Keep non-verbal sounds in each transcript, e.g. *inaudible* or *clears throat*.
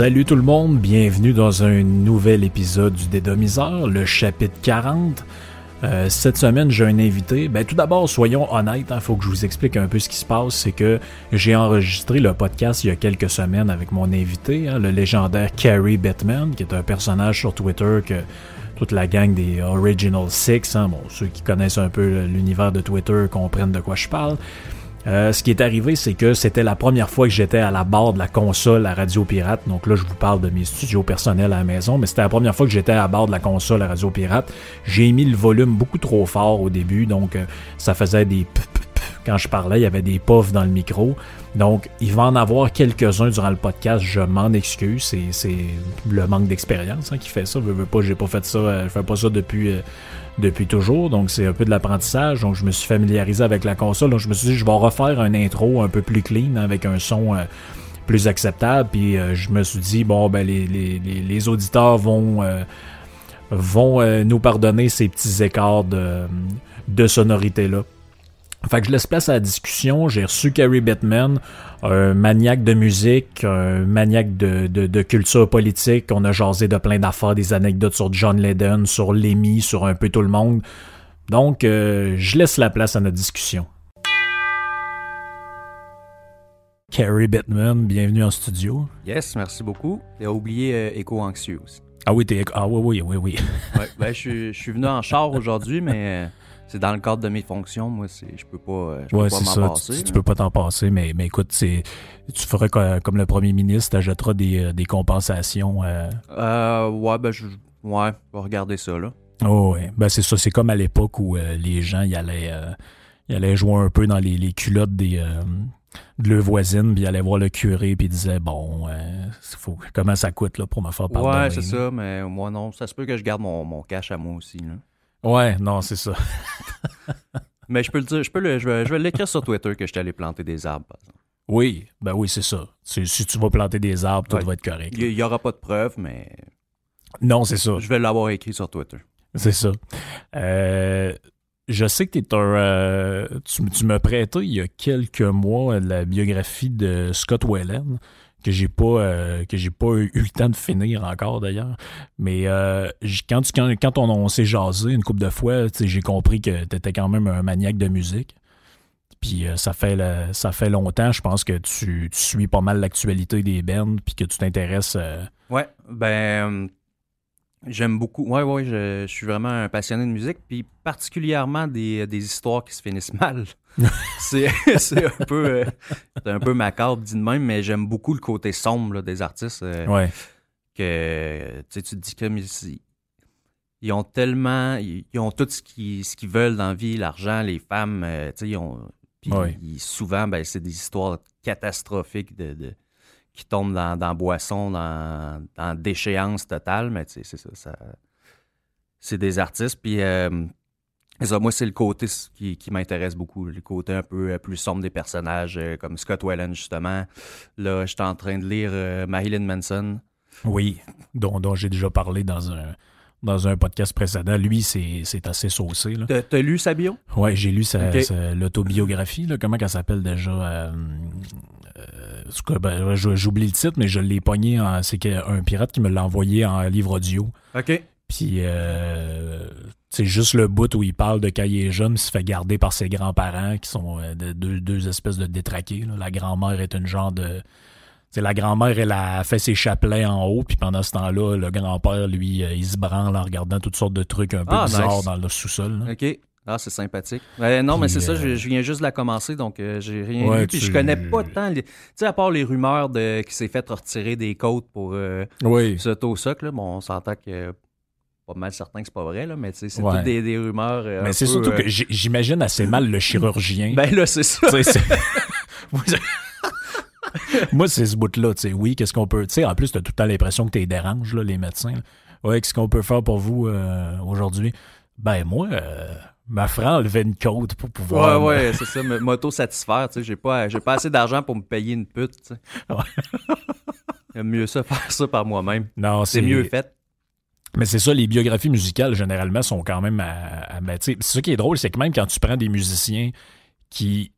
Salut tout le monde, bienvenue dans un nouvel épisode du Dédomiseur, le chapitre 40. Euh, cette semaine, j'ai un invité. Ben, tout d'abord, soyons honnêtes, il hein, faut que je vous explique un peu ce qui se passe. C'est que j'ai enregistré le podcast il y a quelques semaines avec mon invité, hein, le légendaire Carrie Batman, qui est un personnage sur Twitter que toute la gang des Original Six, hein, bon, ceux qui connaissent un peu l'univers de Twitter comprennent de quoi je parle. Euh, ce qui est arrivé, c'est que c'était la première fois que j'étais à la barre de la console à Radio Pirate. Donc là, je vous parle de mes studios personnels à la maison, mais c'était la première fois que j'étais à bord de la console à Radio Pirate. J'ai mis le volume beaucoup trop fort au début, donc euh, ça faisait des quand je parlais, il y avait des puffs dans le micro. Donc, il va en avoir quelques-uns durant le podcast. Je m'en excuse. C'est le manque d'expérience hein, qui fait ça. Je veux pas, j'ai pas fait ça. Euh, je fais pas ça depuis depuis toujours, donc c'est un peu de l'apprentissage. Donc je me suis familiarisé avec la console. Donc je me suis dit, je vais refaire un intro un peu plus clean avec un son euh, plus acceptable. Puis euh, je me suis dit, bon, ben les, les, les, auditeurs vont, euh, vont nous pardonner ces petits écarts de, de sonorité-là. Fait que je laisse place à la discussion. J'ai reçu Carrie Batman, un maniaque de musique, un maniaque de, de, culture politique. On a jasé de plein d'affaires, des anecdotes sur John Lennon, sur Lemmy, sur un peu tout le monde. Donc, euh, je laisse la place à notre discussion. Carrie Batman, bienvenue en studio. Yes, merci beaucoup. Et oublié euh, aussi. Ah oui, t'es Ah oui, oui, oui, oui. ouais, ben, je, suis venu en char aujourd'hui, mais... Euh, c'est dans le cadre de mes fonctions, moi, c'est, je peux pas, je peux pas m'en passer. Tu, peux pas t'en passer, mais, mais écoute, c'est, tu ferais comme le premier ministre, tu achèteras des, euh, des compensations. Euh... Euh, ouais, ben, je, ouais, va regarder ça, là. Oh, ouais. Ben, c'est ça, c'est comme à l'époque où euh, les gens, y allaient, y allaient jouer un peu dans les, les culottes des, de leur voisine, puis ils allaient voir le curé, puis ils disaient, bon, faut, comment ça coûte, là, pour me faire pardonner. Ouais, c'est ça, mais moi, non, ça se peut que je garde mon, mon cash à moi aussi, là. Ouais, non, c'est ça. *laughs* Mais je peux le dire, je peux le, je vais, l'écrire sur Twitter que je suis allé planter des arbres, par exemple. Oui, ben oui, c'est ça. Si, tu vas planter des arbres, tout va être correct. Il n'y aura pas de preuves, mais. Non, c'est ça. Je vais l'avoir écrit sur Twitter. C'est ça. Euh, je sais que es un, euh, tu, tu me prêtais il y a quelques mois la biographie de Scott Whelan que j'ai pas euh, que j'ai pas eu le temps de finir encore d'ailleurs. Mais euh, quand, on, s'est jasé une couple de fois, j'ai compris que tu étais quand même un maniaque de musique. Puis euh, ça fait ça fait longtemps, je pense que tu, suis pas mal l'actualité des bands puis que tu t'intéresses. Ouais, ben J'aime beaucoup. Ouais, ouais, je, suis vraiment un passionné de musique, puis particulièrement des, des histoires qui se finissent *laughs* mal. *laughs* c'est un peu euh, un peu macabre dit de même, mais j'aime beaucoup le côté sombre des artistes. Euh, ouais. Que tu te dis comme ils, ils ont tellement. Ils, ont tout ce qu'ils ce qu'ils veulent dans la vie, l'argent, les femmes. Euh, tu sais, ils ont. Puis souvent, ben, c'est des histoires catastrophiques de qui tombent dans, dans boisson, dans, dans déchéance totale, mais c'est ça, c'est des artistes. Puis euh, moi, c'est le côté qui, qui m'intéresse beaucoup, le côté un peu euh, plus sombre des personnages, euh, comme Scott Whelan, justement. Là, j'étais en train de lire Marilyn Manson. Oui, dont, dont j'ai déjà parlé dans un, dans un podcast précédent. Lui, c'est assez saucé. T'as lu sa bio? Oui, j'ai lu sa, l'autobiographie. Comment elle s'appelle déjà? Euh, euh, ben, j'oublie le titre, mais je l'ai pogné. C'est un pirate qui me l'a envoyé en livre audio. OK. Puis euh, c'est juste le bout où il parle de quand il est jeune, il se fait garder par ses grands-parents qui sont deux, deux, espèces de détraqués. La grand-mère est une genre de la grand-mère, elle a fait ses chapelets en haut, puis pendant ce temps-là, le grand-père, lui, euh, il se branle en regardant toutes sortes de trucs un peu ah, bizarres dans le sous-sol. OK. Ah, c'est sympathique. non, mais c'est ça, je, viens juste de la commencer, donc j'ai rien vu. Puis je connais pas tant. Tu sais, à part les rumeurs de qui s'est fait retirer des côtes pour oui. ce taux socle, bon, on s'entend que pas mal certain que c'est pas vrai, là, mais c'est toutes des, des rumeurs. mais c'est surtout que j'imagine assez mal le chirurgien. *laughs* ben là, c'est ça. *laughs* Moi, c'est ce bout-là, tu sais, oui, qu'est-ce qu'on peut. Tu sais, en plus, t'as tout le temps l'impression que t'es dérange, là, les médecins. Ouais, qu'est-ce qu'on peut faire pour vous euh, aujourd'hui? Ben, moi, euh, ma frère enlevait une côte pour pouvoir. Ouais, ouais, *laughs* c'est ça, m'auto-satisfaire, tu sais. J'ai pas, pas assez d'argent pour me payer une pute, tu sais. Ouais. mieux ça, faire ça par moi-même. Non, c'est mieux fait. Mais c'est ça, les biographies musicales, généralement, sont quand même à, à C'est ça qui est drôle, c'est que même quand tu prends des musiciens qui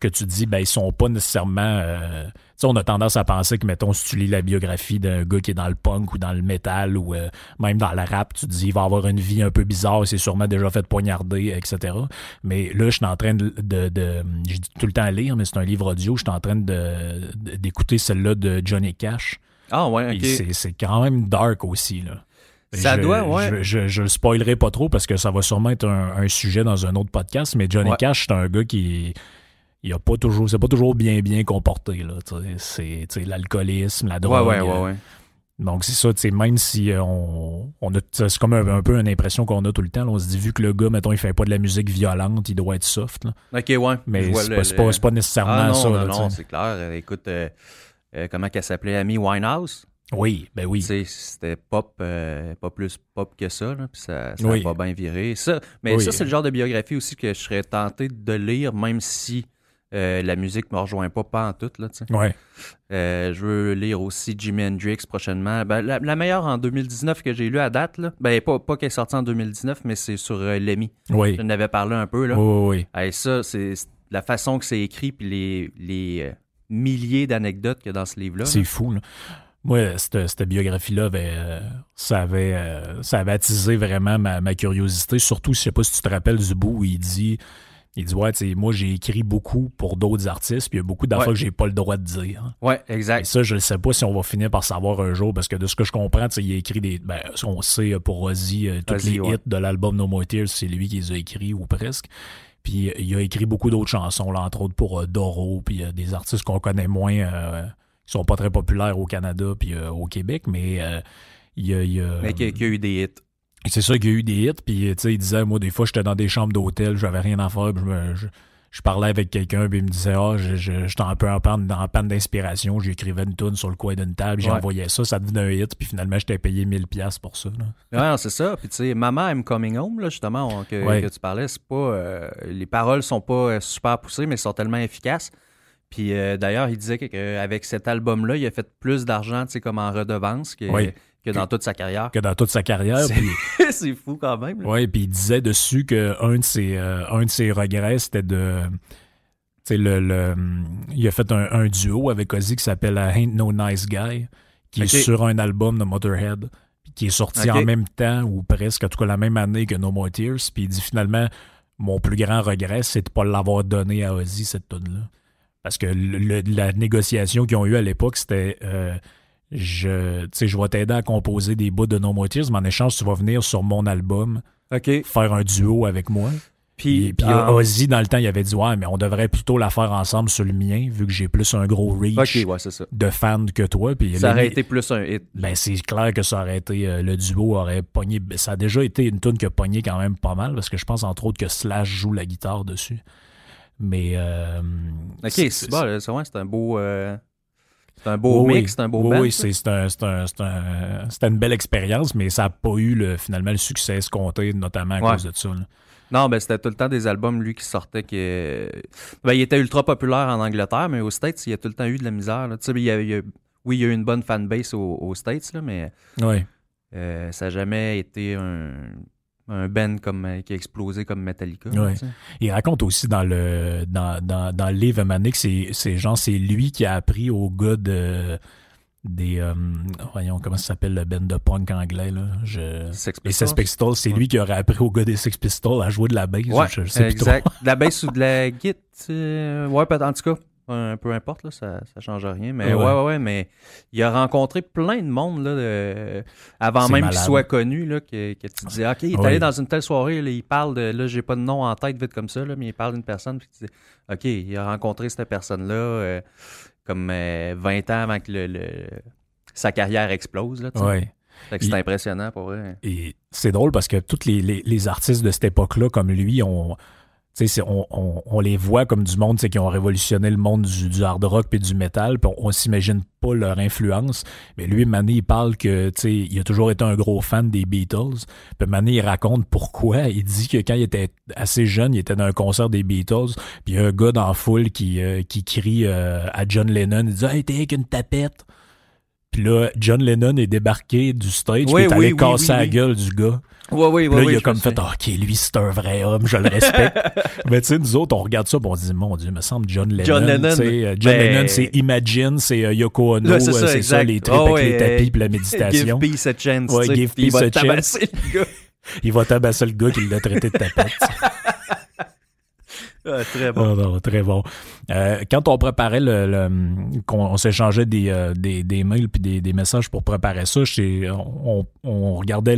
que tu dis, ben, ils sont pas nécessairement. Euh, tu sais, on a tendance à penser que, mettons, si tu lis la biographie d'un gars qui est dans le punk ou dans le métal ou euh, même dans le rap, tu te dis, il va avoir une vie un peu bizarre, c'est sûrement déjà fait poignarder, etc. Mais là, je suis en train de. de, de je dis tout le temps à lire, mais c'est un livre audio, je suis en train de, d'écouter celle-là de Johnny Cash. Ah, ouais, ok. C'est, quand même dark aussi, là. Ça doit, ouais. Je, je, le spoilerai pas trop parce que ça va sûrement être un, sujet dans un autre podcast, mais Johnny Cash, c'est un gars qui il a pas toujours c'est pas toujours bien bien comporté là c'est l'alcoolisme la drogue ouais, ouais, ouais, donc c'est ça même si euh, on, on a c'est comme un, peu une impression qu'on a tout le temps on se dit vu que le gars mettons il fait pas de la musique violente il doit être soft là. ok ouais mais c'est pas, pas, nécessairement ah, non, ça non, non c'est clair. Écoute euh, euh, comment qu'elle s'appelait Amy Winehouse? Oui, ben oui. C'était pop, pas plus pop que ça, là, puis ça, ça pas bien viré. Ça, mais ça, c'est le genre de biographie aussi que je serais tenté de lire, même si euh, la musique me rejoint pas, pas en tout. Là, ouais. Euh, je veux lire aussi Jimi Hendrix prochainement. Ben, la, meilleure en 2019 que j'ai lu à date, là, ben, pas, pas qu'elle est sortie en 2019, mais c'est sur euh, Lemmy. Oui. Je n'avais parlé un peu. Là. Oui, oui. ça, c'est la façon que c'est écrit, puis les, les milliers d'anecdotes qu'il y a dans ce livre-là. C'est fou. Là. Moi, cette, biographie-là, ça, avait, ça avait attisé vraiment ma, ma curiosité. Surtout, je sais pas si tu te rappelles du bout où il dit il dit, ouais, tu moi, j'ai écrit beaucoup pour d'autres artistes, puis il y a beaucoup d'affaires que j'ai pas le droit de dire. Ouais, exact. Et ça, je ne sais pas si on va finir par savoir un jour, parce que de ce que je comprends, il a écrit des. Ben, on sait pour Ozzy, euh, tous les hits de l'album No More Tears, c'est lui qui les a écrits, ou presque. Puis il a écrit beaucoup d'autres chansons, là, entre autres pour euh, Doro, puis euh, des artistes qu'on connaît moins, qui sont pas très populaires au Canada, puis au Québec, mais il y a. Y a mais qui a eu des hits c'est ça qu'il y a eu des hits, puis il disait, moi, des fois, j'étais dans des chambres d'hôtel, j'avais rien à faire, je, parlais avec quelqu'un, puis il me disait, ah, j'étais un peu en panne, en panne d'inspiration, j'écrivais une tune sur le coin d'une table, j'envoyais ça, ça devenait un hit, puis finalement, j'étais payé 1000$ pour ça. Ouais, c'est ça. Puis tu sais, Maman I'm Coming Home, là, justement, que, tu parlais, c'est pas. Euh, les paroles sont pas euh, super poussées, mais sont tellement efficaces. Puis euh, d'ailleurs, il disait qu'avec cet album-là, il a fait plus d'argent, tu sais, comme en redevance. Que, que dans toute sa carrière. Que dans toute sa carrière. C'est *laughs* fou quand même. Oui, puis il disait dessus qu'un de ses euh, un de ses regrets, c'était de. Le, le, il a fait un, duo avec Ozzy qui s'appelle Ain't No Nice Guy, qui est sur un album de Motorhead, qui est sorti en même temps, ou presque, en tout cas la même année que No More Tears. Puis il dit finalement, mon plus grand regret, c'est de ne pas l'avoir donné à Ozzy, cette tune-là. Parce que la négociation qu'ils ont eue à l'époque, c'était. Euh, je, je vais t'aider à composer des bouts de No More Tears, mais en échange, tu vas venir sur mon album faire un duo avec moi. Puis, puis euh, Ozzy, dans le temps, il avait dit Ouais, mais on devrait plutôt la faire ensemble sur le mien, vu que j'ai plus un gros reach de fans que toi. Puis ça aurait été plus un hit. Ben, c'est clair que ça aurait été. Euh, le duo aurait pogné. Ça a déjà été une tune qui a pogné quand même pas mal, parce que je pense entre autres que Slash joue la guitare dessus. Mais. Euh, ok, c'est bon, c'est un beau. C'est un beau mix, c'est un beau band. Oui, c'est un, un, une belle expérience, mais ça n'a pas eu le, finalement le succès escompté, notamment à cause de ça. Non, ben c'était tout le temps des albums, lui, qui sortait. Qui, ben, il était ultra populaire en Angleterre, mais aux States, il y a tout le temps eu de la misère. Il y a, oui, il y a eu une bonne fanbase aux, States, là, mais ouais. Euh, ça n'a jamais été un, un band comme, euh, qui a explosé comme Metallica. Il raconte aussi dans le dans, dans, dans le livre que c'est c'est lui qui a appris au gars de des euh, voyons comment ça s'appelle le band de punk anglais là? Je les Sex Pistols. C'est lui qui aurait appris au gars des Sex Pistols à jouer de la bass ouais, exact. De la bass ou de la guitare ouais en tout cas peu importe, là, ça, ça change rien. Mais ouais. ouais, ouais, mais il a rencontré plein de monde là, avant même qu'il soit connu, là, que, que tu disais, OK, il est allé dans une telle soirée, il parle de, là, j'ai pas de nom en tête vite comme ça, là, mais il parle d'une personne, puis tu dis, OK, il a rencontré cette personne-là euh, comme 20 euh, ans avant que le, sa carrière explose. Là, ouais. c'est impressionnant pour vrai. Et c'est drôle parce que tous les, les artistes de cette époque-là, comme lui, ont on, on, on, les voit comme du monde qui ont révolutionné le monde du, du hard rock et du metal, puis on, s'imagine pas leur influence. Mais lui, Mané, il parle que il a toujours été un gros fan des Beatles. Puis Mané, il raconte pourquoi. Il dit que quand il était assez jeune, il était dans un concert des Beatles, puis il y a un gars dans la foule qui, euh, qui crie euh, à John Lennon, il dit Hey, t'es avec une tapette. Puis là, John Lennon est débarqué du stage, puis il est allé casser la gueule du gars. Ouais, oui, oui, là, il a comme fait, ok, lui, c'est un vrai homme, je le respecte. *laughs* mais tu sais, nous autres, on regarde ça, on se dit, mon Dieu, me semble John Lennon. John Lennon, euh, John ben, Lennon c'est Imagine, c'est euh, Yoko Ono, c'est ça, euh, ça, les trucs avec les tapis puis la *laughs* méditation. Give peace a chance. Ouais, give peace a chance. *laughs* il va tabasser le gars qui l'a traité de tapette. *laughs* Ah, très bon. Ah, très bon. Euh, quand on préparait le, le qu'on s'échangeait des, euh, des, des, mails puis des, des, messages pour préparer ça, on, on, regardait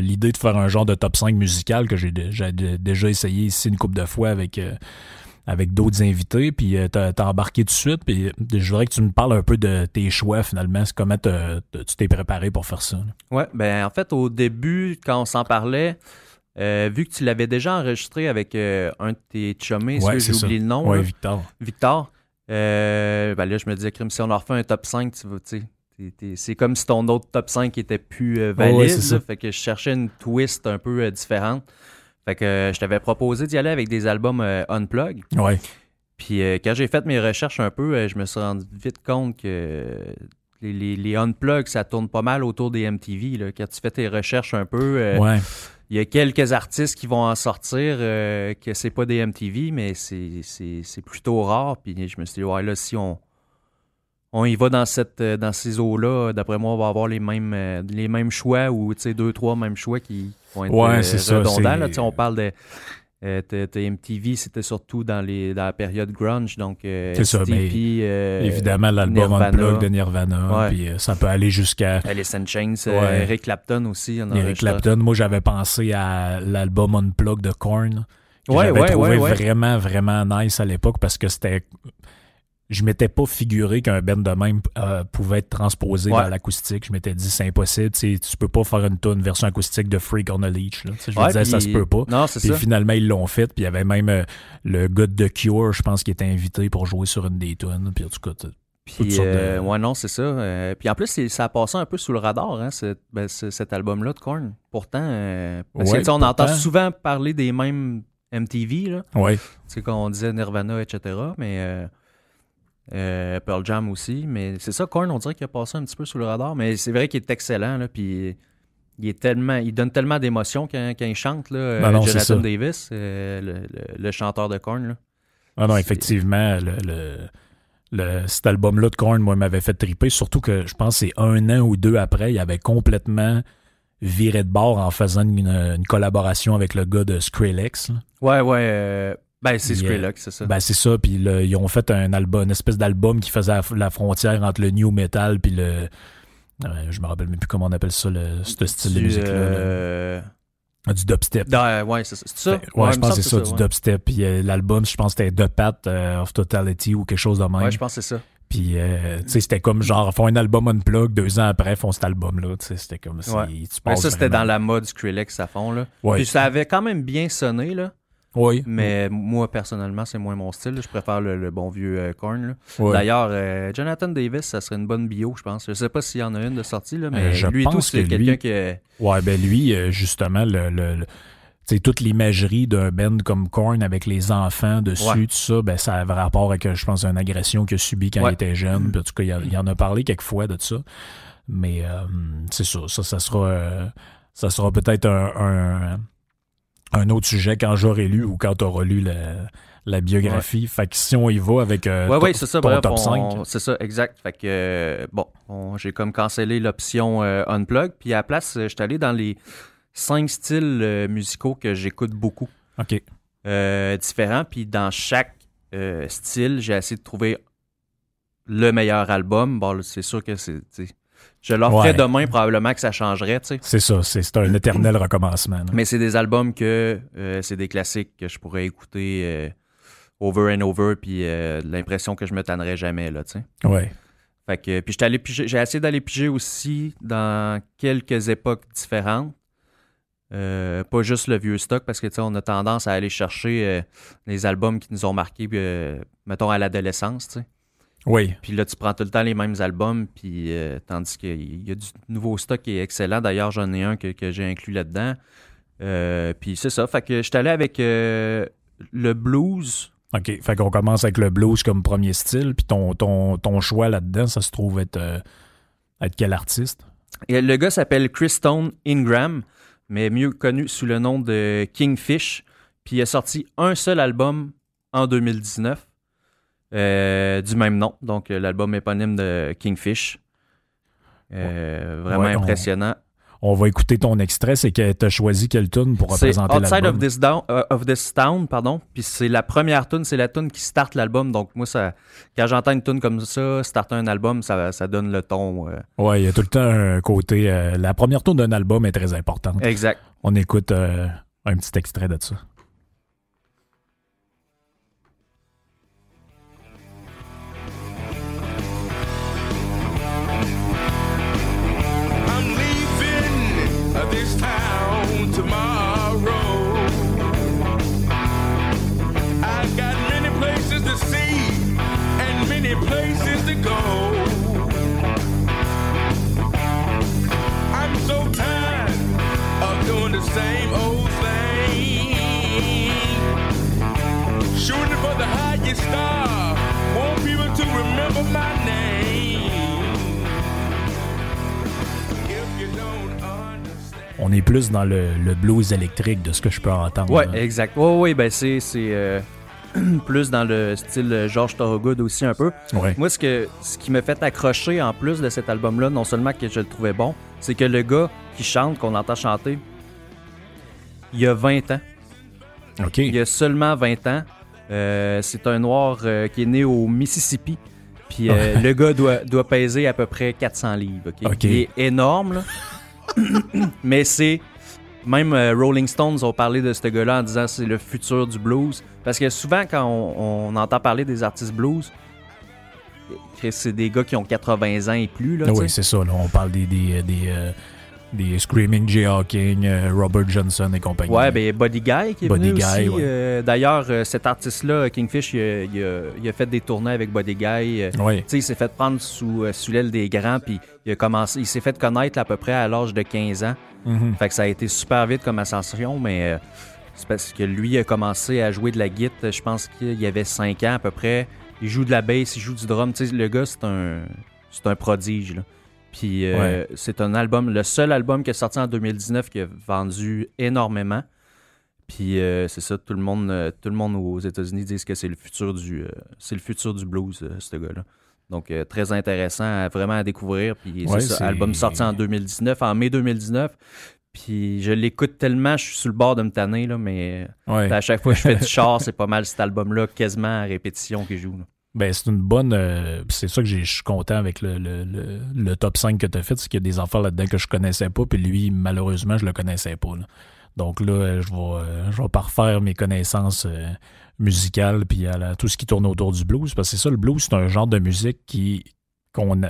l'idée de faire un genre de top 5 musical que j'ai déjà essayé ici une couple de fois avec euh, avec d'autres invités, puis t'as as embarqué tout de suite, puis je voudrais que tu me parles un peu de tes choix finalement, comment tu t'es préparé pour faire ça. Ouais, ben en fait au début quand on s'en parlait, euh, vu que tu l'avais déjà enregistré avec euh, un de tes chummés, j'ai oublié le nom. Oui, Victor. Victor. Euh, ben là, je me disais, si on en refait un top 5, tu c'est comme si ton autre top 5 était plus valide. Fait que je cherchais une twist un peu différente. Fait que je t'avais proposé d'y aller avec des albums unplug. Ouais. Puis quand j'ai fait mes recherches un peu, je me suis rendu vite compte que les, les, les unplugs, ça tourne pas mal autour des MTV. Là. Quand tu fais tes recherches un peu, ouais il y a quelques artistes qui vont en sortir euh, que c'est pas des MTV, mais c'est plutôt rare. Puis je me suis dit, ouais, là, si on, on y va dans, cette, euh, dans ces eaux-là, d'après moi, on va avoir les mêmes, euh, les mêmes choix ou deux, trois mêmes choix qui vont être ouais, redondants. Là, on parle de euh, MTV, c'était surtout dans, les, dans la période grunge, donc euh, C'est ça, mais euh, évidemment l'album Unplugged de Nirvana, puis ça peut aller jusqu'à... Alice in Chains, Eric Clapton aussi. Eric Clapton, moi j'avais pensé à l'album Unplugged de Korn, que j'avais trouvé vraiment, vraiment nice à l'époque parce que c'était je m'étais pas figuré qu'un band de même euh, pouvait être transposé dans l'acoustique. Je m'étais dit, c'est impossible. Tu peux pas faire une tune version acoustique de Freak on a Leech. Là. Je me disais, ça se peut pas. Non, puis finalement, ils l'ont fait. Puis il y avait même euh, le gars de Cure, je pense, qui était invité pour jouer sur une des tunes. Puis en tout cas, puis, euh, ouais, non, c'est ça. puis en plus, ça a passé un peu sous le radar, hein, ben, cet album-là de Korn. Pourtant, parce que, on entend souvent parler des mêmes MTV. Là. Ouais. C'est quand on disait Nirvana, etc. Mais euh, Pearl Jam aussi. Mais c'est ça, Korn, on dirait qu'il a passé un petit peu sous le radar. Mais c'est vrai qu'il est excellent. Là, puis il est tellement, il donne tellement d'émotions quand, il chante, là, ben Jonathan Davis, euh, le, chanteur de Korn. Là. Ah non, effectivement, le, cet album-là de Korn, moi, m'avait fait triper. Surtout que je pense que c'est un an ou deux après, il avait complètement viré de bord en faisant une, collaboration avec le gars de Skrillex. Ouais, ouais. Euh, ben, c'est Skrillex, c'est ça. Ben, c'est ça. Puis ils ont fait un album, une espèce d'album qui faisait la frontière entre le new metal puis le. Euh, je me rappelle même plus comment on appelle ça, le, ce style de musique-là. Euh, ah, du dubstep. ouais, c'est ça. Ouais, je pense que c'est ça, du dubstep. Puis euh, l'album, je pense que c'était The Path of Totality ou quelque chose de même. Ouais, je pense que c'est ça. Puis, tu sais, c'était comme genre, font un album unplug, deux ans après, font cet album-là. Tu sais, c'était comme si tu penses. ça, c'était dans la mode Skrillex à fond, là. Puis ça avait quand même bien sonné, là. Oui. Mais moi, personnellement, c'est moins mon style. Je préfère le, bon vieux euh, Korn. D'ailleurs, euh, Jonathan Davis, ça serait une bonne bio, je pense. Je sais pas s'il y en a une de sortie, là, mais euh, lui et tout, c'est quelqu'un qui. Ouais, ben lui, justement, le, le, toute l'imagerie d'un band comme Korn avec les enfants dessus, tout ça, ben, ça avait rapport avec, je pense, une agression qu'il a subie quand il était jeune. en tout cas, il, en a parlé quelques fois de ça. Mais c'est ça, ça, ça sera, ça sera peut-être un un autre sujet quand j'aurai lu ou quand tu auras lu la, biographie. Fait que si on y va avec euh, ouais, c'est ça, ton top 5. C'est ça, exact. Fait que, euh, bon, j'ai comme cancellé l'option euh, Unplug. Puis à la place, je suis allé dans les cinq styles musicaux que j'écoute beaucoup. OK. différents. Puis dans chaque style, j'ai essayé de trouver le meilleur album, bon, c'est sûr que c'est. Je leur ferais demain, probablement que ça changerait, tu sais. C'est ça, c'est un éternel *laughs* recommencement. Mais c'est des albums que euh, c'est des classiques que je pourrais écouter euh, over and over, puis euh, l'impression que je me tannerais jamais, là, tu sais. Ouais. Fait que, puis j'ai essayé d'aller piger aussi dans quelques époques différentes. pas juste le vieux stock, parce que, on a tendance à aller chercher les albums qui nous ont marqués, mettons, à l'adolescence. Oui. Puis là, tu prends tout le temps les mêmes albums, puis euh, tandis qu'il y a du nouveau stock qui est excellent. D'ailleurs, j'en ai un que, j'ai inclus là-dedans. Euh, puis c'est ça. Fait que je suis allé avec euh, le blues. OK. Fait qu'on commence avec le blues comme premier style. Puis ton, ton, ton choix là-dedans, ça se trouve être, être quel artiste? Et le gars s'appelle Stone Ingram, mais mieux connu sous le nom de Kingfish. Puis il a sorti un seul album en 2019. Euh, du même nom, donc euh, l'album éponyme de Kingfish. Euh, vraiment impressionnant. On, va écouter ton extrait, c'est que tu as choisi quelle tune pour représenter l'album. Outside of this, down, of this Town, pardon. Puis c'est la première tune, c'est la tune qui starte l'album. Donc moi, ça, quand j'entends une tune comme ça, starter un album, ça, ça donne le ton. Ouais, il y a tout le temps un côté. la première tune d'un album est très importante. Exact. On écoute un petit extrait de ça. Plus dans le, blues électrique de ce que je peux entendre. Ouais, exact. Oui, oui, ben c'est euh, *clears throat* plus dans le style George Thorogood aussi un peu. Moi, ce, que, ce qui me fait accrocher en plus de cet album-là, non seulement que je le trouvais bon, c'est que le gars qui chante, qu'on entend chanter, il a 20 ans. Il a seulement 20 ans. Euh, c'est un noir euh, qui est né au Mississippi. Puis euh, le gars doit, doit, peser à peu près 400 livres. OK. Il est énorme, là. *coughs* Mais c'est. Même Rolling Stones ont parlé de ce gars-là en disant c'est le futur du blues. Parce que souvent, quand on, entend parler des artistes blues, c'est des gars qui ont 80 ans et plus. Là, oui, c'est ça. Là, on parle des, des, des Screaming Jay Hawking, euh, Robert Johnson et compagnie. Ouais, ben Buddy Guy qui est venu aussi. Euh, d'ailleurs, euh, cet artiste-là, Kingfish, il a, fait des tournées avec Buddy Guy. Ouais. Il s'est fait prendre sous, sous l'aile des grands, puis il a commencé, il s'est fait connaître à peu près à l'âge de 15 ans. Mm-hmm. Fait que ça a été super vite comme ascension, mais c'est parce que lui a commencé à jouer de la guitare, je pense qu'il y avait 5 ans à peu près. Il joue de la bass, il joue du drum. sais, le gars, c'est un, c'est un prodige. Là. Puis euh, c'est un album, le seul album qui est sorti en 2019 qui a vendu énormément. Puis euh, c'est ça, tout le monde, euh, tout le monde aux États-Unis disent que c'est le futur du, c'est le futur du blues, ce gars-là. Donc très intéressant vraiment à découvrir. Puis c'est ça, album sorti en 2019, en mai 2019. Puis je l'écoute tellement, je suis sur le bord de me tanner, là, mais à chaque fois que je fais du *laughs* char, c'est pas mal cet album-là, quasiment à répétition qu'il joue. Ben, c'est une bonne. Euh, c'est ça que je suis content avec le, le, le, top 5 que tu as fait, c'est qu'il y a des enfants là-dedans que je connaissais pas, puis lui, malheureusement, je le connaissais pas. Donc là, euh, je vais, euh, je vais parfaire mes connaissances musicales, puis tout ce qui tourne autour du blues, parce que c'est ça, le blues, c'est un genre de musique qui,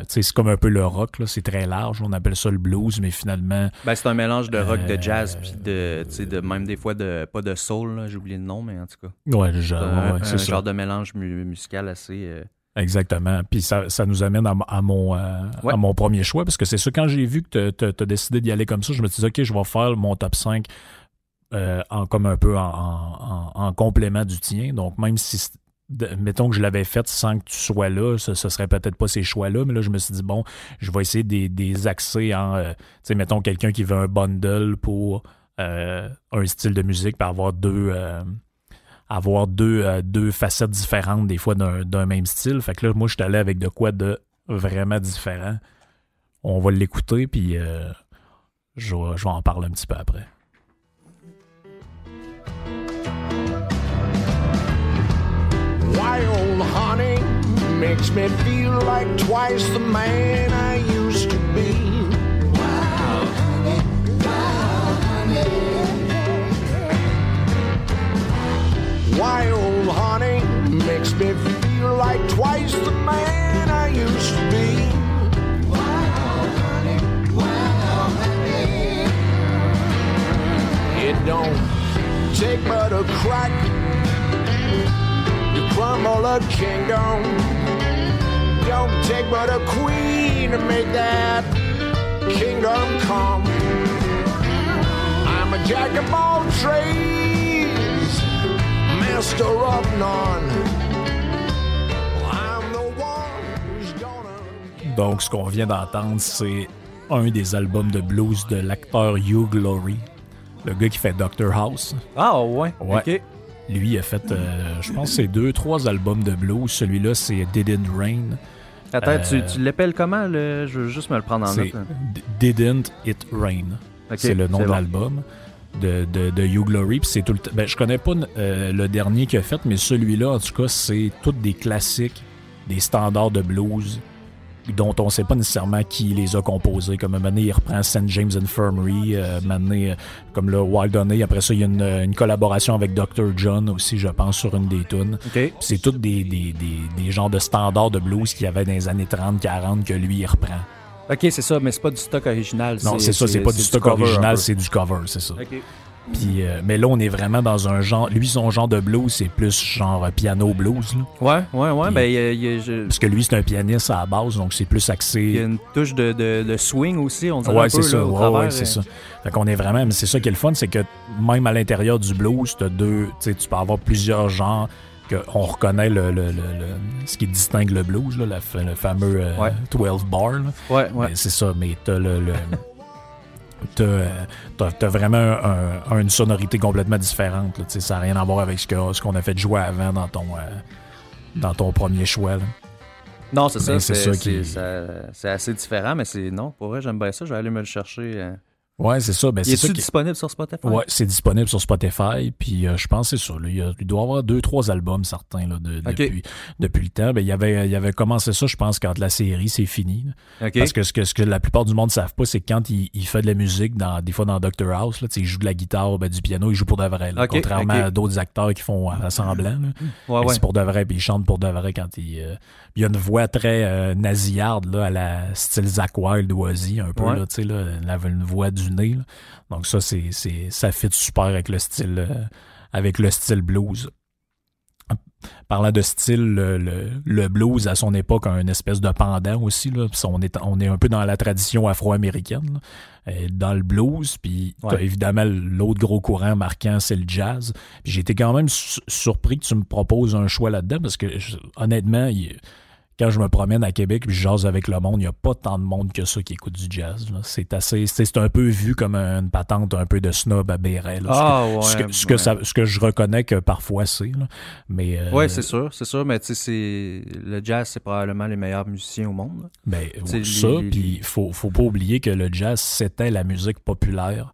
c'est comme un peu le rock, c'est très large. On appelle ça le blues, mais finalement. Ben, c'est un mélange de rock, de jazz, puis de, de, même des fois de pas de soul, j'ai oublié le nom, mais en tout cas. Ouais, le genre, un, c'est genre de mélange musical assez. Euh, Exactement. Puis ça, ça, nous amène à, mon, euh, à mon premier choix, parce que c'est ça, quand j'ai vu que tu as décidé d'y aller comme ça, je me suis dit, OK, je vais faire mon top 5 euh, en, comme un peu en, en, complément du tien. Donc, même si mettons que je l'avais fait sans que tu sois là, ce, ce serait peut-être pas ces choix-là, mais là, je me suis dit, bon, je vais essayer des, accès en, euh, tu sais, mettons quelqu'un qui veut un bundle pour euh, un style de musique, pour avoir deux, euh, avoir deux, deux facettes différentes des fois d'un même style. Fait que là, moi, je suis allé avec de quoi de vraiment différent. On va l'écouter, puis je, je vais en parler un petit peu après. Wild honey, makes me feel like twice the man I used to be. Wow, honey, wow, honey. Wild honey makes me feel like twice the man I used to be. Wow, honey, wow, honey. It don't take but a crack to crumble a kingdom. Don't take but a queen to make that kingdom come. I'm a jack of all trades, master of none. I'm the one who's gonna. Donc, ce qu'on vient d'entendre, c'est un des albums de blues de l'acteur Hugh Glory, le gars qui fait Doctor House. Ah ouais, Ouais. ok. Lui a fait, euh, je pense, c'est deux, trois albums de blues. Celui-là, c'est Didn't Rain. Attends, Euh, tu, tu l'appelles comment? Le... Je veux juste me le prendre en note. Didn't It Rain. C'est le nom de bon. l'album de, de, de Hugh Glory. C'est tout le ben, je connais pas euh, le dernier qu'il a fait, mais celui-là, en tout cas, c'est tous des classiques, des standards de blues dont on sait pas nécessairement qui les a composés. Comme un moment donné, il reprend St. James Infirmary, euh, un moment donné, euh, comme le Wild Honey. Après ça, il y a une, une collaboration avec Dr. John aussi, je pense, sur une des tunes. C'est tous des, des, des, des genres de standards de blues qu'il y avait dans les années 30-40 que lui, il reprend. Ok, c'est ça, mais c'est pas du stock original. Non, c'est ça, c'est pas du stock original, c'est du cover, c'est ça. Puis, euh, mais là, on est vraiment dans un genre. Lui, son genre de blues, c'est plus genre euh, piano blues. là. Ouais, ouais, ouais. Puis- Ben, il y a- il y a- je- Parce que lui, c'est un pianiste à la base, donc c'est plus il y a axé. une touche de, de, de swing aussi, on dirait Ouais, c'est ça. là, Ouais, ouais, c'est euh. ça. Fait qu'on est vraiment. Mais c'est ça qui est le fun, c'est que même à l'intérieur du blues, t'as deux. Tu peux avoir plusieurs genres. On reconnaît le, le- le- le- ce qui distingue le blues, là, la fa- le fameux euh, Ouais. 12 bar. là. Ouais, ouais. C'est ça, mais t'as le. *laughs* T'as, vraiment un- un- une sonorité complètement différente. là, ça n'a rien à voir avec ce qu'on a fait jouer avant dans ton, euh, dans ton premier choix. là. Non, c'est ça. Ben, c'est qui- ça- c'est assez différent, mais c'est non. Pour vrai, j'aime bien ça. Je vais aller me le chercher. euh. Ouais, c'est ça. Ben, Il c'est ça disponible sur Spotify? Ouais, c'est disponible sur Spotify. Puis euh, je pense que c'est ça. là, il, doit y avoir deux, trois albums certains là, de- depuis, depuis le temps. Ben, il, avait, il avait commencé ça, je pense, quand la série c'est fini. Parce que ce, que ce que la plupart du monde ne savent pas, c'est que quand il, il fait de la musique, dans, des fois dans Doctor House, là, il joue de la guitare, ben, du piano, il joue pour de vrai. là. Contrairement à d'autres acteurs qui font à semblant. là. ouais, Mais ouais. C'est pour de vrai, puis il chante pour de vrai quand il. euh, il y a une voix très euh, nasillarde, là, à la style Zach Wild ou Ozzy, un peu, Ouais. là, tu sais, là, une voix du là. Donc ça, c'est, c'est, ça fit super avec le style, euh, avec le style blues. Parlant de style, le, le- le blues à son époque a une espèce de pendant aussi. Là. On, est, on est un peu dans la tradition afro-américaine, là. Euh, dans le blues. Puis t'as Ouais. évidemment l'autre gros courant marquant, c'est le jazz. Puis j'ai été quand même su- surpris que tu me proposes un choix là-dedans parce que honnêtement, il- quand je me promène à Québec puis je jase avec le monde, il n'y a pas tant de monde que ça qui écoute du jazz. C'est assez, c'est un peu vu comme une patente un peu de snob à béret. là. Ce que- Ah, ouais. ce que, ce, que ouais. ça- ce que je reconnais que parfois c'est. Mais euh, Ouais, c'est sûr, c'est sûr, mais tu sais, c'est- le jazz, c'est probablement les meilleurs musiciens au monde. là. Ben, C'est ça, les- les- puis faut, faut pas oublier que le jazz, c'était la musique populaire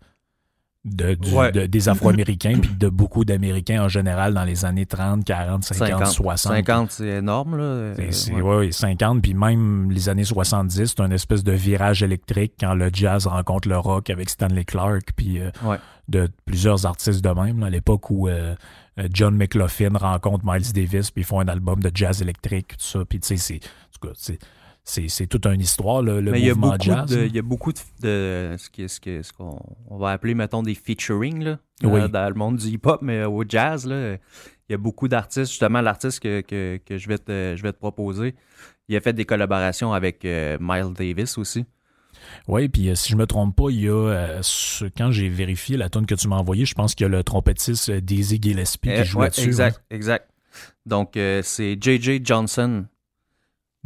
de, du- Ouais. de- des Afro-Américains, puis de beaucoup d'Américains en général dans les années 30, 40, 50, 60. 50, c'est énorme, là. C'est- c'est- ouais. ouais, 50, puis même les années 70, c'est un espèce de virage électrique quand le jazz rencontre le rock avec Stanley Clark, puis euh, Ouais. de plusieurs artistes de même, là, à l'époque où euh, euh, John McLaughlin rencontre Miles Davis, puis ils font un album de jazz électrique, tout ça, puis tu sais, c'est, en tout cas, c'est, c'est, c'est toute une histoire, là, le Mais il y, a mouvement beaucoup jazz. de, il y a beaucoup de, de- ce qui- ce ce qu'on on va appeler, mettons, des featuring là, Oui. euh, dans le monde du hip-hop, mais au jazz, là, il y a beaucoup d'artistes. Justement, l'artiste que, que, que je, vais te, je vais te proposer, il a fait des collaborations avec euh, Miles Davis aussi. Oui, puis euh, si je me trompe pas, il y a, euh, ce- quand j'ai vérifié la tune que tu m'as envoyée, je pense qu'il y a le trompettiste euh, Dizzy Gillespie Euh, qui jouait ouais, dessus. Exact, exact. Donc, euh, c'est J.J. Johnson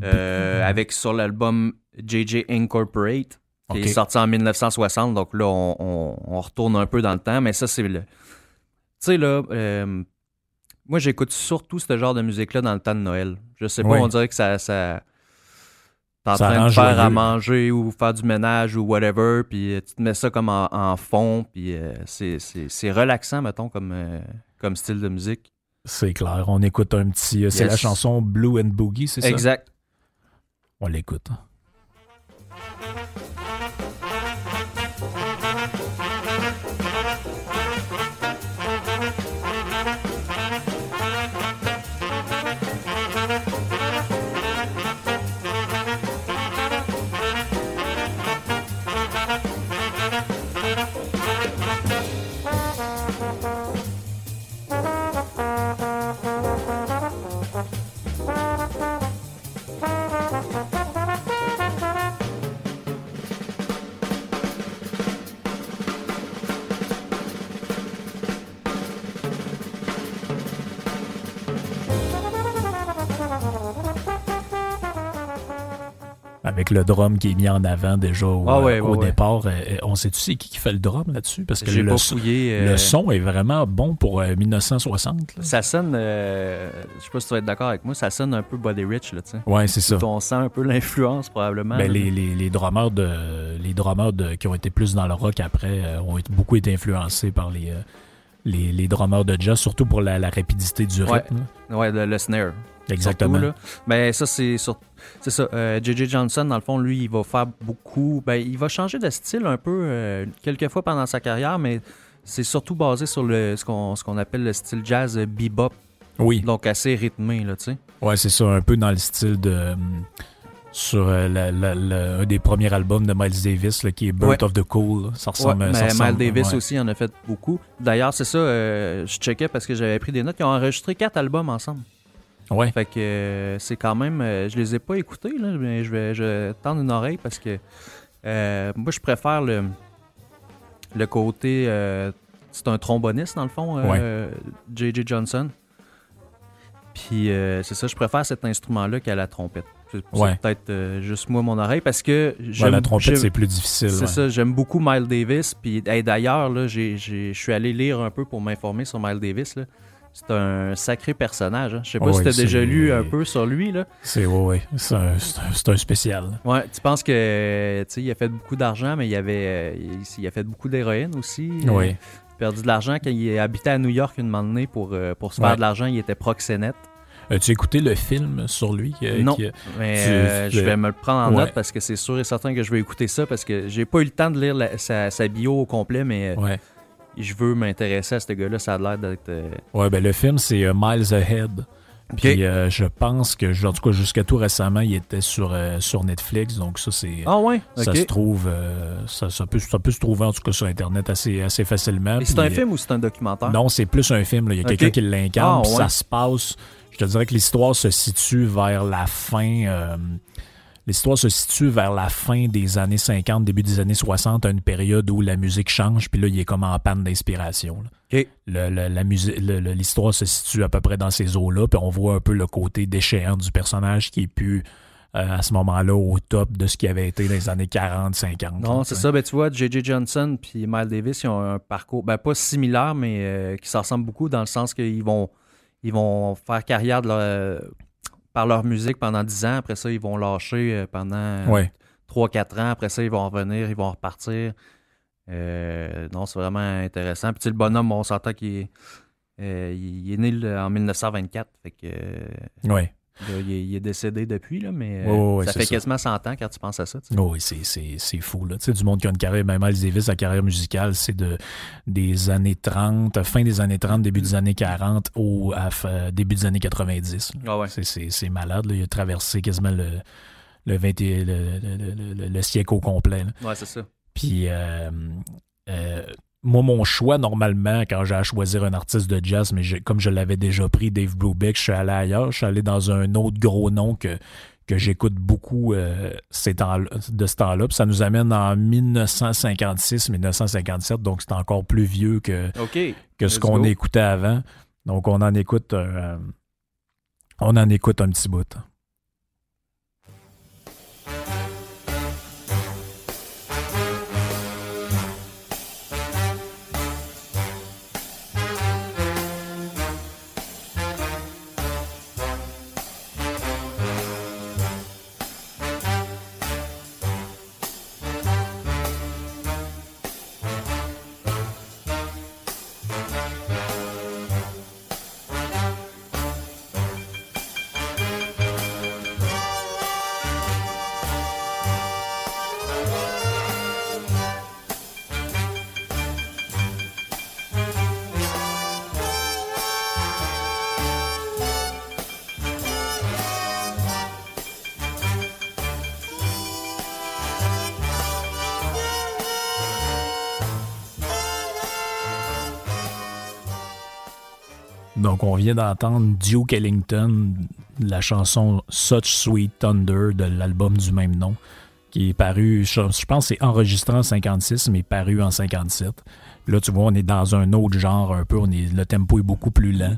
euh, *laughs* avec sur l'album J.J. Incorporate qui est sorti en 1960. Donc là, on, on- on retourne un peu dans le temps, mais ça, c'est le. Tu sais, là, euh, moi, j'écoute surtout ce genre de musique-là dans le temps de Noël. Je sais pas, on dirait que ça. ça T'es en Ça train de faire à manger ou faire du ménage ou whatever, puis euh, tu te mets ça comme en, en fond, puis euh, c'est- relaxant, mettons, comme, comme style de musique. C'est clair. On écoute un petit. C'est la chanson Blue and Boogie, c'est ça? Exact. On l'écoute. Avec le drum qui est mis en avant déjà au, Ah ouais, au ouais, ouais. départ. Euh, euh, on sait-tu c'est qui qui fait le drum là-dessus? Parce que le, euh, le son est vraiment bon pour euh, 1960. là. Ça sonne, euh, je sais pas si tu vas être d'accord avec moi, ça sonne un peu Body Rich, là. Ouais, c'est ça. On sent un peu l'influence, probablement. Ben, les, les, les drummers, de, les drummers de, qui ont été plus dans le rock après euh, ont été- beaucoup été influencés par les, les, les drummers de jazz, surtout pour la, la rapidité du rythme. Ouais, le, le snare. Exactement. Surtout, là. Ben, ça, c'est sur- c'est ça. Euh, J.J. Johnson, dans le fond, lui, il va faire beaucoup. Ben, il va changer de style un peu euh, quelques fois pendant sa carrière, mais c'est surtout basé sur le, ce qu'on ce qu'on appelle le style jazz euh, bebop, Oui, donc assez rythmé, là, tu sais. ouais, c'est ça, un peu dans le style de. hum, sur euh, la- la- la- un des premiers albums de Miles Davis, là, qui est Birth Ouais. of the Cool. là. Ça Ouais, ressemble ça mais ressemble- Miles Davis ouais. aussi en a fait beaucoup. D'ailleurs, c'est ça, euh, je checkais parce que j'avais pris des notes. Ils ont enregistré quatre albums ensemble. Ouais. Fait que euh, c'est quand même. euh, je les ai pas écoutés, là, mais je vais, je tendre une oreille parce que euh, moi, je préfère le, le côté. c'est un tromboniste, dans le fond, euh, J.J. Johnson. Puis euh, c'est ça, je préfère cet instrument-là qu'à la trompette. C'est Ouais. peut-être juste moi, mon oreille, parce que Ouais, la trompette, c'est plus difficile. c'est ça, j'aime beaucoup Miles Davis. Puis hey, d'ailleurs, là, j'ai- j'ai- je suis allé lire un peu pour m'informer sur Miles Davis. là. C'est un sacré personnage. hein. Je sais pas si tu as déjà lu un peu sur lui. Là. C'est ouais, ouais. C'est un, spécial. Ouais, tu penses que il a fait beaucoup d'argent, mais il avait il, il a fait beaucoup d'héroïne aussi. Oui. Il a perdu de l'argent quand il habitait à New York une année pour, euh, pour se faire de l'argent. Il était proxénète. As-tu écouté le film sur lui? euh, Non. qui- Mais Tu- euh, je vais me le prendre en Ouais. note parce que c'est sûr et certain que je vais écouter ça parce que j'ai pas eu le temps de lire la- sa, sa bio au complet, mais Ouais. Je veux m'intéresser à ce gars-là. Ça a l'air d'être. euh, Ouais, ben le film, c'est euh, Miles Ahead. Puis euh, je pense que, en tout cas, jusqu'à tout récemment, il était sur, sur Netflix. Donc ça, c'est. Ah ouais, Ça se trouve, ça, ça peut, ça peut se trouver en tout cas sur Internet assez, assez facilement. Et c'est un film ou c'est un documentaire? Non, c'est plus un film. là. Il y a quelqu'un qui l'incarne. Ah, puis ouais. Ça se passe. Je te dirais que l'histoire se situe vers la fin. L'histoire se situe vers la fin des années 50, début des années 60, à une période où la musique change. Puis là, il est comme en panne d'inspiration. l'histoire se situe à peu près dans ces eaux-là. Puis on voit un peu le côté déchéant du personnage qui est plus euh, à ce moment-là au top de ce qui avait été dans les années 40, 50. Non, c'est ça. Ben, tu vois, J.J. Johnson puis Miles Davis, ils ont un parcours, ben, pas similaire, mais euh, qui s'en ressemble beaucoup dans le sens qu'ils vont, ils vont faire carrière de leur- euh, par leur musique pendant 10 ans. Après ça, ils vont lâcher euh, pendant Ouais. 3-4 ans. Après ça, ils vont revenir, ils vont repartir. Euh, non, c'est vraiment intéressant. Puis tu sais, le bonhomme, on s'entend qu'il est, euh, il est né en 1924. Fait que, euh, Ouais. Il, est, il est décédé depuis, là, mais euh, Ouais, ça fait ça. quasiment 100 ans quand tu penses à ça. Oh oui, c'est, c'est, c'est fou. Là. Tu sais, du monde qui a une carrière, même Miles Davis, sa carrière musicale, c'est de, des années 30, fin des années 30, début des années 40 au à f- début des années 90. là. Ah ouais. C'est, c'est, c'est malade. Là. Il a traversé quasiment le, le, 20 et- le, le- le- le- le siècle au complet. là. Ouais, c'est ça. Puis, euh, euh, moi, mon choix, normalement, quand j'ai à choisir un artiste de jazz, mais comme je l'avais déjà pris, Dave Brubeck, je suis allé ailleurs. Je suis allé dans un autre gros nom que, que j'écoute beaucoup euh, ces temps de ce temps-là. Ça nous amène en 1956-1957, donc c'est encore plus vieux que, que ce qu'on écoutait avant. Donc on en écoute, euh, on en écoute un petit bout. Vient d'entendre Duke Ellington, la chanson Such Sweet Thunder de l'album du même nom, qui est paru, je, pense c'est enregistré en 56, mais paru en 57. Là, tu vois, on est dans un autre genre un peu, on est, le tempo est beaucoup plus lent.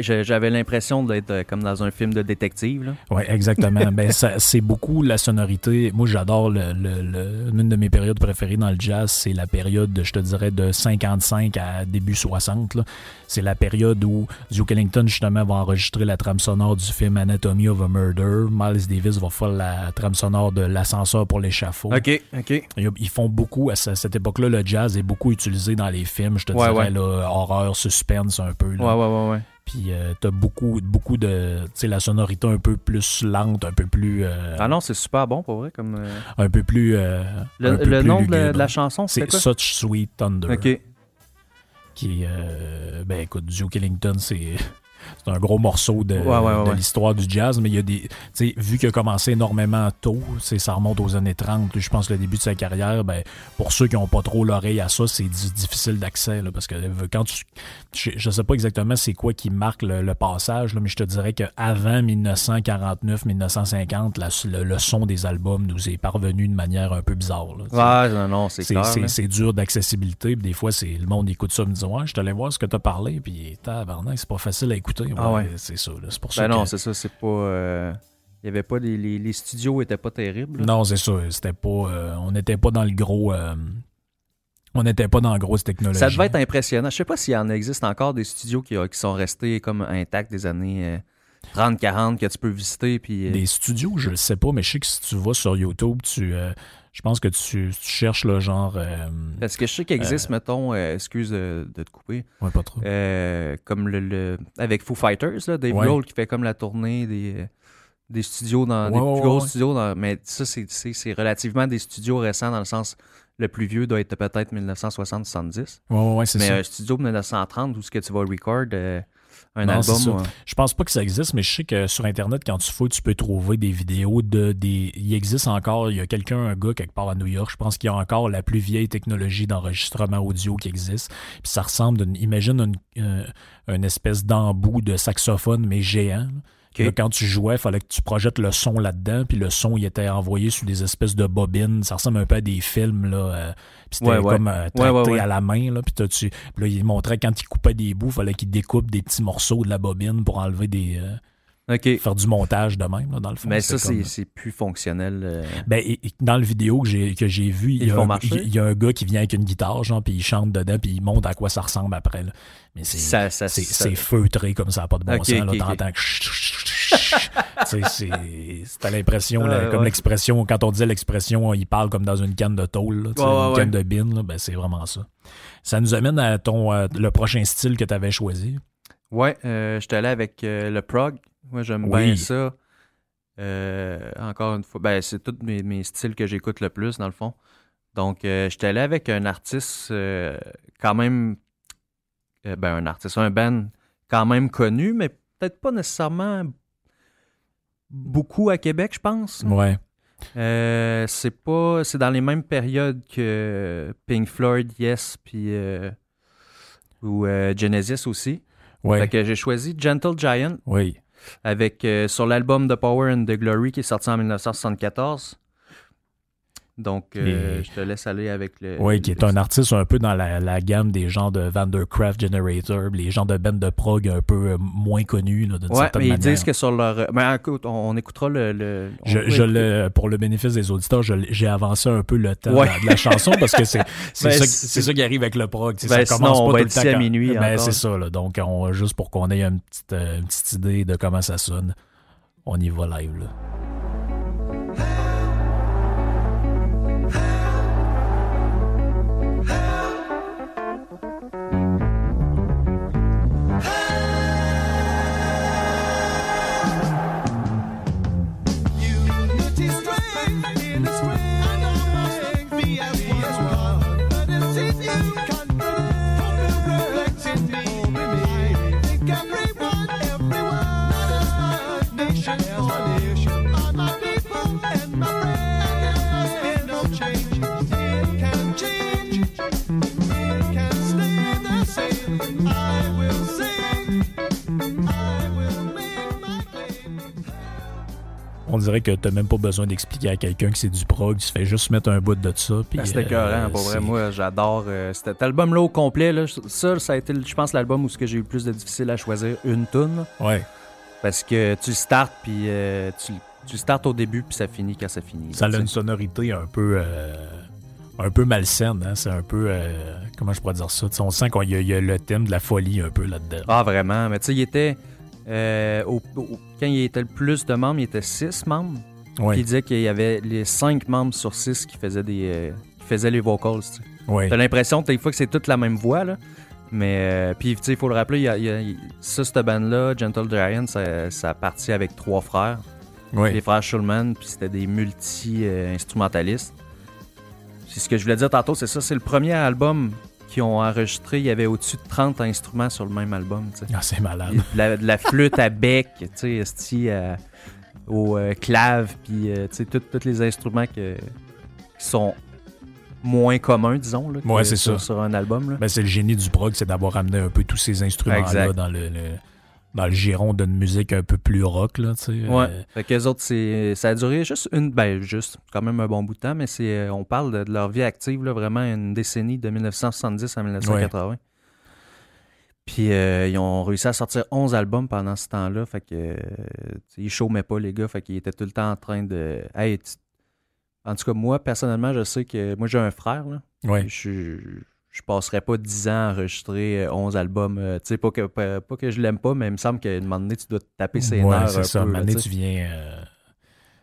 J'avais l'impression d'être euh, comme dans un film de détective. Oui, exactement. ben, c'est beaucoup la sonorité. Moi, j'adore le, le, une de mes périodes préférées dans le jazz, c'est la période, je te dirais, de 55 à début 60. C'est la période où Duke Ellington, justement, va enregistrer la trame sonore du film Anatomy of a Murder. Miles Davis va faire la trame sonore de L'ascenseur pour l'échafaud. OK, OK. Ils font beaucoup, à cette époque-là, le jazz est beaucoup utilisé dans les films, je te dirais, Là, horreur, suspense un peu. Là. Ouais, ouais, ouais, ouais. Puis euh, t'as beaucoup, beaucoup de. Tu sais, la sonorité un peu plus lente, un peu plus. Euh, ah non, c'est super bon pour vrai. comme... Euh, un peu plus. le, nom de la, chanson, c'est quoi? Such Sweet Thunder. OK. Qui Ben écoute, Duke Ellington, c'est c'est un gros morceau de, l'histoire du jazz, mais il y a des. Vu qu'il a commencé énormément tôt, ça remonte aux années 30, je pense le début de sa carrière, ben, pour ceux qui n'ont pas trop l'oreille à ça, c'est difficile d'accès. Parce que quand tu. Je, ne sais pas exactement c'est quoi qui marque le, passage, là, mais je te dirais qu'avant 1949-1950, le, son des albums nous est parvenu de manière un peu bizarre. Là, non, non, c'est C'est dur d'accessibilité. Des fois, c'est le monde écoute ça me dit Ouais, je te allé voir ce que tu as parlé, puis c'est pas facile à écouter ah ouais. C'est ça. C'est pour ça ben non, c'est ça. C'est pas. Euh, il y avait pas les, les, studios étaient pas terribles. Non, c'est ça. C'était pas. Euh, on n'était pas dans le gros. Euh, on n'était pas dans la grosse technologie. Ça devait être impressionnant. Je sais pas s'il y en existe encore des studios qui, qui sont restés comme intacts des années 30-40 que tu peux visiter. Puis, Des studios, je le sais pas, mais je sais que si tu vas sur YouTube, tu, je pense que tu, cherches le genre. Euh, Parce que je sais qu'il existe, euh, mettons, euh, excuse de, te couper. Ouais, pas trop. comme le, Avec Foo Fighters, là, Dave Grohl qui fait comme la tournée des, des studios dans. des plus gros studios. Dans, mais ça, c'est relativement des studios récents dans le sens. Le plus vieux doit être peut-être 1960-70. Ouais, ouais, c'est ça. Mais un studio de 1930 où ce que tu vas record un album. Je pense pas que ça existe, mais je sais que sur Internet, quand tu fouilles, tu peux trouver des vidéos de des. Il existe encore, il y a quelqu'un, un gars quelque part à New York, je pense qu'il y a encore la plus vieille technologie d'enregistrement audio qui existe. Puis ça ressemble, imagine une, une espèce d'embout de saxophone, mais géant quand tu jouais, il fallait que tu projettes le son là-dedans, puis le son il était envoyé sur des espèces de bobines. Ça ressemble un peu à des films, là. Euh, puis c'était comme euh, traité à la main, là. Puis, tu, là, il montrait quand il coupait des bouts, il fallait qu'il découpe des petits morceaux de la bobine pour enlever des. Euh, Faire du montage de même, là, dans le fond. Mais ça, c'est plus fonctionnel. Ben, dans le vidéo que j'ai vu, il y, a un, il y, a un gars qui vient avec une guitare, genre, puis il chante dedans, puis il montre à quoi ça ressemble après. Là. Mais c'est feutré comme ça, pas de bon sens. Là, t'entends C'était l'impression, comme l'expression, quand on disait l'expression, il parle comme dans une canne de tôle, une canne de bin, ben, c'est vraiment ça. Ça nous amène à ton le prochain style que tu avais choisi. Ouais, euh, j'étais allé avec euh, le prog. Moi, j'aime bien ça. Euh, encore une fois, ben, c'est tous mes, styles que j'écoute le plus, dans le fond. Donc, j'étais allé avec un artiste quand même. ben, un artiste, un band quand même connu, mais peut-être pas nécessairement beaucoup à Québec, je pense. Ouais. Euh, c'est pas. C'est dans les mêmes périodes que Pink Floyd, Yes, puis. Euh, ou euh, Genesis aussi. Ouais. Fait que j'ai choisi Gentle Giant. Oui. Avec, sur l'album The Power and the Glory qui est sorti en 1974. Donc, euh, je te laisse aller avec le. Oui, qui est un artiste un peu dans la, gamme des gens de Vandercraft Generator, les gens de band de prog un peu euh, moins connus. Là, ouais, mais ils disent que sur leur. Mais écoute, on, écoutera le. je, le, pour le bénéfice des auditeurs, j'ai avancé un peu le temps de, la, chanson parce que c'est *laughs* ben, ça, ça, qui arrive avec le prog. Ben, ça commence pas tout le temps. à minuit. Ben, c'est ça. Là, donc, on, juste pour qu'on ait une petite, euh, une petite idée de comment ça sonne, on y va live. Là. Dirait que t'as même pas besoin d'expliquer à quelqu'un que c'est du prog. Tu fais juste mettre un bout de ça. Ben, C'était euh, pour vrai. Moi, j'adore euh, cet album-là au complet. Là, ça, ça a été, je pense, l'album où ce que j'ai eu le plus de difficile à choisir une tune. Ouais. Parce que tu startes, puis euh, tu, tu startes au début, puis ça finit quand ça finit. Ça a une sonorité un peu. euh, un peu malsaine. Hein? C'est un peu. euh, comment je pourrais dire ça? On sent qu'il y, y a le thème de la folie un peu là-dedans. Ah, vraiment. Mais tu sais, il était. Euh, au- au- quand il était le plus de membres, il était six membres. Ouais. Puis il disait qu'il y avait les cinq membres sur six qui faisaient des. euh, qui faisaient les vocals. tu. Ouais. T'as l'impression des fois que c'est toute la même voix, là. Mais, euh, puis, il faut le rappeler, il y a, y a- ça, cette bande-là, Gentle Giant, ça, ça a parti avec trois frères, les frères Schulman, puis c'était des multi-instrumentalistes. C'est ce que je voulais dire tantôt, c'est ça, c'est le premier album qu'ils ont enregistré, il y avait au-dessus de 30 instruments sur le même album. Ah, c'est malade. De la, de la flûte à bec, tu sais, euh, au euh, clave, puis euh, tu sais, tous les instruments que- qui sont moins communs, disons, là, Ouais, c'est sur, ça. sur un album. Là. Ben, c'est le génie du prog, c'est d'avoir amené un peu tous ces instruments-là dans le, le- dans le giron d'une musique un peu plus rock, là, tu sais. Ouais. Euh, Fait qu'eux autres, c'est, ça a duré juste une, ben juste, quand même un bon bout de temps, mais c'est, euh, on parle de, de leur vie active, là, vraiment une décennie de 1970 à 1980. Puis euh, ils ont réussi à sortir 11 albums pendant ce temps-là, fait que euh, ils chômaient pas les gars, fait qu'ils étaient tout le temps en train de, hey, en tout cas moi personnellement, je sais que moi j'ai un frère là, ouais. je, je passerais pas 10 ans à enregistrer euh, 11 albums. euh, tu sais, pas que, pas, pas que je l'aime pas, mais il me semble qu'à un moment donné, tu dois te taper ses Ouais, nerfs c'est ça. peu. À un moment donné, tu viens. euh,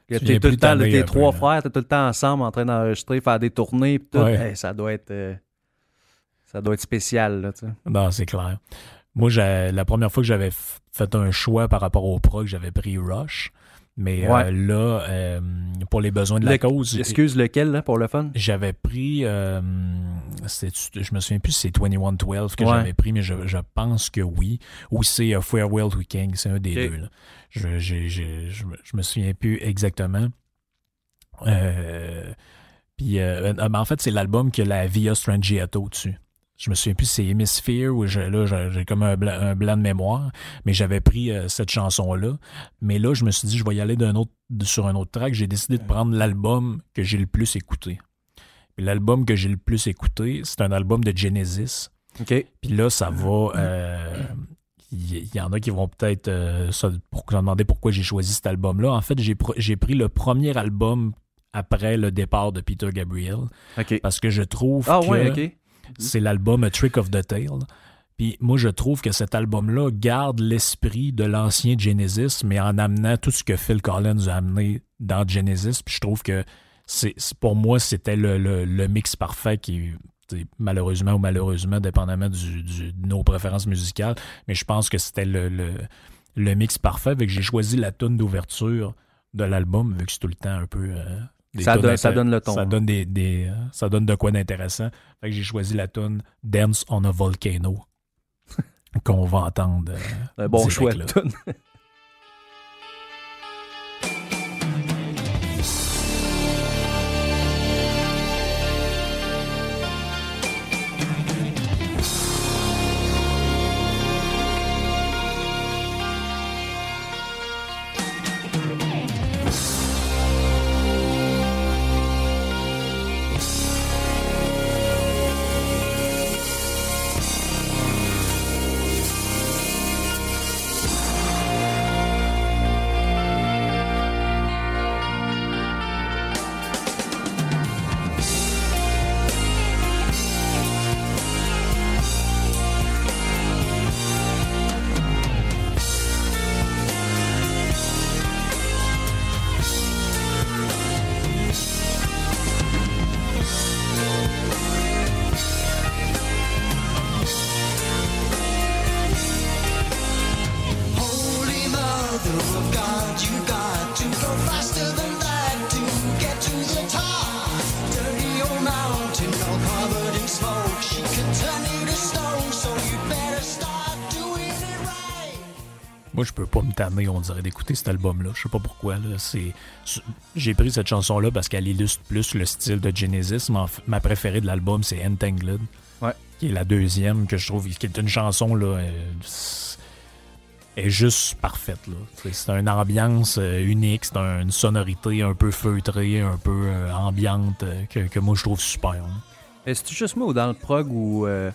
tu T'es viens tout le temps, tes trois peu, frères, t'es tout le temps ensemble en train d'enregistrer, faire des tournées, pis tout. Ouais. Hey, ça doit être. euh, ça doit être spécial, là, tu sais. Non, c'est clair. Moi, la première fois que j'avais fait un choix par rapport au prog, j'avais pris Rush. Mais euh, là, euh, pour les besoins de la Le- cause, Excuse lequel, là, pour le fun? j'avais pris. euh, je me souviens plus si c'est 2112 que Ouais. j'avais pris, mais je, je pense que oui. Ou c'est Farewell to King, c'est un des deux. là. Je, me- je me souviens plus exactement. Puis, mais en fait, c'est l'album que la Via Strangiato dessus. Je me souviens plus si c'est Hemisphere ou là, j'ai comme un blanc, un blanc de mémoire, mais j'avais pris euh, cette chanson-là. Mais là, je me suis dit, je vais y aller d'un autre, sur un autre track. J'ai décidé de prendre l'album que j'ai le plus écouté. L'album que j'ai le plus écouté, c'est un album de Genesis. Puis là, ça va. euh, Il il y, en a qui vont peut-être euh, se demander pourquoi j'ai choisi cet album-là. En fait, j'ai pr- j'ai pris le premier album après le départ de Peter Gabriel parce que je trouve Ah, que ouais, OK. C'est l'album A Trick of the Tail. Puis moi, je trouve que cet album-là garde l'esprit de l'ancien Genesis, mais en amenant tout ce que Phil Collins a amené dans Genesis. Puis je trouve que c'est pour moi, c'était le, mix parfait qui, malheureusement ou malheureusement, dépendamment de nos préférences musicales, mais je pense que c'était le, mix parfait. Fait que j'ai choisi la tune d'ouverture de l'album, vu que c'est tout le temps un peu... euh, Ça donne- ça intér- donne le ton. Ça donne, des, des, euh, ça donne de quoi d'intéressant. Fait que j'ai choisi la tune Dance on a Volcano *laughs* qu'on va entendre. euh, Un bon choix de *laughs* dirait, d'écouter cet album-là. Je sais pas pourquoi. J'ai pris cette chanson-là parce qu'elle illustre plus le style de Genesis. f- Ma préférée de l'album, c'est Entangled. Ouais. Qui est la deuxième, que je trouve, qui est une chanson, là. euh, est juste parfaite. C'est, une ambiance euh, unique, c'est un- une sonorité un peu feutrée, un peu euh, ambiante que, que moi je trouve super. hein. C'est juste moi ou dans le prog où euh,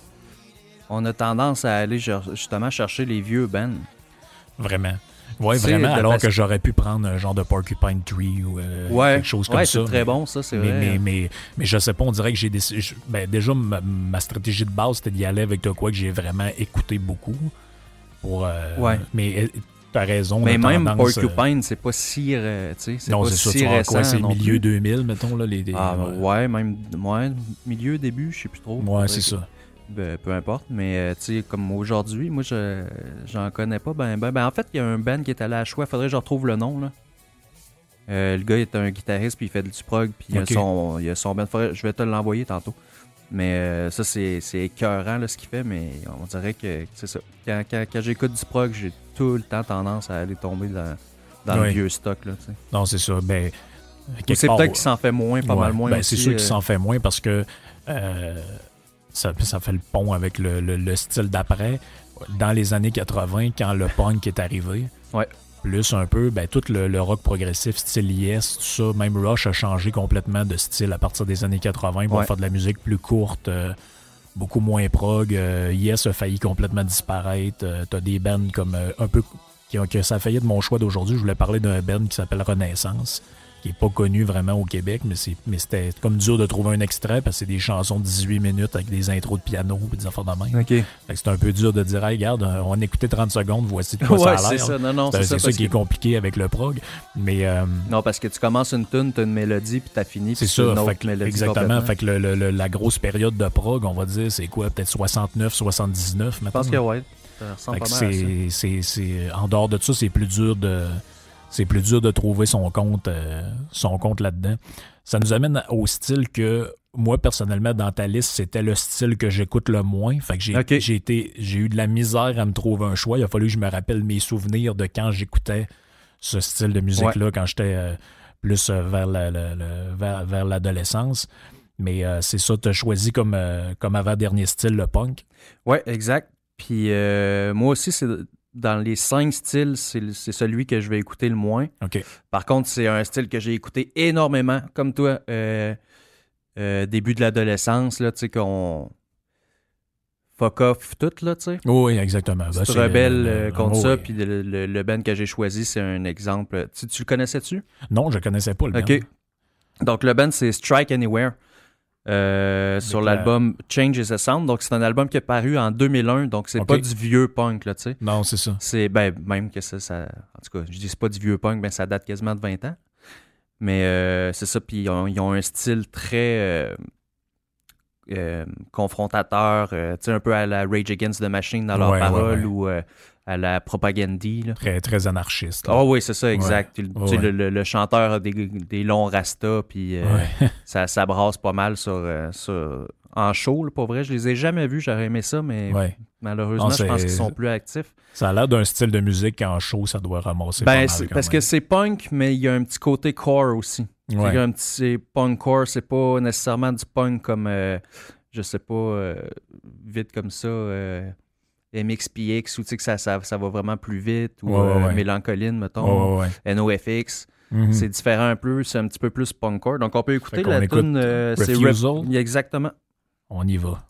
on a tendance à aller justement chercher les vieux bands? Vraiment. Ouais, C'est vraiment. Alors façon- que j'aurais pu prendre un genre de Porcupine Tree ou euh, Ouais, quelque chose comme ouais, ça. c'est très bon, ça, c'est Mais, vrai. mais, mais, mais je sais pas, on dirait que j'ai décidé. je- Ben, déjà, ma, ma stratégie de base, c'était d'y aller avec de quoi que j'ai vraiment écouté beaucoup. Pour, euh, Ouais. Mais euh, t'as raison. Mais même tendance, euh, Porcupine, c'est pas si, euh, c'est non, pas c'est ça, si tu vois, récent quoi, c'est milieu plus. 2000, mettons, là, les... les- Ah, ouais, ouais, même ouais, milieu, début, je sais plus trop. Ouais, c'est ça. Ben, peu importe, mais euh, tu sais, comme aujourd'hui, moi, je j'en connais pas. Ben, ben, ben, en fait, il y a un band qui est allé à choix. Faudrait que je retrouve le nom, là. Euh, le gars est un guitariste, puis il fait du prog, puis il, a son, il a son band. Faudrait- je vais te l'envoyer tantôt. Mais euh, ça, c'est c'est écœurant, là, ce qu'il fait, mais on dirait que c'est ça. Quand, quand, quand j'écoute du prog, j'ai tout le temps tendance à aller tomber dans, dans le vieux stock, là. Non, c'est ça. Ben, c'est part, peut-être qu'il s'en fait moins, pas ouais, mal moins ben, aussi, c'est sûr euh, qu'il s'en fait moins parce que euh, ça, ça fait le pont avec le, le- le style d'après. Dans les années 80, quand le punk est arrivé, Ouais. plus un peu, ben, tout le, le rock progressif, style Yes, tout ça, même Rush a changé complètement de style à partir des années 80. Ils vont Ouais. faire de la musique plus courte, euh, beaucoup moins prog. Euh, yes a failli complètement disparaître. Euh, T'as des bands comme euh, un peu qui ont, que ça a failli être mon choix d'aujourd'hui. Je voulais parler d'un band qui s'appelle Renaissance, qui est pas connu vraiment au Québec, mais c'est mais c'était comme dur de trouver un extrait parce que c'est des chansons de 18 minutes avec des intros de piano et des affaires de même. OK. Fait que c'est un peu dur de dire, hey, regarde, on a écouté 30 secondes, voici de quoi ouais, ça a c'est l'air. ça. Non, non, Ben, c'est C'est ça. qui est compliqué avec le prog. Mais euh, Non, parce que tu commences une tune, t'as une mélodie, puis t'as fini. c'est ça. une autre Fait que- mélodie exactement. Fait que le- le- le- la grosse période de prog, on va dire, c'est quoi? Peut-être 69, 79 Je maintenant. pense que ça. c'est, c'est, c'est- en dehors de ça, c'est plus dur de, c'est plus dur de trouver son compte, euh, son compte là-dedans. Ça nous amène au style que moi personnellement dans ta liste, c'était le style que j'écoute le moins. Fait que j'ai, Ok. j'ai été, j'ai eu de la misère à me trouver un choix. Il a fallu que je me rappelle mes souvenirs de quand j'écoutais ce style de musique-là quand j'étais euh, plus euh, vers, la- la- la- vers, vers l'adolescence. Mais c'est ça, tu as choisi comme, comme avant-dernier style le punk. Ouais, exact. Puis euh, moi aussi, c'est dans les cinq styles, c'est celui que je vais écouter le moins. Par contre, c'est un style que j'ai écouté énormément, comme toi, euh, euh, début de l'adolescence, là, tu sais, qu'on fuck off tout, là, tu sais. Oui, exactement. Ben, Tu te c'est, rebelles euh, euh, contre oh, ça, oui. puis le, le, le band que j'ai choisi, c'est un exemple. Tu, tu le connaissais-tu? Non, je connaissais pas le band. OK. Donc, le band, c'est Strike Anywhere. Euh, sur la- l'album Change is a Sound. Donc, c'est un album qui est paru en 2001. Donc, c'est pas du vieux punk, là, tu sais. Non, c'est ça. C'est, ben, même que ça, ça. En tout cas, je dis c'est pas du vieux punk, mais ça date quasiment de 20 ans. Mais euh, c'est ça, puis ils ont, ils ont un style très euh, confrontateur, tu sais, un peu à la Rage Against the Machine dans leurs Ouais, paroles ouais. ou à la propagandie, là. Très, très anarchiste. Ah oui, c'est ça, exact. Tu- tu le, le- le chanteur a des, des longs rastas, puis euh, Ouais. *laughs* ça, ça brasse pas mal sur, euh, sur- en show, là, pour vrai. Je les ai jamais vus, j'aurais aimé ça, mais Ouais. malheureusement, Non, je pense qu'ils sont plus actifs. Ça a l'air d'un style de musique qu'en show, ça doit ramasser pas Ben, mal parce même. que c'est punk, mais il y a un petit côté core aussi. Il y a un petit c'est punk core, c'est pas nécessairement du punk comme, euh, je sais pas, vite comme ça, MXPX, ou tu sais que ça, ça, ça va vraiment plus vite, ou Ouais, ouais, euh. Mélancoline, mettons, Ouais. NoFX. Mhm. C'est différent un peu, c'est un petit peu plus punk core. Donc on peut écouter la tune, euh, c'est Exactement. On y va.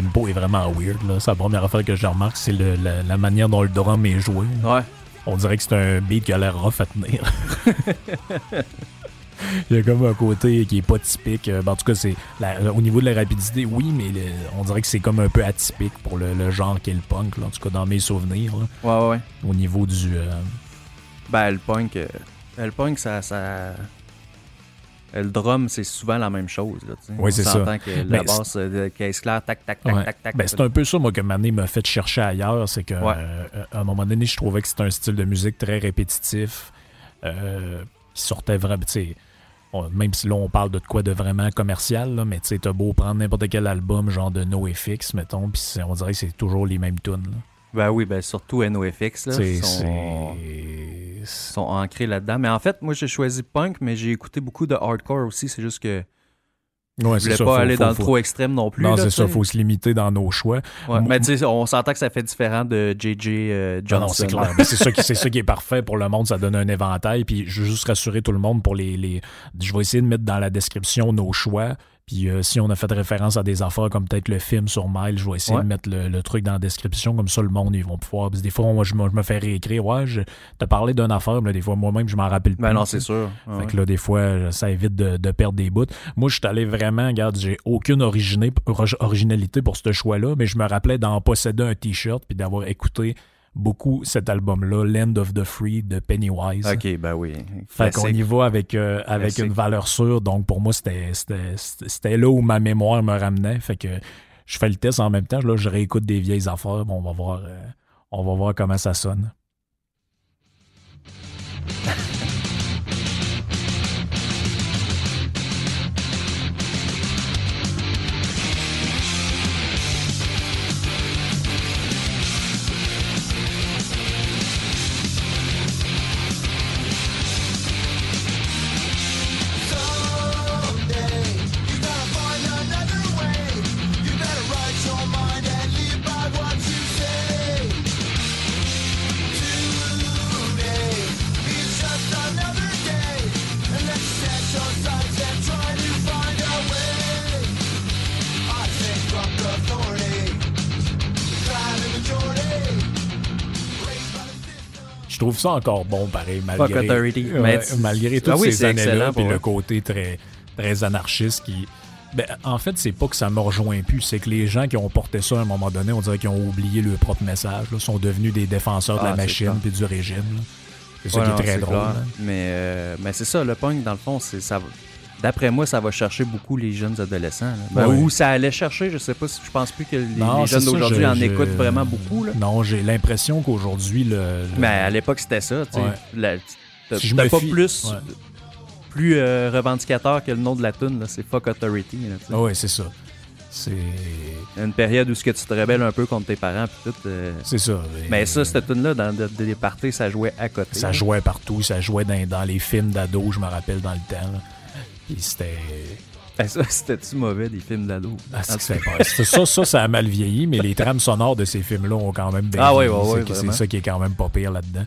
Tempo est vraiment weird. Là. C'est la première affaire que je remarque, c'est le- la, la manière dont le drum est joué. Ouais. On dirait que c'est un beat qui a l'air rough à tenir. *laughs* Il y a comme un côté qui est pas typique. Euh, ben, en tout cas, c'est la- au niveau de la rapidité, oui, mais le- on dirait que c'est comme un peu atypique pour le, le genre qu'est le punk. là. En tout cas, dans mes souvenirs, là, ouais, ouais. au niveau du. euh, Ben, le punk, euh, le punk, ça, ça. Euh, Le drum, c'est souvent la même chose. Là. Oui, c'est ça. que la Ben, basse, euh, caisse claire, tac, tac, tac, Ouais. tac, tac. Ben, c'est un peu ça, moi, que Mané m'a fait chercher ailleurs. C'est que Ouais. euh, à un moment donné, je trouvais que c'était un style de musique très répétitif, euh, qui sortait vraiment. on- Même si là, on parle de quoi de vraiment commercial, là, mais tu sais, t'as beau prendre n'importe quel album, genre de NoFX, mettons, puis on dirait que c'est toujours les mêmes tunes. là. Ben oui, ben surtout NoFX. Là, C'est- sont, ancrés là-dedans. Mais en fait, moi, j'ai choisi punk, mais j'ai écouté beaucoup de hardcore aussi. C'est juste que Ouais, je voulais ça, pas faut- aller faut- dans le trop extrême non plus. Non, c'est ça, faut se limiter dans nos choix. Ouais, mais tu sais, on s'entend que ça fait différent de JJ euh, Non, Johnson. non, c'est clair. C'est ça, qui, c'est ça qui est parfait pour le monde. Ça donne un éventail. Puis je veux juste rassurer tout le monde pour les, les. Je vais essayer de mettre dans la description nos choix. Puis euh, si on a fait référence à des affaires comme peut-être le film sur Mile, je vais essayer Ouais. de mettre le, le truc dans la description. Comme ça, le monde, ils vont pouvoir. Parce que des fois, moi, je, me- je me fais réécrire. Ouais, je t'as parlé d'une affaire, mais là, des fois, moi-même, je m'en rappelle plus. Ben non, c'est sûr. Fait que là, des fois, ça évite de, de perdre des bouts. Moi, je suis allé vraiment, regarde, j'ai aucune originalité pour ce choix-là, mais je me rappelais d'en posséder un t-shirt puis d'avoir écouté beaucoup cet album-là, Land of the Free de Pennywise. Ok, ben oui. Fait qu'on y va avec, euh, avec Classique. une valeur sûre. Donc, pour moi, c'était là où ma mémoire me ramenait. Fait que je fais le test en même temps. Là, je réécoute des vieilles affaires. Bon, on va voir, euh, on va voir comment ça sonne. *laughs* Je trouve ça encore bon, pareil, malgré, Mais tu- malgré toutes Ah oui, ces années-là, puis le côté très, très anarchiste qui... Ben, en fait, c'est pas que ça me rejoint plus, c'est que les gens qui ont porté ça à un moment donné, on dirait qu'ils ont oublié leur propre message, là, sont devenus des défenseurs de Ah, la c'est machine puis du régime. C'est ça Ouais, qui est non, très drôle. là. Mais, euh, mais c'est ça, le punk, dans le fond, c'est ça. D'après moi, ça va chercher beaucoup les jeunes adolescents. Ben. Où ça allait chercher, je sais pas si je pense plus que les, Non, les c'est jeunes d'aujourd'hui en je- écoutent vraiment beaucoup. Là. Non, j'ai l'impression qu'aujourd'hui, le, le- Mais à l'époque, c'était ça. tu sais. Ouais. Si pas fie- plus, ouais. plus euh, revendicateur que le nom de la tune. là, C'est Fuck Authority. Ah ouais, c'est ça. C'est... Une période où ce que tu te rebelles un peu contre tes parents. Puis tout, euh, C'est ça. Mais ça, cette tune-là, dans de- des parties, ça jouait à côté. Ça jouait partout, ça jouait dans, dans les films d'ado, je me rappelle, dans le temps. là. Puis c'était... Ben, C'était-tu mauvais, des films d'ado? Ah, c'est ça, ça, ça a mal vieilli, mais les trames sonores de ces films-là ont quand même bien Ah vieilli. ouais, ouais, C'est- ça qui est quand même pas pire là-dedans.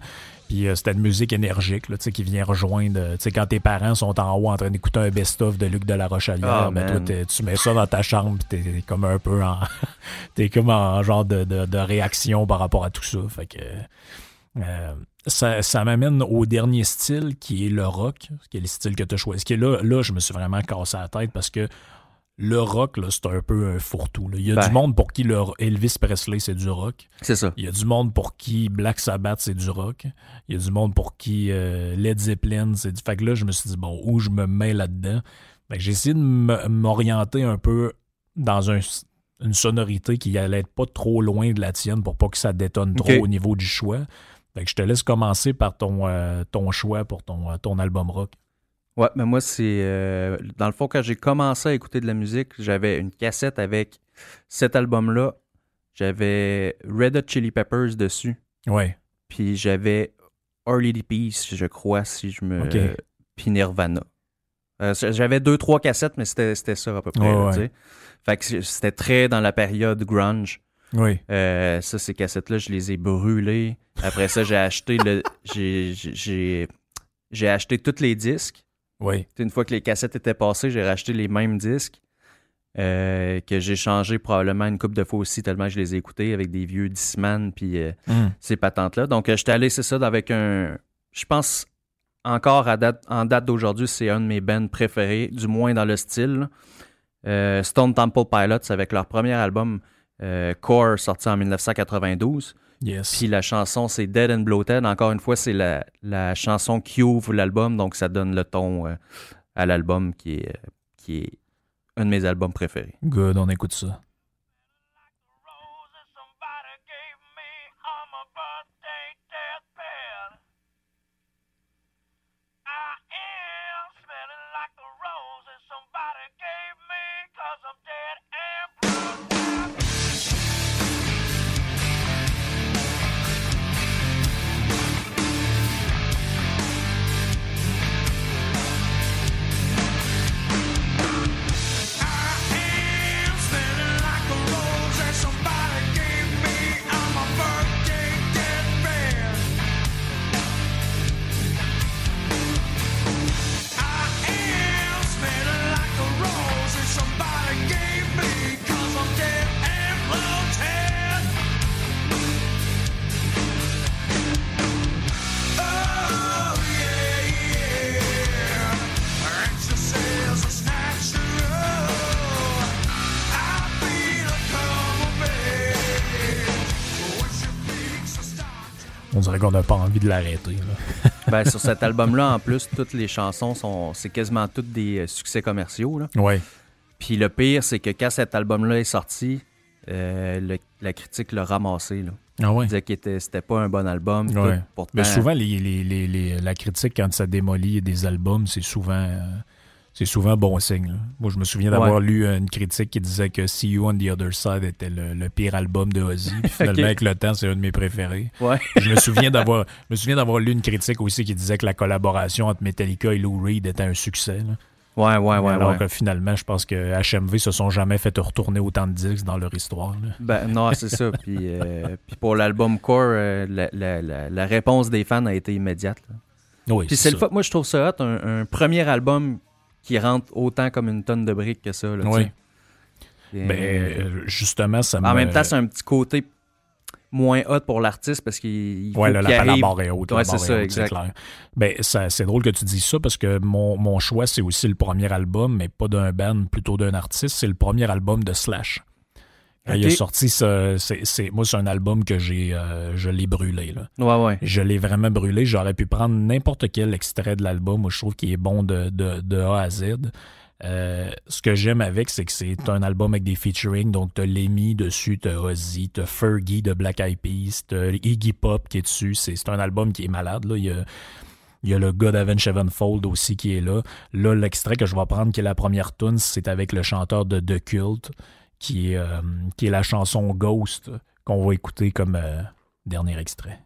Puis euh, c'était une musique énergique là, tu sais, qui vient rejoindre. euh, tu sais, quand tes parents sont en haut en train d'écouter un best-of de Luc de la Rochalière, Ah, ben, toi, tu mets ça dans ta chambre, puis t'es comme un peu en. *laughs* t'es comme en genre de, de- de réaction par rapport à tout ça. Fait que. Euh, ça, ça m'amène au dernier style qui est le rock, qui est le style que tu as choisi. Qui est là, là, je me suis vraiment cassé la tête parce que le rock, là, c'est un peu un fourre-tout. Il y a Ben. du monde pour qui le Elvis Presley, c'est du rock. C'est ça. Il y a du monde pour qui Black Sabbath, c'est du rock. Il y a du monde pour qui euh, Led Zeppelin, c'est du... Fait que là, je me suis dit, bon, où je me mets là-dedans? Que j'ai essayé de m'orienter un peu dans un- une sonorité qui allait être pas trop loin de la tienne pour pas que ça détonne trop au niveau du choix. Fait que je te laisse commencer par ton, euh, ton choix pour ton, euh, ton album rock. Ouais, mais moi, c'est. euh, dans le fond, quand j'ai commencé à écouter de la musique, j'avais une cassette avec cet album-là. J'avais Red Hot Chili Peppers dessus. Ouais. Puis j'avais Early Peace, je crois, si je me. Ok. Puis Nirvana. Euh, j'avais deux, trois cassettes, mais c'était ça à peu près. Ouais, là, ouais. tu sais. Fait que c'était très dans la période grunge. Oui. Euh, ça, ces cassettes-là, je les ai brûlées. Après ça, j'ai acheté le. *laughs* J'ai- acheté tous les disques. Oui. Une fois que les cassettes étaient passées, j'ai racheté les mêmes disques euh, que j'ai changé probablement une couple de fois aussi, tellement je les ai écoutés avec des vieux Discman puis euh, Hum. ces patentes-là. Donc, euh, j'étais allé, c'est ça, avec un. Je pense encore à date, en date d'aujourd'hui, c'est un de mes bands préférés, du moins dans le style. Stone Temple Pilots avec leur premier album euh, Core sorti en 1992. Yes. Puis la chanson, c'est Dead and Bloated. Encore une fois, c'est la, la chanson qui ouvre l'album, donc ça donne le ton euh, à l'album qui est, qui est un de mes albums préférés. Good, on écoute ça. Qu'on n'a pas envie de l'arrêter. *laughs* Ben, sur cet album-là, en plus, toutes les chansons sont. C'est quasiment toutes des euh, succès commerciaux. Là. Ouais. Puis le pire, c'est que quand cet album-là est sorti, euh, le- la critique l'a ramassé. Là. Ah ouais? Il disait que était- c'était pas un bon album. tout. Ouais. Pourtant, Mais souvent, les, les- les- les- la critique, quand ça démolit des albums, c'est souvent, euh, c'est souvent bon signe. là. Moi, je me souviens d'avoir Ouais. lu une critique qui disait que See You on the Other Side était le, le pire album de Ozzy. Puis *laughs* finalement, avec le temps, c'est un de mes préférés. Ouais. je me souviens d'avoir, me souviens d'avoir lu une critique aussi qui disait que la collaboration entre Metallica et Lou Reed était un succès. là. Ouais, ouais, ouais. Alors ouais. que finalement, je pense que HMV se sont jamais fait retourner autant de disques dans leur histoire. là. Ben, non, c'est ça. Puis, euh, *laughs* puis pour l'album Core, euh, la, la- la- la réponse des fans a été immédiate. là. Oui, Puis c'est le fait, moi je trouve ça hot, un, un premier album qui rentre autant comme une tonne de briques que ça. Là, Oui. Et, Ben, euh, justement, ça me... en même temps, c'est un petit côté moins hot pour l'artiste parce qu'il Ouais, là, la, la arrive- barre est haute. Ouais, la c'est ça, exact. clair. Ben, ça- c'est drôle que tu dises ça parce que mon, mon choix, c'est aussi le premier album, mais pas d'un band, plutôt d'un artiste. C'est le premier album de Slash. Quand il est sorti, ça, c'est, c'est- moi, c'est un album que j'ai, euh, je l'ai brûlé. Là. Ouais, ouais. Je l'ai vraiment brûlé. J'aurais pu prendre n'importe quel extrait de l'album. Moi, je trouve qu'il est bon de, de, de A à Z. Euh, ce que j'aime avec, c'est que c'est un album avec des featuring. Donc, t'as Lemmy dessus, t'as Ozzy, t'as Fergie de Black Eyed Peas, t'as Iggy Pop qui est dessus. C'est c'est un album qui est malade. Là. Il, y a, il y a le gars d'Avenge Sevenfold aussi qui est là. Là, l'extrait que je vais prendre, qui est la première tune, c'est avec le chanteur de The Cult, qui est, euh, qui est la chanson Ghost, qu'on va écouter comme euh, dernier extrait.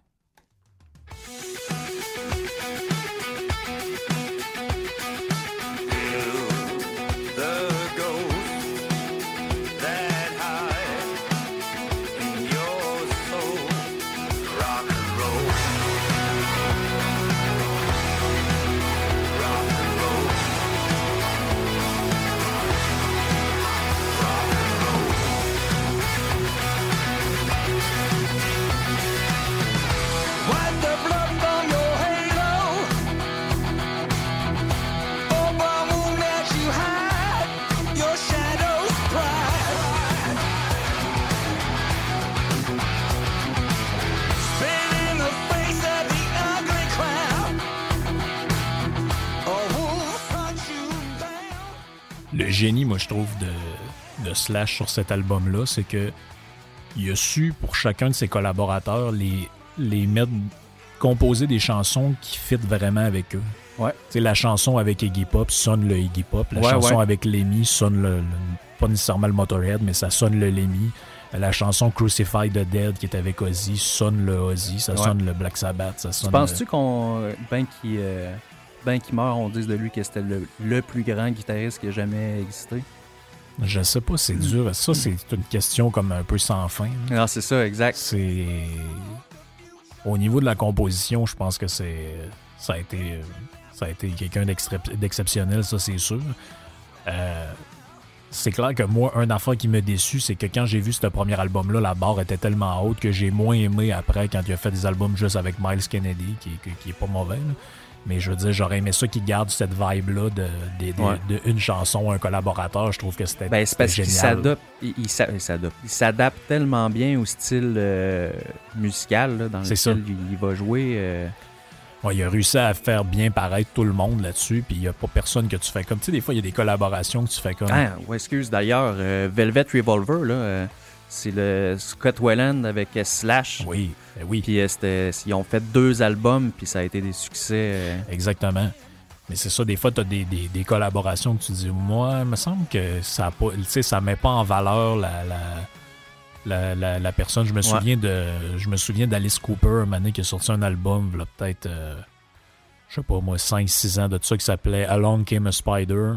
Le génie, moi, je trouve, de, de Slash sur cet album-là, c'est que il a su, pour chacun de ses collaborateurs, les, les mettre, composer des chansons qui fit vraiment avec eux. Ouais. La chanson avec Iggy Pop sonne le Iggy Pop. La Ouais, chanson ouais. avec Lemmy sonne le, le- pas nécessairement le Motorhead, mais ça sonne le Lemmy. La chanson Crucify the Dead qui est avec Ozzy sonne le Ozzy, ça Ouais. sonne le Black Sabbath, ça sonne. Tu penses-tu qu'on. Ben qui, euh, ben qui meurt, on dise de lui que c'était le, le plus grand guitariste qui a jamais existé? Je sais pas, c'est dur. Ça, c'est une question comme un peu sans fin. là. Non, c'est ça, exact. C'est. Au niveau de la composition, je pense que c'est. Ça a été. Ça a été quelqu'un d'exceptionnel, ça, c'est sûr. Euh, c'est clair que moi, un affaire qui m'a déçu, c'est que quand j'ai vu ce premier album-là, la barre était tellement haute que j'ai moins aimé après quand il a fait des albums juste avec Miles Kennedy, qui, qui, qui est pas mauvais. là. Mais je veux dire, j'aurais aimé ça qui garde cette vibe-là de, de, de- Ouais. de une chanson, un collaborateur. Je trouve que c'était Ben, c'est parce génial. s'adapte. Il, il il s'adapte. Il s'adapte tellement bien au style euh, musical là, dans C'est ça. lequel il, il va jouer. euh, Ouais, il a réussi à faire bien paraître tout le monde là-dessus, puis il n'y a pas personne que tu fais comme. Tu sais, des fois, il y a des collaborations que tu fais comme. Ah, ouais, excuse d'ailleurs, euh, Velvet Revolver, là, c'est le Scott Weiland avec Slash. Oui, ben oui, Puis euh, ils ont fait deux albums, puis ça a été des succès. euh, exactement. Mais c'est ça, des fois, tu as des, des- des collaborations que tu dis, moi, il me semble que ça ça met pas en valeur la, la, la, la- la personne. Je me souviens de je me souviens d'Alice Cooper, donné, qui a sorti un album, là, peut-être, euh, je sais pas moi, 5-6 ans de ça, qui s'appelait Along Came a Spider.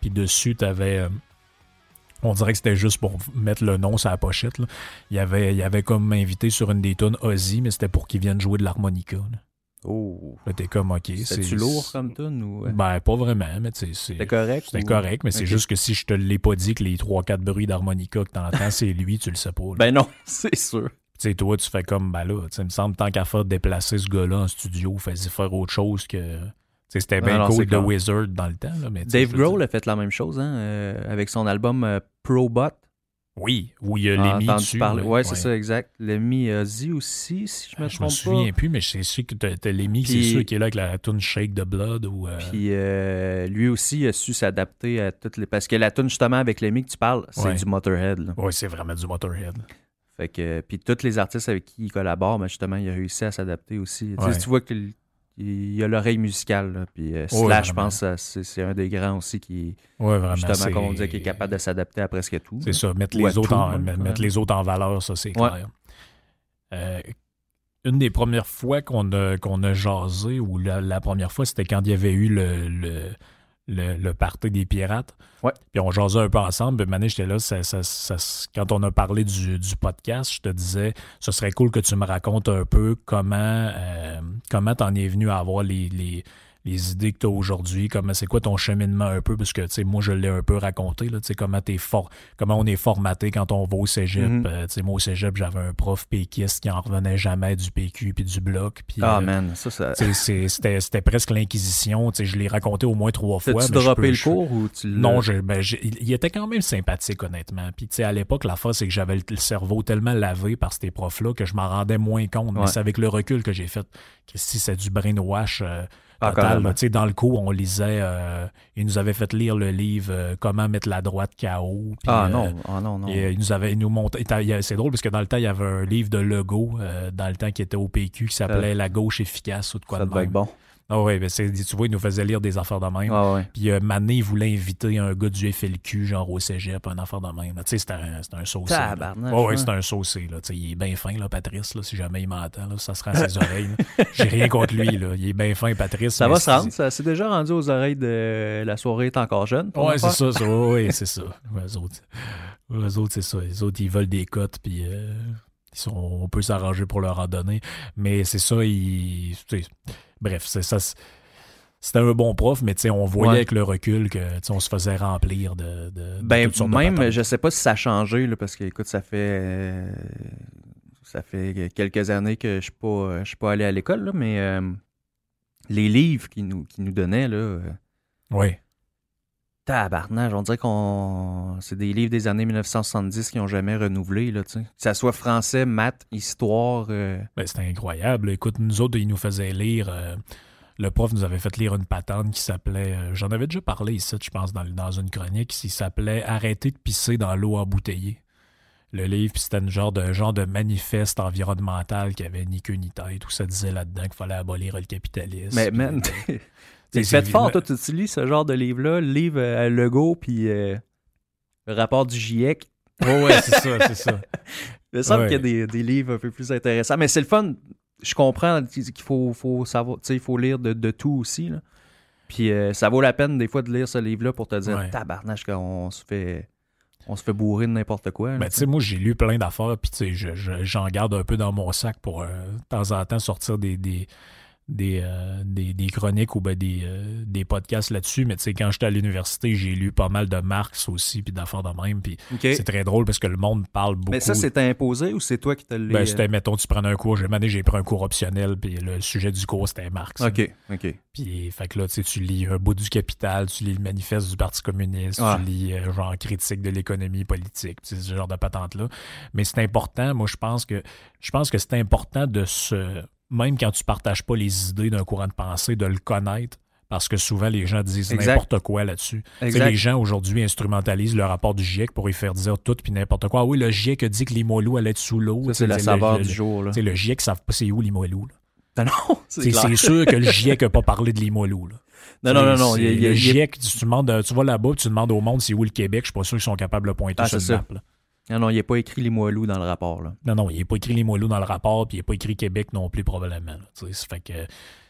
Puis dessus, tu avais. On dirait que c'était juste pour mettre le nom sur la pochette. Là. Il, y avait, il avait comme invité sur une des tunes Ozzy, mais c'était pour qu'il vienne jouer de l'harmonica. là. Oh. Là, t'es comme, OK. C'est-tu lourd comme tune ou. euh, Ben, pas vraiment, mais tu sais, c'est. Correct? Ou- correct, mais c'est juste que si je te l'ai pas dit que les 3-4 bruits d'harmonica que t'entends, c'est lui, tu le sais pas. là. Ben non, *laughs* c'est sûr. tu sais, toi, tu fais comme, ben là, tu me semble, tant qu'à faire déplacer ce gars-là en studio, fais-y faire autre chose que. C'était bien non, cool clair. Wizard dans le temps, là, mais Dave Grohl a fait la même chose hein, euh, avec son album euh, Probot. Oui, où il y a J'ai Lemmy dessus. parler. ouais, Ouais, c'est ça, exact. Lemmy Ozzy aussi, si je me Ah, Je me trompe souviens pas. plus, mais c'est sûr que t'as Lemmy, c'est sûr qui est là avec la tune Shake the Blood ou. euh, Puis euh, lui aussi a su s'adapter à toutes les. Parce que la tune justement avec Lemmy que tu parles, c'est Ouais. du Motorhead. Ouais, c'est vraiment du Motorhead. Fait que puis tous les artistes avec qui il collabore, ben justement, il a réussi à s'adapter aussi. Tu sais, Ouais. Tu vois qu'il il a l'oreille musicale. là. Puis euh, Ouais, Slash, je pense, ça, c'est un des grands aussi qui, Ouais, vraiment. justement, comme on disait, qui est capable de s'adapter à presque tout. C'est ça, mettre les, autres tout, en, mettre les autres en valeur, ça, c'est clair. Euh, une des premières fois qu'on a, qu'on a jasé, ou la, la première fois, c'était quand il y avait eu le, le, le, le party des pirates. Ouais. Puis on jasait un peu ensemble. Puis j'étais là, ça- ça- ça- quand on a parlé du, du podcast, je te disais, ce serait cool que tu me racontes un peu comment euh, comment t'en es venu à avoir les, les, les idées que tu as aujourd'hui, comment c'est quoi ton cheminement un peu, parce que tu sais, moi je l'ai un peu raconté, là, tu comment t'es fort, comment on est formaté quand on va au Cégep. Euh, tu sais, moi au Cégep, j'avais un prof péquiste qui en revenait jamais du PQ puis du bloc. Puis, Ah, euh, man, ça, ça. tu c'était presque l'inquisition. tu sais, Je l'ai raconté au moins trois fois. Je droppé le cours ou tu non, je- ben, il était quand même sympathique, honnêtement. Puis, tu sais, à l'époque, la fois, c'est que j'avais le, le cerveau tellement lavé par ces profs-là que je m'en rendais moins compte. Ouais. Mais c'est avec le recul que j'ai fait que si c'est du brainwash euh, Ah, total. carrément. là. Tu sais, dans le cours, on lisait, euh, il nous avait fait lire le livre euh, Comment mettre la droite KO. Ah euh, non, ah non, non. et, euh, il nous avait il nous a- C'est drôle parce que dans le temps, il y avait un livre de Legault, euh, dans le temps qui était au PQ, qui s'appelait La gauche efficace ou de quoi ça de être bon. Ah ouais, ben c'est- tu vois, il nous faisait lire des affaires de même. Ah ouais. Puis euh, Mané, voulait inviter un gars du FLQ, genre au cégep, un affaire de même. Tu sais, c'était un, c'était un saucé. ouais, ouais. c'est un saucé. Là. Sais, Il est bien fin, là, Patrice, là, si jamais il m'entend. là, Ça sera à ses oreilles. J'ai rien contre lui. Là. Il est bien fin, Patrice. Ça va se c'est- rendre, ça s'est déjà rendu aux oreilles de la soirée est encore jeune. Ouais, c'est ça. ça ouais, c'est ça. Eux autres, eux autres, c'est ça. Les autres, ils veulent des cotes, puis euh, ils sont, on peut s'arranger pour leur en donner. Mais c'est ça, ils, bref, c'est ça. C'était un bon prof, mais tu sais, on voyait Ouais. avec le recul que tu sais, on se faisait remplir de. de- de Ben, toutes sortes de même, je sais pas si ça a changé, là, parce que, écoute, ça fait. euh, ça fait quelques années que je suis pas, je suis pas allé à l'école, mais euh, les livres qu'ils nous, qu'ils nous donnaient, là. euh, Oui. Tabarnage, on dirait qu'on. C'est des livres des années 1970 qui ont jamais renouvelé, là, tu sais. Que ça soit français, maths, histoire. euh, Ben, c'était incroyable. Écoute, nous autres, ils nous faisaient lire. euh, le prof nous avait fait lire une patente qui s'appelait. euh, J'en avais déjà parlé ici, je pense, dans, dans une chronique, qui s'appelait Arrêter de pisser dans l'eau embouteillée. Le livre, puis c'était une genre de genre de manifeste environnemental qui avait ni queue ni tête, où ça disait là-dedans qu'il fallait abolir le capitalisme. Mais, man, *laughs* c'est- fait fort, toi, tu utilises ce genre de livre-là, le livre à Legault, puis euh, le rapport du GIEC. Ouais, ouais, c'est ça, c'est ça. *laughs* Il me semble Ouais. qu'il y a des, des livres un peu plus intéressants. Mais c'est le fun. Je comprends qu'il faut, faut savoir, tu sais, il faut lire de, de tout aussi. Là. Puis euh, ça vaut la peine des fois de lire ce livre-là pour te dire Ouais. tabarnache qu'on se fait on se fait bourrer de n'importe quoi. Ben, tu sais, moi, j'ai lu plein d'affaires, puis tu sais, je- je- j'en garde un peu dans mon sac pour euh, de temps en temps sortir des, des, des, euh, des, des chroniques ou ben, des, euh, des podcasts là-dessus. Mais tu sais, quand j'étais à l'université, j'ai lu pas mal de Marx aussi, puis d'affaires de même. Puis c'est très drôle parce que le monde parle beaucoup. Mais ça, c'était imposé ou c'est toi qui te l'as. Ben, c'était, mettons, tu prends un cours. J'ai demandé, j'ai pris un cours optionnel, puis le sujet du cours, c'était Marx. OK, OK. Puis, fait que là, tu sais, tu lis un bout du Capital, tu lis le manifeste du Parti communiste, Ouais. tu lis euh, genre critique de l'économie politique, ce genre de patente-là. Mais c'est important, moi, je pense que je pense que c'est important de se même quand tu partages pas les idées d'un courant de pensée, de le connaître, parce que souvent les gens disent n'importe quoi là-dessus. Les gens aujourd'hui instrumentalisent le rapport du GIEC pour y faire dire tout puis n'importe quoi. Ah oui, le GIEC a dit que Limoilou allait être sous l'eau. C'est la saveur le, du le- jour. Là. le GIEC ne savent pas c'est où Limoilou. là? Non, *laughs* c'est sûr que le GIEC n'a pas parlé de Limoilou. là. Non, non, non, non. Il le GIEC, tu, tu demandes, tu vas là-bas, tu demandes au monde c'est où le Québec, je suis pas sûr qu'ils sont capables de pointer Ah, sur c'est le ça. map. là. Non, non, il a pas écrit les moelleux dans le rapport. Non, non, il n'est pas écrit Limoilou dans le rapport, puis il n'est pas écrit Québec non plus, probablement. fait que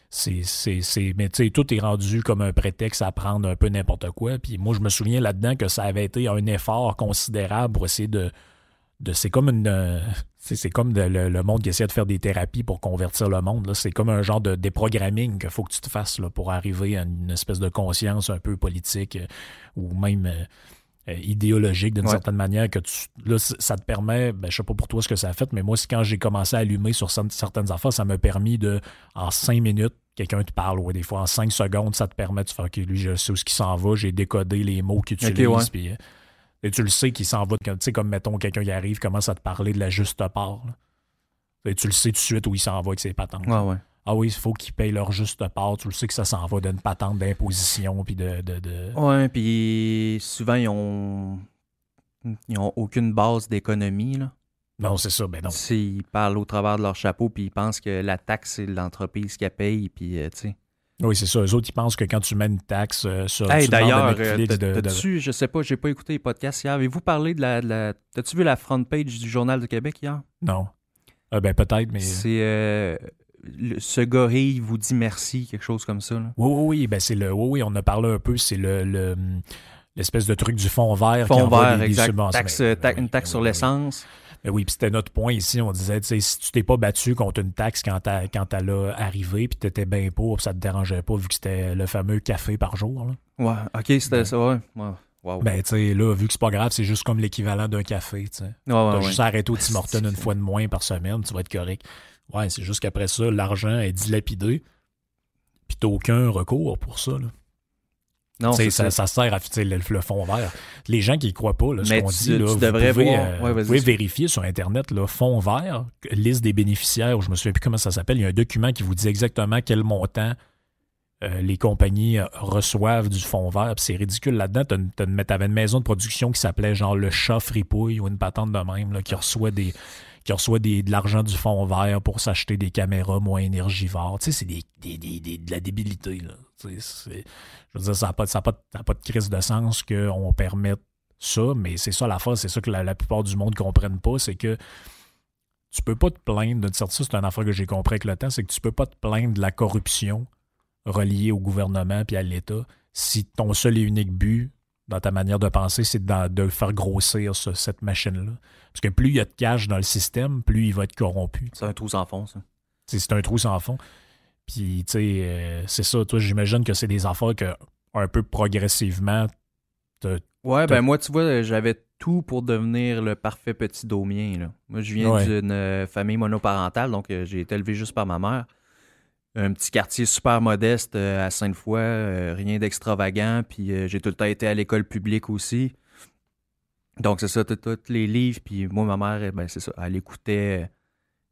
c'est. Mais tu sais, tout est rendu comme un prétexte à prendre un peu n'importe quoi. Puis moi, je me souviens là-dedans que ça avait été un effort considérable pour essayer de. c'est comme une. euh, c'est comme le, monde qui essaie de faire des thérapies pour convertir le monde. C'est comme un genre de déprogramming qu'il faut que tu te fasses là, pour arriver à une espèce de conscience un peu politique euh, ou même euh, idéologique d'une Ouais. certaine manière que tu là ça te permet ben, je sais pas pour toi ce que ça a fait mais moi quand j'ai commencé à allumer sur cer- certaines affaires ça m'a permis de en cinq minutes quelqu'un te parle ou des fois en cinq secondes ça te permet de faire ok lui je sais où ce qui s'en va j'ai décodé les mots qu'il utilise ouais. puis, euh, et tu le sais qu'il s'en va tu sais comme mettons quelqu'un qui arrive commence à te parler de la juste part là. Et tu le sais tout de suite où il s'en va avec ses patentes Ouais, ouais. Ah oui il faut qu'ils payent leur juste part tu le sais que ça s'en va d'une patente d'imposition puis de, de, de- Ouais, puis souvent, ils ont. Ils ont aucune base d'économie. là. non c'est ça ben non Ils parlent au travers de leur chapeau, puis ils pensent que la taxe, c'est l'entreprise qui paye, puis euh, tu sais. Oui, c'est ça. Eux autres, ils pensent que quand tu mets une taxe euh, sur. Hey, d'ailleurs, euh, de- de- je sais pas, j'ai pas écouté les podcasts hier. Avez-vous parlé de la. de la- T'as-tu vu la front page du Journal du Québec hier? Non. Euh, ben, peut-être, mais. C'est. Le- ce gorille vous dit merci, quelque chose comme ça. Là? Oui, oui, oui. Ben, c'est le. Oui, oui, on a parlé un peu. C'est le. le- L'espèce de truc du fond vert. qui Fond envoie vert, des exact. Taxe, Ben, ta- ben une taxe ben sur oui, l'essence. Oui, puis c'était notre point ici. On disait, tu sais, si tu t'es pas battu contre une taxe quand, t'as- quand elle a arrivé, puis t'étais bien pour, puis ça te dérangeait pas, vu que c'était le fameux café par jour. là. Ouais, ok, c'était ça, ouais. ouais. Wow. Ben, tu sais, là, vu que c'est pas grave, c'est juste comme l'équivalent d'un café, tu sais. ouais, T'as ouais, juste ouais. à arrêter au Tim Hortons *laughs* une fois de moins par semaine, tu vas être correct. Ouais, c'est juste qu'après ça, l'argent est dilapidé, puis t'as aucun recours pour ça. Là. Non, Tu ça, ça. ça sert à tu le, le fond vert. Les gens qui y croient pas, là, ce qu'on tu- dit, là, tu vous devrais pouvez, euh, ouais, vas-y. vous pouvez vérifier sur Internet, là, fond vert, liste des bénéficiaires, je me souviens plus comment ça s'appelle, il y a un document qui vous dit exactement quel montant euh, les compagnies euh, reçoivent du fond vert. Puis c'est ridicule là-dedans. Une- T'avais une maison de production qui s'appelait genre le chat fripouille ou une patente de même là, qui reçoit des qui reçoit de l'argent du fond vert pour s'acheter des caméras moins énergivores. Tu sais, c'est des, de la débilité. Là. Je veux dire, ça n'a pas, de- crise de sens qu'on permette ça, mais c'est ça l'affaire, c'est ça que la, la plupart du monde ne comprennent pas, c'est que tu peux pas te plaindre de ça, c'est une affaire que j'ai compris avec le temps, c'est que tu peux pas te plaindre de la corruption reliée au gouvernement puis à l'État si ton seul et unique but dans ta manière de penser, c'est de, de faire grossir ce- cette machine-là. Parce que plus il y a de cash dans le système, plus il va être corrompu. C'est un trou sans fond, ça. C'est un trou sans fond. Puis, tu sais, euh, c'est ça. Toi, j'imagine que c'est des affaires que, un peu progressivement, Ouais, ben moi, tu vois, j'avais tout pour devenir le parfait petit domien. Là. Moi, je viens Ouais. d'une euh, famille monoparentale, donc euh, j'ai été élevé juste par ma mère. Un petit quartier super modeste euh, à Sainte-Foy, euh, rien d'extravagant, puis euh, j'ai tout le temps été à l'école publique aussi. Donc, c'est ça, tous les livres, puis moi, ma mère, ben, c'est ça, elle écoutait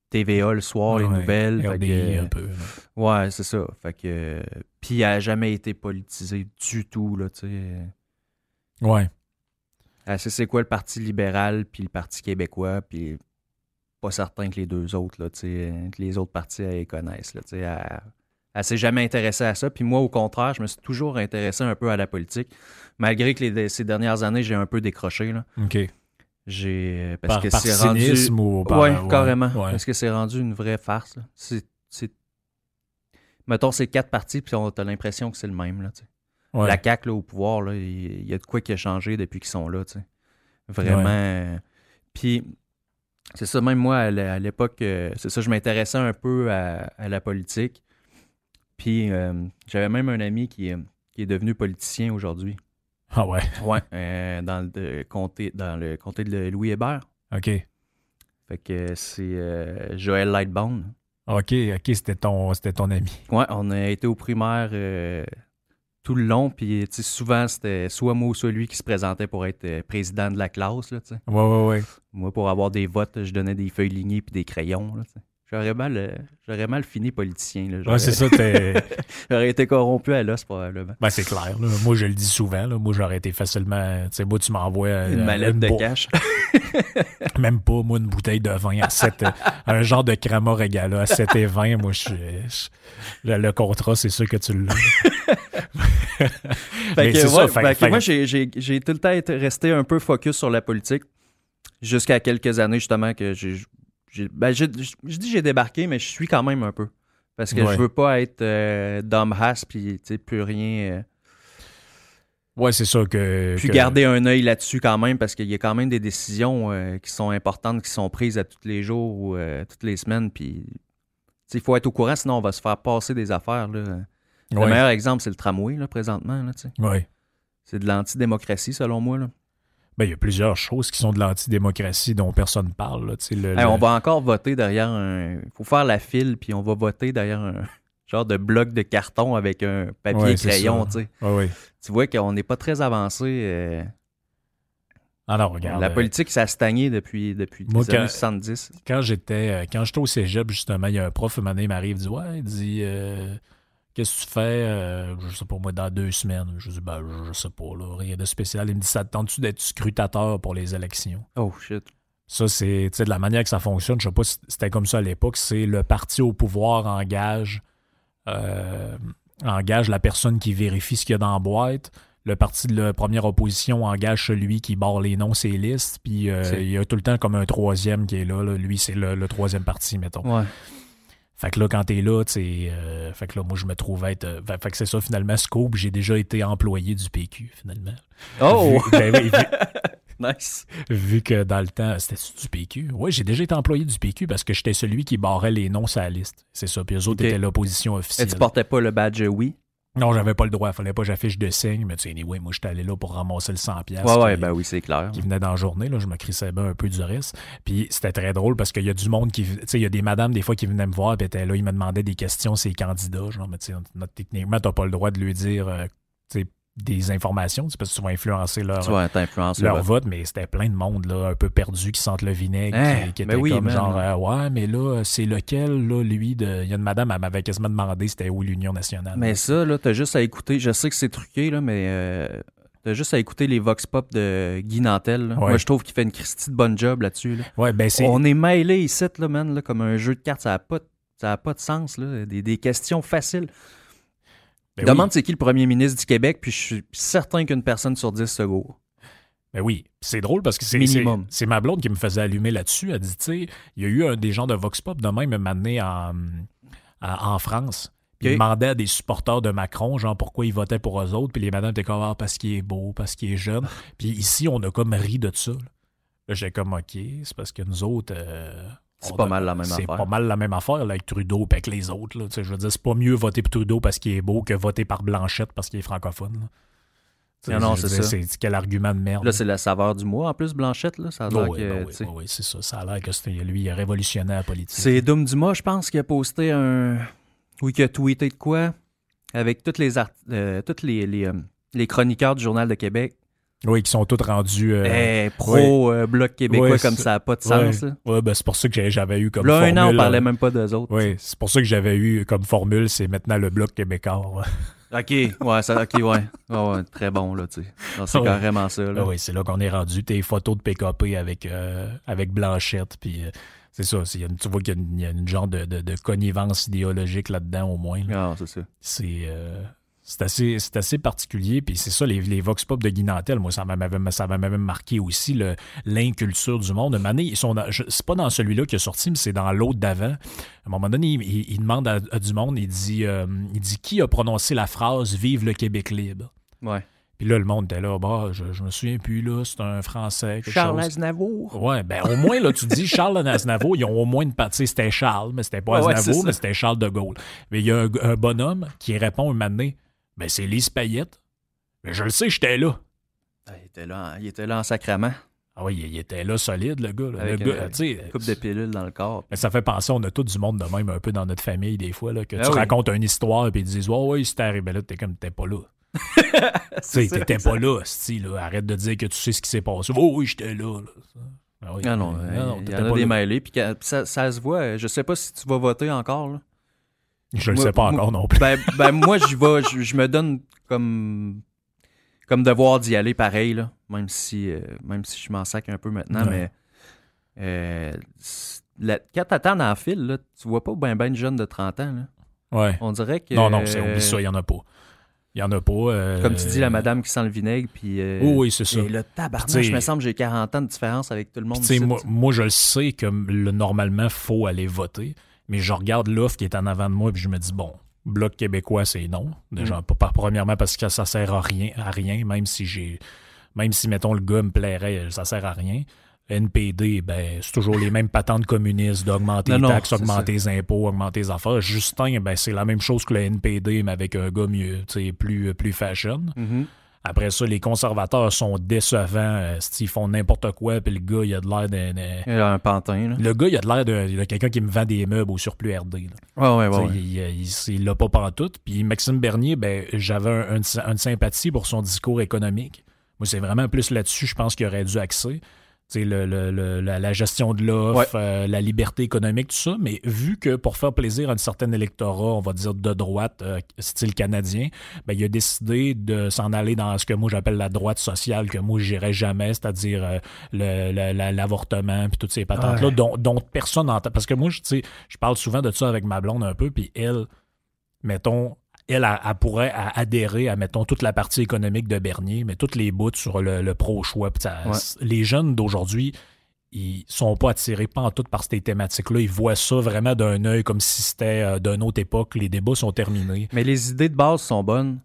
TVA le soir, les nouvelles. fait RDI que, un peu. Ouais, c'est ça. Fait que. Puis elle a jamais été politisée du tout, là, tu sais. Ouais. Elle sait c'est quoi le Parti libéral puis le Parti québécois, puis pas certain que les deux autres, là, que les autres partis, elle les connaissent, là. Elle, elle s'est jamais intéressée à ça. Puis moi, au contraire, je me suis toujours intéressé un peu à la politique, malgré que les- ces dernières années, j'ai un peu décroché, là. OK. J'ai... Parce Par, que par c'est rendu... cynisme ou par... ouais, carrément. Ouais. Parce que c'est rendu une vraie farce. là. C'est, c'est... Mettons, c'est quatre partis, puis on- t'as l'impression que c'est le même. Là. Ouais. La CAQ là, au pouvoir, il y a de quoi qui a changé depuis qu'ils sont là. Vraiment. euh, Puis, c'est ça, même moi, à l'é- à l'époque, euh, c'est ça, je m'intéressais un peu à, à la politique. Puis, euh, j'avais même un ami qui, est- qui est devenu politicien aujourd'hui. Ah ouais? *laughs* Ouais. euh, dans, le comté, dans le comté de Louis Hébert. OK. Fait que c'est euh, Joël Lightbone. OK, OK, c'était ton, c'était ton ami. Ouais, on a été au primaire euh, tout le long, puis souvent c'était soit moi ou soit lui qui se présentait pour être euh, président de la classe. Là. Ouais, ouais, ouais. moi, pour avoir des votes, je donnais des feuilles lignées puis des crayons. Là. J'aurais mal, euh, j'aurais mal fini politicien. Là. Ouais, J'aurais- c'est ça. *laughs* J'aurais été corrompu à l'os, probablement. Ben, c'est clair. là. Moi, je le dis souvent. là. Moi, j'aurais été facilement. Tu sais, moi, tu m'envoies. euh, Une mallette de bo- cash. *laughs* Même pas, moi, une bouteille de vin à 7. un genre de crama regala à 7 et 20. Moi, je, je- je- le contrat, c'est sûr que tu l'as. *laughs* *laughs* Fait Mais que, c'est ça, ouais, fait- fait que fait- moi, j'ai, tout le temps été resté un peu focus sur la politique jusqu'à quelques années, justement, que j'ai. j'ai- ben, je dis j'ai débarqué, mais je suis quand même un peu. Parce que Ouais. je veux pas être euh, dumbass puis tu sais, plus rien. euh, Ouais, c'est ça que. puis que- garder un œil là-dessus quand même, parce qu'il y a quand même des décisions euh, qui sont importantes, qui sont prises à tous les jours ou euh, toutes les semaines. Puis il faut être au courant, sinon on va se faire passer des affaires. Là. Le meilleur exemple, c'est le tramway, là, présentement. Là. Ouais. c'est de l'antidémocratie, selon moi. Là. Ben, il y a plusieurs choses qui sont de l'antidémocratie dont personne parle. là. Tu sais, le- Hey, le- on va encore voter derrière un. Il faut faire la file, puis on va voter derrière un *laughs* genre de bloc de carton avec un papier Ouais, crayon. tu sais. Ouais, ouais. Tu vois qu'on n'est pas très avancé. euh, Ah non, regarde. la euh, politique, ça a stagné depuis, depuis Moi, les années quand- 70. quand j'étais euh, quand j'étais au cégep, justement, il y a un prof, un m'arrive, il dit Ouais, il dit euh, Qu'est-ce que tu fais euh, Je sais pas moi, dans deux semaines? Je dis ben je, sais pas, là, rien de spécial. Il me dit Ça te tente-tu d'être scrutateur pour les élections? Oh shit. Ça, c'est tu sais, de la manière que ça fonctionne, je sais pas si c'était comme ça à l'époque, c'est le parti au pouvoir engage euh, engage la personne qui vérifie ce qu'il y a dans la boîte. Le parti de la première opposition engage celui qui barre les noms, ses listes. Puis euh, il y a tout le temps comme un troisième qui est là. là. Lui, c'est le, le troisième parti, mettons. Ouais. Fait que là, quand t'es là, tu euh, fait que là, moi, je me trouve être. euh, fait, que c'est ça, finalement, Scope, j'ai déjà été employé du PQ, finalement. Oh! Vu, ben oui, vu- *laughs* nice. vu que dans le temps, c'était du PQ. Oui, j'ai déjà été employé du PQ parce que j'étais celui qui barrait les noms sur la liste. C'est ça. Puis eux autres étaient l'opposition Et officielle. tu portais pas le badge oui? Non, j'avais pas le droit. Fallait pas que j'affiche de signe. Mais tu sais, anyway, moi, j'étais allé là pour ramasser le 100$ piastres Ouais, ouais, ben oui, c'est clair. qui venait dans la journée. Là, je me crissais bien un peu du reste. Puis c'était très drôle parce qu'il y a du monde qui. Tu sais, il y a des madames, des fois, qui venaient me voir. Puis étaient là, ils me demandaient des questions, ces candidats. Genre, mais tu sais, techniquement, t'as pas le droit de lui dire euh, tu sais, des informations, parce que tu vas influencer leur, leur ouais. vote, mais c'était plein de monde là, un peu perdu qui sentent le vinaigre, Hein? qui, qui Ben était oui, comme man. genre euh, ouais, mais là c'est lequel là lui de il y a une madame elle m'avait quasiment demandé c'était où l'Union nationale. Mais ça, là, t'as juste à écouter. Je sais que c'est truqué, là, mais euh, t'as juste à écouter les Vox Pop de Guy Nantel. Ouais. Moi, je trouve qu'il fait une Christie de bonne job là-dessus. là. ouais, ben c'est On est mêlés ici, là, man, là, comme un jeu de cartes. Ça n'a pas, ça a pas de sens. Là. Des, des questions faciles. Ben Demande oui, c'est qui le premier ministre du Québec, puis je suis certain qu'une personne sur dix se gourre. ben oui, c'est drôle parce que c'est ma blonde qui me faisait allumer là-dessus, elle dit tu sais, il y a eu un, des gens de Vox Pop de même m'amener en en France. Puis. Il demandait à des supporters de Macron, genre pourquoi ils votaient pour eux autres, puis les madames étaient comme ah, parce qu'il est beau, parce qu'il est jeune. Puis ici, on a comme ri de ça. Là, comme OK, c'est parce que nous autres. euh, C'est pas mal la même C'est affaire. pas mal la même affaire là, avec Trudeau et avec les autres. Là. Je veux dire, c'est pas mieux voter pour Trudeau parce qu'il est beau que voter par Blanchette parce qu'il est francophone. Non, non, c'est ça. C'est quel argument de merde. Là, c'est la saveur du mois. En plus, Blanchette, là, ça a Oh, l'air oui, que, ben oui, ben oui, c'est ça. Ça a l'air que c'était- lui, il a révolutionné la politique. C'est Doom Dumas, je pense, qui a posté un. Oui, qui a tweeté de quoi avec les, art... euh, toutes les, les, euh, les chroniqueurs du Journal de Québec. Oui, qui sont tous rendus. euh, Eh, pro-Bloc québécois, Ouais, comme c'est- ça n'a pas de sens. Là, Ouais, ben, c'est pour ça que j'avais eu comme Là, formule. un an, on parlait euh, même pas d'eux autres. Oui, c'est pour ça que j'avais eu comme formule, c'est maintenant le bloc québécois. *laughs* OK, ouais, ça, OK, ouais. Ouais, ouais, très bon, là, tu sais. C'est Ouais. carrément ça, là. Ah oui, c'est là qu'on est rendu. Tes photos de PKP avec, euh, avec Blanchette, puis euh, c'est ça. une- tu vois qu'il y a une, il y a une genre de, de- de connivence idéologique là-dedans, au moins. là. Ah, c'est ça. C'est euh, c'est assez, c'est assez particulier. Puis c'est ça, les, les Vox Pop de Guy Nantel, moi, ça m'avait ça m'avait marqué aussi le- l'inculture du monde. Année, ils sont dans- je- c'est pas dans celui-là qui est sorti, mais c'est dans l'autre d'avant. À un moment donné, il, il- il demande à, à du monde, il dit, euh, il dit qui a prononcé la phrase Vive le Québec libre? Ouais. Puis là, le monde était là, bah, je, je me souviens plus, là, c'est un Français, Charles chose. Aznavour. Ouais, ben au moins, là, tu dis Charles Aznavour, ils ont au moins une partie. C'était Charles, mais c'était pas ouais, Aznavour, mais c'était Charles de Gaulle. Mais il y a un, un bonhomme qui répond un moment donné, ben c'est Lise Payette. Mais je le sais, j'étais là. Ah, Il était là, en- il était là en sacrament, Ah oui, il, il était là solide, le gars. là. avec le gars, une tu sais, coupe de pilules dans le corps. mais ça fait penser, on a tout du monde de même un peu dans notre famille, des fois, là, que Ah tu oui. racontes une histoire, puis ils disent, ouais, ouais, c'était arrivé là, t'es comme, t'es pas là. *laughs* tu t'étais pas là, sti, là. Arrête de dire que tu sais ce qui s'est passé. Oh oui, j'étais là. là. Ah oui. Ah non, Non, euh, non, il y t'étais en a pas des là. mêlés, puis ça, ça se voit. Je sais pas si tu vas voter encore. Là. Je le Moi- sais pas encore non plus. Ben, ben, moi, j'y vais, je, je me donne comme, comme devoir d'y aller pareil, là, même, si, euh, même si je m'en sac un peu maintenant. Ouais. Mais euh, la- quand t'attends dans le fil, là, tu vois pas ben ben de jeunes de 30 ans. Là. Ouais. On dirait que. Non, non, c'est, oublie ça, il y en a pas. Il y en a pas. euh, Comme tu dis, la madame qui sent le vinaigre, puis. euh, Oui, oui, c'est ça. Et le tabarnak, je me semble que j'ai 40 ans de différence avec tout le monde. Ici, moi, moi, je le sais que le, normalement, faut aller voter. Mais je regarde l'offre qui est en avant de moi puis je me dis, bon, Bloc québécois, c'est non. Déjà, Mm. pas, premièrement parce que ça sert à rien, à rien même si j'ai. Même si, mettons, le gars me plairait, ça sert à rien. NPD, ben, c'est toujours les mêmes patentes communistes d'augmenter les taxes, augmenter les impôts, augmenter les affaires. Justin, ben, c'est la même chose que le NPD, mais avec un gars mieux, plus, plus fashion. Mhm. Après ça, les conservateurs sont décevants. euh, ils font n'importe quoi, puis le gars, il a de l'air d'un. Il a un pantin, là. Le gars, il a de l'air de, quelqu'un qui me vend des meubles au surplus RD. là. Ouais, ouais, ouais. Il, l'a pas pantoute. Puis Maxime Bernier, ben, j'avais un, un- une sympathie pour son discours économique. Moi, c'est vraiment plus là-dessus, je pense qu'il aurait dû axer. Le, le- le- la, la gestion de l'offre, euh, la liberté économique, tout ça. Mais vu que pour faire plaisir à un certain électorat, on va dire de droite, euh, style canadien, ben, il a décidé de s'en aller dans ce que moi j'appelle la droite sociale, que moi j'irais jamais, c'est-à-dire euh, l'avortement, puis toutes ces patentes-là, Ouais. dont, dont personne n'entend. Parce que moi, je parle souvent de ça avec ma blonde un peu, puis elle, mettons, elle, elle, elle pourrait adhérer à, mettons, toute la partie économique de Bernier, mais toutes les bouts sur le, le pro-choix. Ouais. Les jeunes d'aujourd'hui, ils sont pas attirés pas en tout par ces thématiques-là. Ils voient ça vraiment d'un œil comme si c'était euh, d'une autre époque. Les débats sont terminés. Mais les idées de base sont bonnes.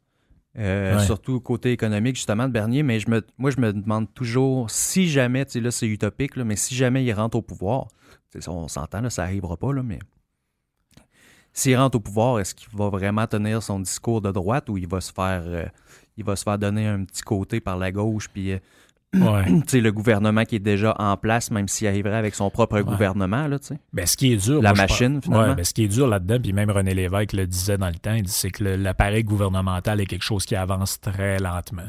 euh, Ouais. Surtout côté économique, justement, de Bernier. Mais je me, moi, je me demande toujours si jamais, tu sais, là, c'est utopique, là, mais si jamais il rentre au pouvoir, on s'entend, là, ça arrivera pas, là, mais s'il rentre au pouvoir, est-ce qu'il va vraiment tenir son discours de droite ou il va se faire, euh, il va se faire donner un petit côté par la gauche, puis euh, Ouais. *clears throat* le gouvernement qui est déjà en place, même s'il arriverait avec son propre gouvernement, là, tu sais? Ben, ce qui est dur. La moi, machine, finalement. Ouais, ben, ce qui est dur là-dedans, puis même René Lévesque le disait dans le temps, c'est que l'appareil gouvernemental est quelque chose qui avance très lentement.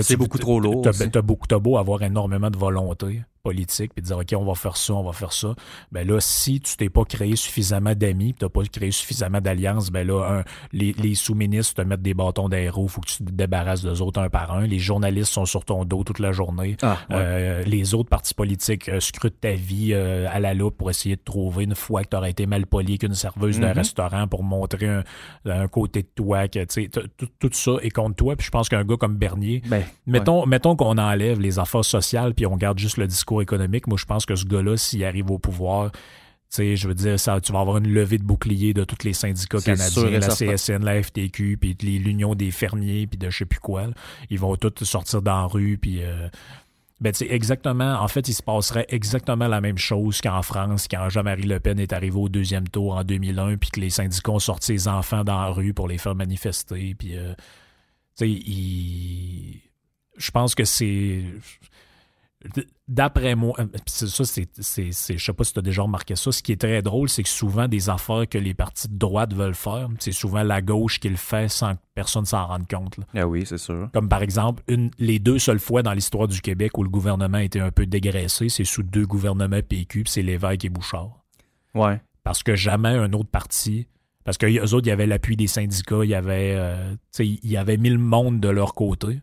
C'est beaucoup trop lourd beaucoup, t'as beau avoir énormément de volonté politique, puis de dire, OK, on va faire ça, on va faire ça. Ben là, si tu t'es pas créé suffisamment d'amis, puis t'as pas créé suffisamment d'alliances, ben là, un, les, les sous-ministres te mettent des bâtons roues, faut que tu te débarrasses d'eux autres un par un. Les journalistes sont sur ton dos toute la journée. Ah, ouais. Euh, les autres partis politiques euh, scrutent ta vie euh, à la loupe pour essayer de trouver une fois que tu aurais été mal poli qu'une serveuse d'un Mhm. restaurant pour montrer un, un côté de toi que tu tout, tout ça est contre toi. Puis je pense qu'un gars comme Bernier, Ben, mettons, mettons qu'on enlève les affaires sociales puis on garde juste le discours économique. Moi, je pense que ce gars-là, s'il arrive au pouvoir, tu sais, je veux dire, ça, tu vas avoir une levée de bouclier de tous les syndicats canadiens, la. CSN, la FTQ, puis l'Union des fermiers, puis de je sais plus quoi. là. Ils vont tous sortir dans la rue, puis... euh, ben, exactement. En fait, il se passerait exactement la même chose qu'en France, quand Jean-Marie Le Pen est arrivé au deuxième tour en 2001, puis que les syndicats ont sorti les enfants dans la rue pour les faire manifester. Puis, euh, tu sais, il- je pense que c'est. D'après moi, euh, ça, c'est, je sais pas si tu as déjà remarqué ça. Ce qui est très drôle, c'est que souvent des affaires que les partis de droite veulent faire, c'est souvent la gauche qui le fait sans que personne s'en rende compte. là. ah oui, c'est sûr. Comme par exemple, une, les deux seules fois dans l'histoire du Québec où le gouvernement a été un peu dégraissé, c'est sous deux gouvernements PQ, c'est Lévesque et Bouchard. Ouais. Parce que jamais un autre parti. Parce qu'eux autres, il y avait l'appui des syndicats, il y avait, euh, il y avait mille monde de leur côté.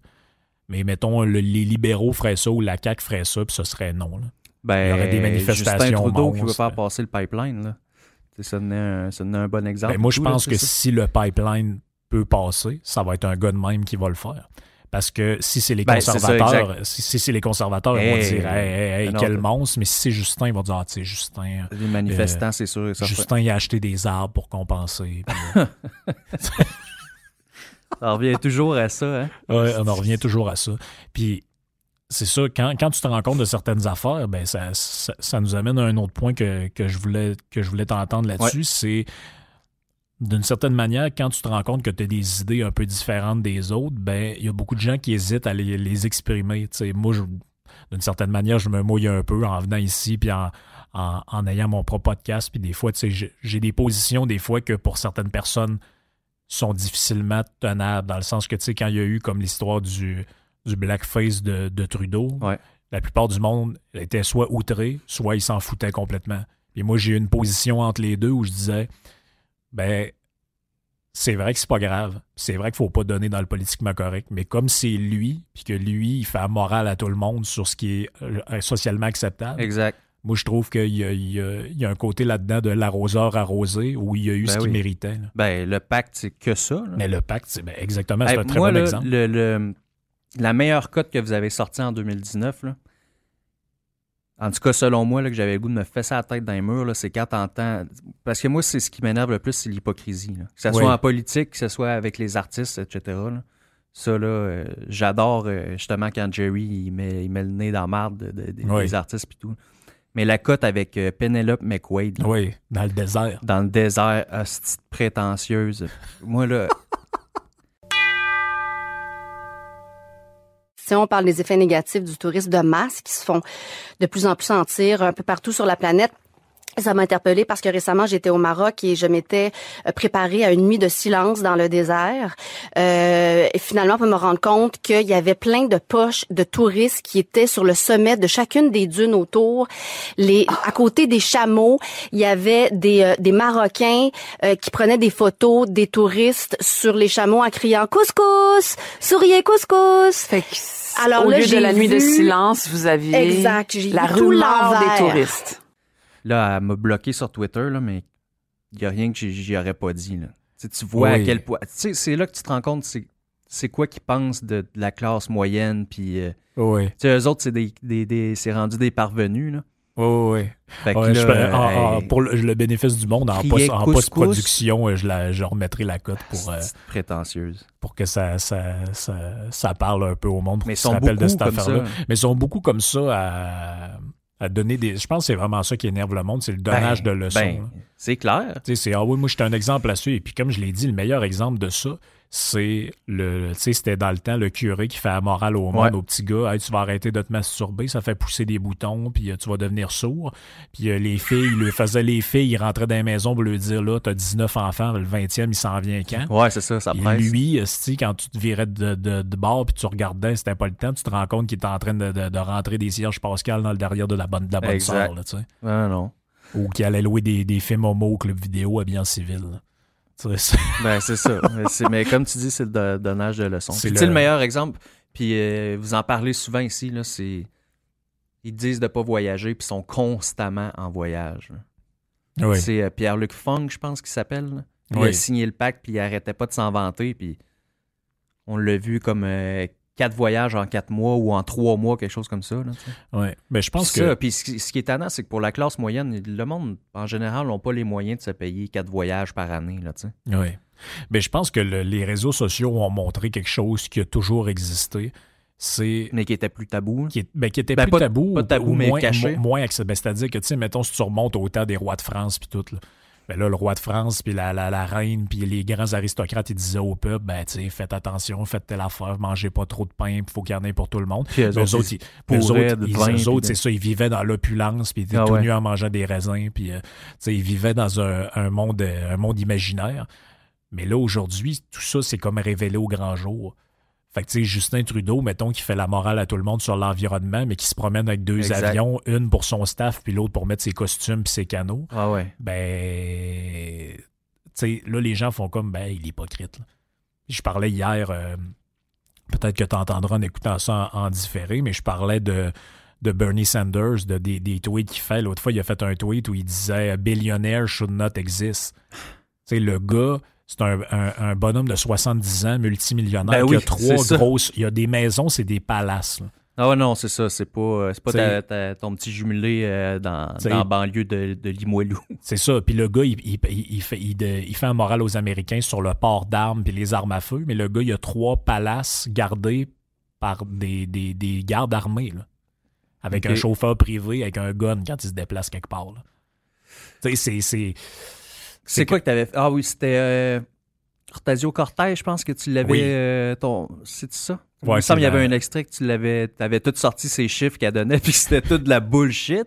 Mais mettons, le- les libéraux feraient ça ou la CAQ ferait ça, puis ce serait non. là. Ben, Il y aurait des manifestations Justin Trudeau qui veut monstres. faire passer le pipeline, là. Ça donnait un, ça donnait un bon exemple. Ben, moi, je là, pense que ça. si le pipeline peut passer, ça va être un gars de même qui va le faire. Parce que si c'est les Ben, conservateurs, si, c'est les conservateurs, ils vont dire hey, hey, hey, Ben quel monstre, mais si c'est Justin, ils vont dire ah, tu sais, Justin, Les manifestants, c'est sûr. Justin, il a acheté des arbres pour compenser. Puis, *laughs* Ça revient toujours à ça, hein? Ouais, on en revient toujours à ça. Puis c'est ça, quand, quand tu te rends compte de certaines affaires, ben ça, ça, ça nous amène à un autre point que, que je voulais que je voulais t'entendre là-dessus, c'est d'une certaine manière, quand tu te rends compte que tu as des idées un peu différentes des autres, ben il y a beaucoup de gens qui hésitent à les, les exprimer. Tu sais, moi, d'une certaine manière, je me mouille un peu en venant ici, puis en, en, en ayant mon propre podcast, puis des fois, j'ai des positions, des fois, que pour certaines personnes sont difficilement tenables, dans le sens que, tu sais, quand il y a eu comme l'histoire du, du blackface de, de Trudeau, Ouais. la plupart du monde était soit outré, soit ils s'en foutaient complètement. Et moi, j'ai eu une position entre les deux où je disais, ben, c'est vrai que c'est pas grave. C'est vrai qu'il faut pas donner dans le politiquement correct. Mais comme c'est lui, puis que lui, il fait la morale à tout le monde sur ce qui est euh, socialement acceptable, Exact. Moi, je trouve qu'il y a, y y un côté là-dedans de l'arroseur arrosé où il y a eu Ben ce qu'il oui. méritait. là. Ben, le pacte, c'est que ça. là. Mais le pacte, c'est ben, exactement, c'est un très moi, bon exemple. le- le- la meilleure cote que vous avez sortie en 2019, là, en tout cas, selon moi, là, que j'avais le goût de me fesser la tête dans les murs, c'est quand t'entends... Parce que moi, c'est ce qui m'énerve le plus, c'est l'hypocrisie. Que ce Oui. soit en politique, que ce soit avec les artistes, etc. là. Ça, là, euh, j'adore euh, justement quand Jerry, il met, il met le nez dans la marde de- de- de- Oui. des artistes et tout. Mais la cote avec euh, Penelope McQuaid, là, Oui, dans le désert. dans le désert, hostie de prétentieuse. Moi, là... *laughs* Si on parle des effets négatifs du tourisme de masse qui se font de plus en plus sentir un peu partout sur la planète, ça m'a interpellée parce que récemment j'étais au Maroc et je m'étais euh, préparée à une nuit de silence dans le désert. Euh, et finalement, pour me rendre compte qu'il y avait plein de poches de touristes qui étaient sur le sommet de chacune des dunes autour. Les, à côté des chameaux, il y avait des, euh, des Marocains euh, qui prenaient des photos des touristes sur les chameaux en criant couscous, souriez couscous. Fait que, Alors au là, lieu de la nuit de silence, vous aviez Exact, la rumeur des touristes. Là, elle m'a bloqué sur Twitter, là, mais il n'y a rien que j'y- aurais pas dit. Là. Tu vois à quel point. Tu sais, c'est là que tu te rends compte, c'est, c'est quoi qu'ils pensent de, de la classe moyenne. Puis, euh, Oui, tu sais, eux autres, c'est, des, des, rendu des parvenus. Là. oui, Ouais, en- en- pour le, le bénéfice du monde, en, post, post-production, euh, je, la, je remettrai la cote pour, euh, prétentieuse. pour que ça, ça, ça, ça parle un peu au monde, pour qu'ils ils se sont rappellent de cette affaire-là. Mais ils sont beaucoup comme ça à, à donner des... Je pense que c'est vraiment ça qui énerve le monde, c'est le donnage Ben, de leçons. ben, là. c'est clair. C'est ah oui, moi j'étais un exemple là-dessus. Et puis comme je l'ai dit, le meilleur exemple de ça, c'est le. Tu sais, c'était dans le temps le curé qui fait la morale au monde, Ouais. au petit gars. Hey, tu vas arrêter de te masturber, ça fait pousser des boutons, puis euh, tu vas devenir sourd. Puis euh, les filles, il lui faisait les filles, il rentrait dans la maison pour lui dire là, t'as 19 enfants, le 20e, il s'en vient quand? Ouais, c'est ça, ça presse. lui, quand tu te virais de, de, de bord puis tu regardais, c'était pas le temps, tu te rends compte qu'il était en train de, de, rentrer des cierges Pascal dans le derrière de la bonne, de la bonne sœur, là, tu sais. Ah, non. Ou qu'il allait louer des, des films homo au club vidéo habillé en civil. là. Ben, c'est ça. *laughs* mais, comme tu dis, c'est le do- donnage de leçons. C'est le- le meilleur exemple, puis euh, vous en parlez souvent ici, là, c'est. Ils disent de pas voyager, puis ils sont constamment en voyage. Oui. C'est euh, Pierre-Luc Funk, je pense qu'il s'appelle. Il a signé le pacte, puis il arrêtait pas de s'en vanter, puis on l'a vu comme euh, quatre voyages en quatre mois ou en trois mois, quelque chose comme ça. Là. Ouais. Mais je pense que. ça, puis ce, qui- ce qui est étonnant, c'est que pour la classe moyenne, le monde, en général, n'a pas les moyens de se payer quatre voyages par année. Là. Oui. Mais je pense que le- les réseaux sociaux ont montré quelque chose qui a toujours existé. C'est. Mais qui était plus tabou. Qui, est- ben, qui était Ben, plus pas- tabou, pas ou- tabou, ou mais moins, caché. mo- moins ben, C'est-à-dire que, tu sais, mettons, si tu remontes au temps des rois de France puis tout, là, ben là, le roi de France, puis la, la, la reine, puis les grands aristocrates, ils disaient au peuple, ben, tu sais, faites attention, faites telle affaire, mangez pas trop de pain, il faut qu'il y en ait pour tout le monde. Puis eux autres, autres, ils eux autres, de eux autres, c'est ça, ils vivaient dans l'opulence, puis ils étaient Ah tout ouais. nus en mangeant des raisins, puis euh, tu sais, ils vivaient dans un, un monde, un monde imaginaire. Mais là, aujourd'hui, tout ça, c'est comme révélé au grand jour. Fait que, tu sais, Justin Trudeau, mettons, qui fait la morale à tout le monde sur l'environnement, mais qui se promène avec deux Exact. avions, une pour son staff, puis l'autre pour mettre ses costumes puis ses canaux, Ah ouais. ben, tu sais, là, les gens font comme, ben, il est hypocrite. là. Je parlais hier, euh, peut-être que tu entendras en écoutant ça en, en différé, mais je parlais de, de Bernie Sanders, de, des, des tweets qu'il fait. L'autre fois, il a fait un tweet où il disait Billionaire should not exist. Tu sais, le gars, c'est un, un- un bonhomme de 70 ans, multimillionnaire, Ben qui a oui, trois grosses. Il y a des maisons, c'est des palaces. là. Ah ouais, non, c'est ça. C'est pas, euh, pas T'sais- ta- ta- ton petit jumelé euh, dans, dans la banlieue de, de Limoilou. *laughs* C'est ça. Puis le gars, il, il- fait, il, fait un moral aux Américains sur le port d'armes puis les armes à feu. Mais le gars, il a trois palaces gardés par des, des, des gardes armés. là. Avec un chauffeur privé, avec un gun quand il se déplace quelque part. Tu sais, c'est- c'est. Quoi que t'avais fait? Ah oui, c'était. euh, Octavio Cortez, je pense que tu l'avais. Oui. euh, ton... C'est ça? Ouais, il me semble qu'il y avait un extrait que tu l'avais. Tu avais tout sorti ces chiffres qu'elle donnait, *laughs* puis c'était tout de la bullshit.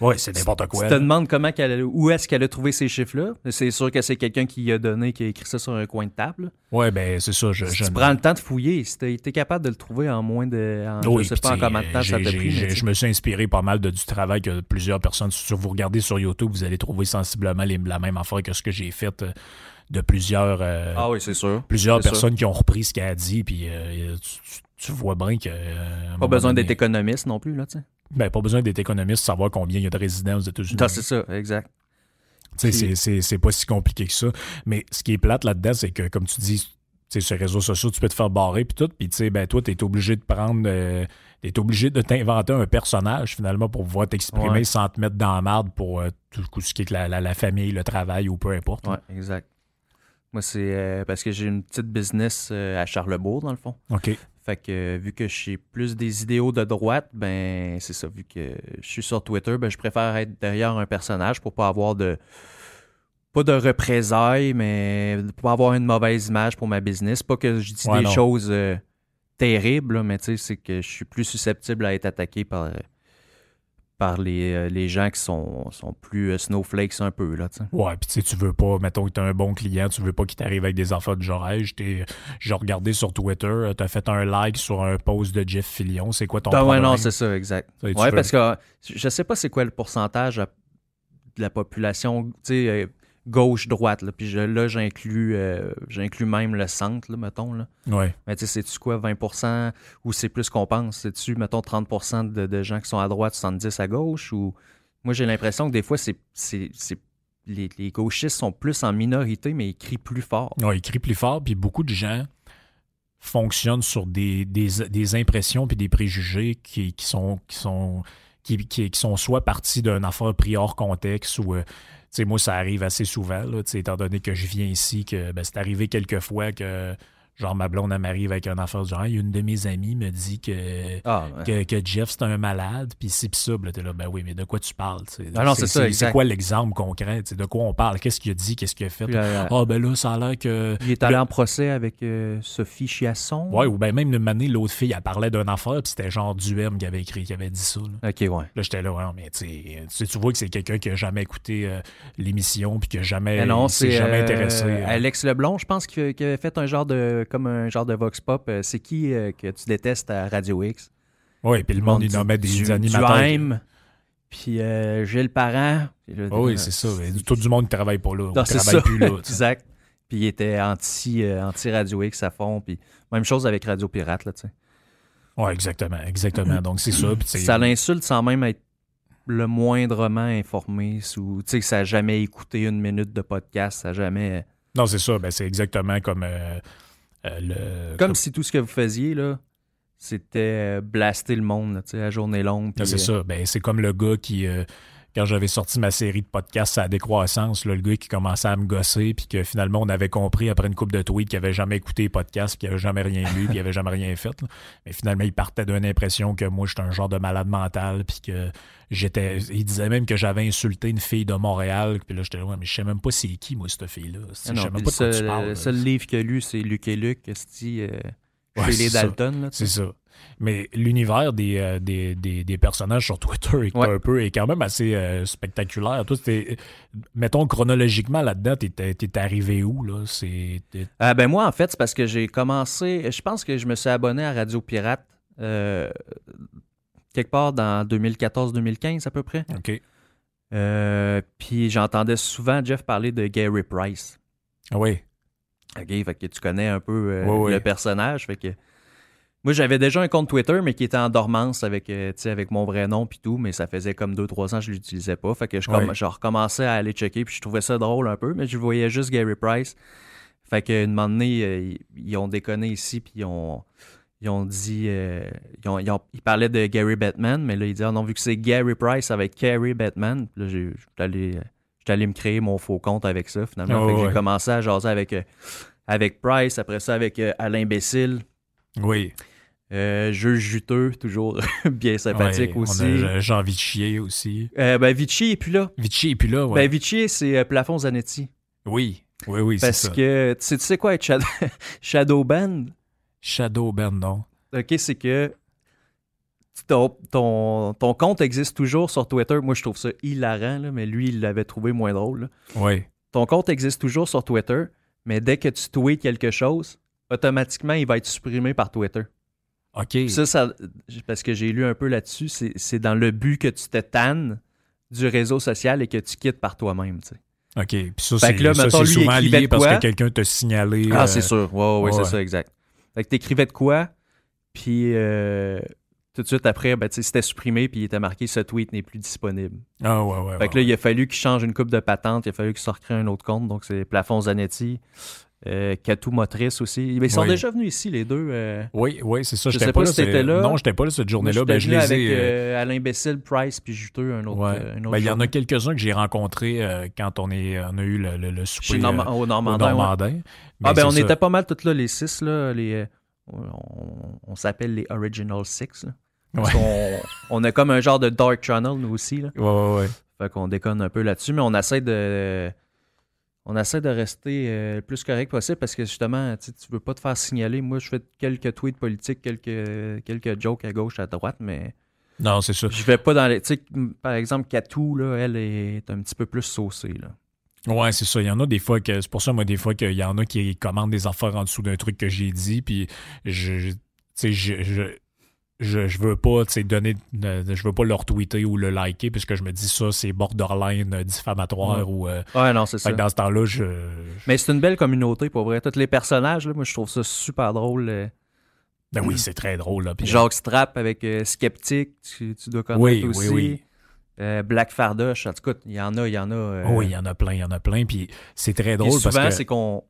Ouais, c'est n'importe quoi. Tu te là. demandes comment qu'elle, où est-ce qu'elle a trouvé ces chiffres-là? C'est sûr que c'est quelqu'un qui a donné, qui a écrit ça sur un coin de table. Ouais, ben c'est ça. Je, Si je- tu prends le temps de fouiller, si t'es t'es capable de le trouver en moins de. En, Oui, je sais pas en tu combien de temps ça t'a pris. tu Je me suis inspiré pas mal de, du travail que plusieurs personnes. Si vous regardez sur YouTube, vous allez trouver sensiblement les- la même affaire que ce que j'ai fait euh, de plusieurs, euh, Ah oui, c'est sûr. plusieurs personnes qui ont repris ce qu'elle a dit. Puis euh, tu, vois bien que. euh, Pas besoin d'être économiste non plus, là, tu sais. Ben, pas besoin d'être économiste, savoir combien il y a de résidents aux États-Unis. C'est ça, exact. Tu sais, c'est- pas si compliqué que ça. Mais ce qui est plate là-dedans, c'est que, comme tu dis, sur les réseaux sociaux, tu peux te faire barrer puis tout. Puis, tu sais, ben, toi, t'es obligé de prendre. euh, t'es obligé de t'inventer un personnage, finalement, pour pouvoir t'exprimer Ouais. sans te mettre dans la marde pour euh, tout ce qui est la- la famille, le travail ou peu importe. Ouais, exact. Moi, c'est euh, parce que j'ai une petite business euh, à Charlebourg, dans le fond. OK. Fait que euh, vu que je suis plus des idéaux de droite, ben c'est ça. Vu que je suis sur Twitter, ben je préfère être derrière un personnage pour pas avoir de pas de représailles, mais pour pas avoir une mauvaise image pour ma business. Pas que je dis Ouais, des non. choses euh, terribles, là, mais tu sais, c'est que je suis plus susceptible à être attaqué par par les, euh, les gens qui sont, sont plus euh, snowflakes un peu là, tu. Ouais, puis tu sais, tu veux pas, mettons que t'es un bon client, tu veux pas qu'il t'arrive avec des affaires de genre, hey, j'ai regardé sur Twitter, euh, t'as fait un like sur un post de Jeff Fillion, c'est quoi ton Ah ouais, non, c'est ça, exact. Tu tu Ouais, veux- parce que je sais pas c'est quoi le pourcentage de la population, tu sais, gauche-droite, là. Puis je- là, j'inclus euh, j'inclus même le centre, là, mettons, là. Ouais. Mais tu sais, c'est-tu quoi, 20% ou c'est plus qu'on pense? C'est-tu, mettons, 30 de, de gens qui sont à droite, 70 à gauche? Ou? Moi, j'ai l'impression que des fois, c'est, c'est, c'est- les, les gauchistes sont plus en minorité, mais ils crient plus fort. Ouais, il crie plus fort, puis beaucoup de gens fonctionnent sur des, des, des impressions puis des préjugés qui, qui sont qui sont qui, qui, qui sont soit partis d'une affaire pris hors contexte ou euh, moi ça arrive assez souvent là, étant donné que je viens ici que ben, c'est arrivé quelques fois que genre ma blonde elle m'arrive avec une affaire du genre une de mes amies me dit que Ah, que, que Jeff c'est un malade, puis c'est pis ça, t'es là, ben oui, mais de quoi tu parles? Ah non, c'est ça, C'est quoi l'exemple concret? De quoi on parle? Qu'est-ce qu'il a dit? Qu'est-ce qu'il a fait? Ah ben là, ça a l'air que. il est allé en procès avec euh, Sophie Chiasson? Ouais, ou ben même une année, l'autre fille, elle parlait d'une affaire, puis c'était genre Duhem qui avait écrit, qui avait dit ça. Là, Ok, ouais. Là, j'étais là, ouais, mais tu tu vois que c'est quelqu'un qui a jamais écouté euh, l'émission, puis qui a jamais, Mais non, c'est jamais euh, intéressé. Alex Leblond, je pense, qui avait fait un genre de comme un genre de vox pop. Euh, C'est qui euh, que tu détestes à Radio X? Ouais, puis le monde, il nommait des, du- animateurs. Du puis euh, Gilles Parent. Là, Ah oui, c'est ça. Tout du monde ne travaille pas là. Non, travaille ça. plus là. *laughs* exact. Puis il était anti, euh, anti Radio X à fond. Puis même chose avec Radio Pirate, là, tu sais. Ouais, exactement, exactement. Donc c'est ça. puis Ça l'insulte sans même être le moindrement informé. Sous, tu sais, ça n'a jamais écouté une minute de podcast, ça a jamais. Non, c'est ça. Ben, c'est exactement comme euh, le. Comme si tout ce que vous faisiez, là, c'était euh, blaster le monde, là, à journée longue. Ah, c'est euh, ça. Ben, c'est comme le gars qui, euh, quand j'avais sorti ma série de podcasts à décroissance, là, le gars qui commençait à me gosser, puis que finalement on avait compris après une coupe de tweets qu'il avait jamais écouté les podcasts, qu'il avait jamais rien lu, puis qu'il avait jamais rien fait. là. Mais finalement, il partait d'une impression que moi, j'étais un genre de malade mental, puis que j'étais. Il disait même que j'avais insulté une fille de Montréal, puis là, j'étais là, ouais, mais je sais même pas c'est qui, moi, cette fille-là. ah Je sais même pas le de quoi tu seul, parles. le seul livre qu'il a lu, c'est Luc et Luc, esti, euh, Ouais, c'est les. Dalton. C'est ça. Mais l'univers des, euh, des, des, des personnages sur Twitter est, Ouais. un peu, est quand même assez euh, spectaculaire. Toi, c'était- mettons chronologiquement là-dedans, t'es, t'es arrivé où? là? Ah, ben moi, en fait, c'est parce que j'ai commencé. Je pense que je me suis abonné à Radio Pirate euh, quelque part dans 2014-2015 à peu près. OK. Euh, puis j'entendais souvent Jeff parler de Gary Price. Ah oui. OK, fait que tu connais un peu euh, le personnage. Fait que moi, j'avais déjà un compte Twitter, mais qui était en dormance avec, euh, avec mon vrai nom puis tout, mais ça faisait comme 2-3 ans que je l'utilisais pas. Fait que je, recommençais à aller checker, puis je trouvais ça drôle un peu, mais je voyais juste Gary Price. Fait qu'une moment donné, euh, ils, ont déconné ici, puis ils ont, ils ont dit... euh, ils, ont- ils ont- ils parlaient de Gary Batman, mais là, ils disaient, ah non, vu que c'est Gary Price avec Carrie Batman, là, j'ai- allé, j'étais allé me créer mon faux compte avec ça, finalement. Ah que ouais. j'ai commencé à jaser avec, euh, avec Price, après ça avec euh, Alain Bécile, Oui. euh, Jules Juteux, toujours *laughs* bien sympathique Ouais, aussi. On a Jean Vichy aussi. Euh, ben, Vichy est plus là. Vichy est plus là, ouais. Ben, Vichy, c'est euh, Plafond Zanetti. oui. Oui, oui, c'est Parce ça. que, tu sais, tu sais quoi être *laughs* shadow, shadow ban? Shadow Ben, non. OK, c'est que ton, ton, ton compte existe toujours sur Twitter. Moi, je trouve ça hilarant, là, mais lui, il l'avait trouvé moins drôle. là. Oui. Ton compte existe toujours sur Twitter, mais dès que tu tweets quelque chose, automatiquement, il va être supprimé par Twitter. OK. Ça, ça, parce que j'ai lu un peu là-dessus, c'est c'est dans le but que tu te tannes du réseau social et que tu quittes par toi-même. tu sais. OK. Puis ça, c'est souvent lié parce que quelqu'un t'a signalé. Ah, euh, c'est sûr. Ouais, ouais, ouais, c'est ça, exact. Fait que t'écrivais de quoi, puis euh, tout de suite après, ben, c'était supprimé, puis il était marqué « Ce tweet n'est plus disponible Ah, ouais, ouais. Fait que là, il a fallu qu'il change une coupe de patente, il a fallu qu'il se recrée un autre compte, donc c'est Plafond Zanetti, euh, Catou Motrice aussi. Mais ils sont Oui. déjà venus ici, les deux. euh, Oui, oui, c'est ça. Je sais pas, si t'étais c'est- là. Non, j'étais pas là cette journée-là. Ben, je les avec ai. euh, euh, Alain Bessel, Price, puis Juteux, un autre. ouais. un autre Ben, il y en a quelques-uns que j'ai rencontrés quand on, est, on a eu le, le, le souper Norma- au au Normandin. ouais. Normandin. Ah, ben, on ça. était pas mal tous là, les six, là. Les, on on s'appelle les Original Six, là. Parce qu'on on a comme un genre de Dark Channel, nous aussi, là. Ouais, ouais, ouais. Fait qu'on déconne un peu là-dessus, mais on essaie de. On essaie de rester euh, le plus correct possible parce que justement, tu tu veux pas te faire signaler. Moi, je fais quelques tweets politiques, quelques, quelques jokes à gauche, à droite, mais Non, c'est ça. je vais pas dans les. Tu sais, par exemple, Katou, là, elle est un petit peu plus saucée. Là. Ouais, c'est ça. Il y en a des fois que. C'est pour ça, moi, des fois, qu'il y en a qui commandent des affaires en dessous d'un truc que j'ai dit, puis je. je- Tu sais, je. je je, je veux pas tu sais, donner je veux pas le retweeter ou le liker puisque je me dis ça c'est borderline euh, diffamatoire ou euh, Ouais, non, c'est ça. dans ce temps-là je Mais c'est une belle communauté, pour vrai. Tous les personnages, là, moi, je trouve ça super drôle. euh. ben oui c'est très drôle là puis Jacques Strap avec euh, Skeptic, tu, tu dois connaître Oui, aussi. oui. Black Fardoche, en tout cas, il y en a, il y en a. Oh, oui il y en a plein il y en a plein puis c'est très drôle parce souvent, que c'est qu'on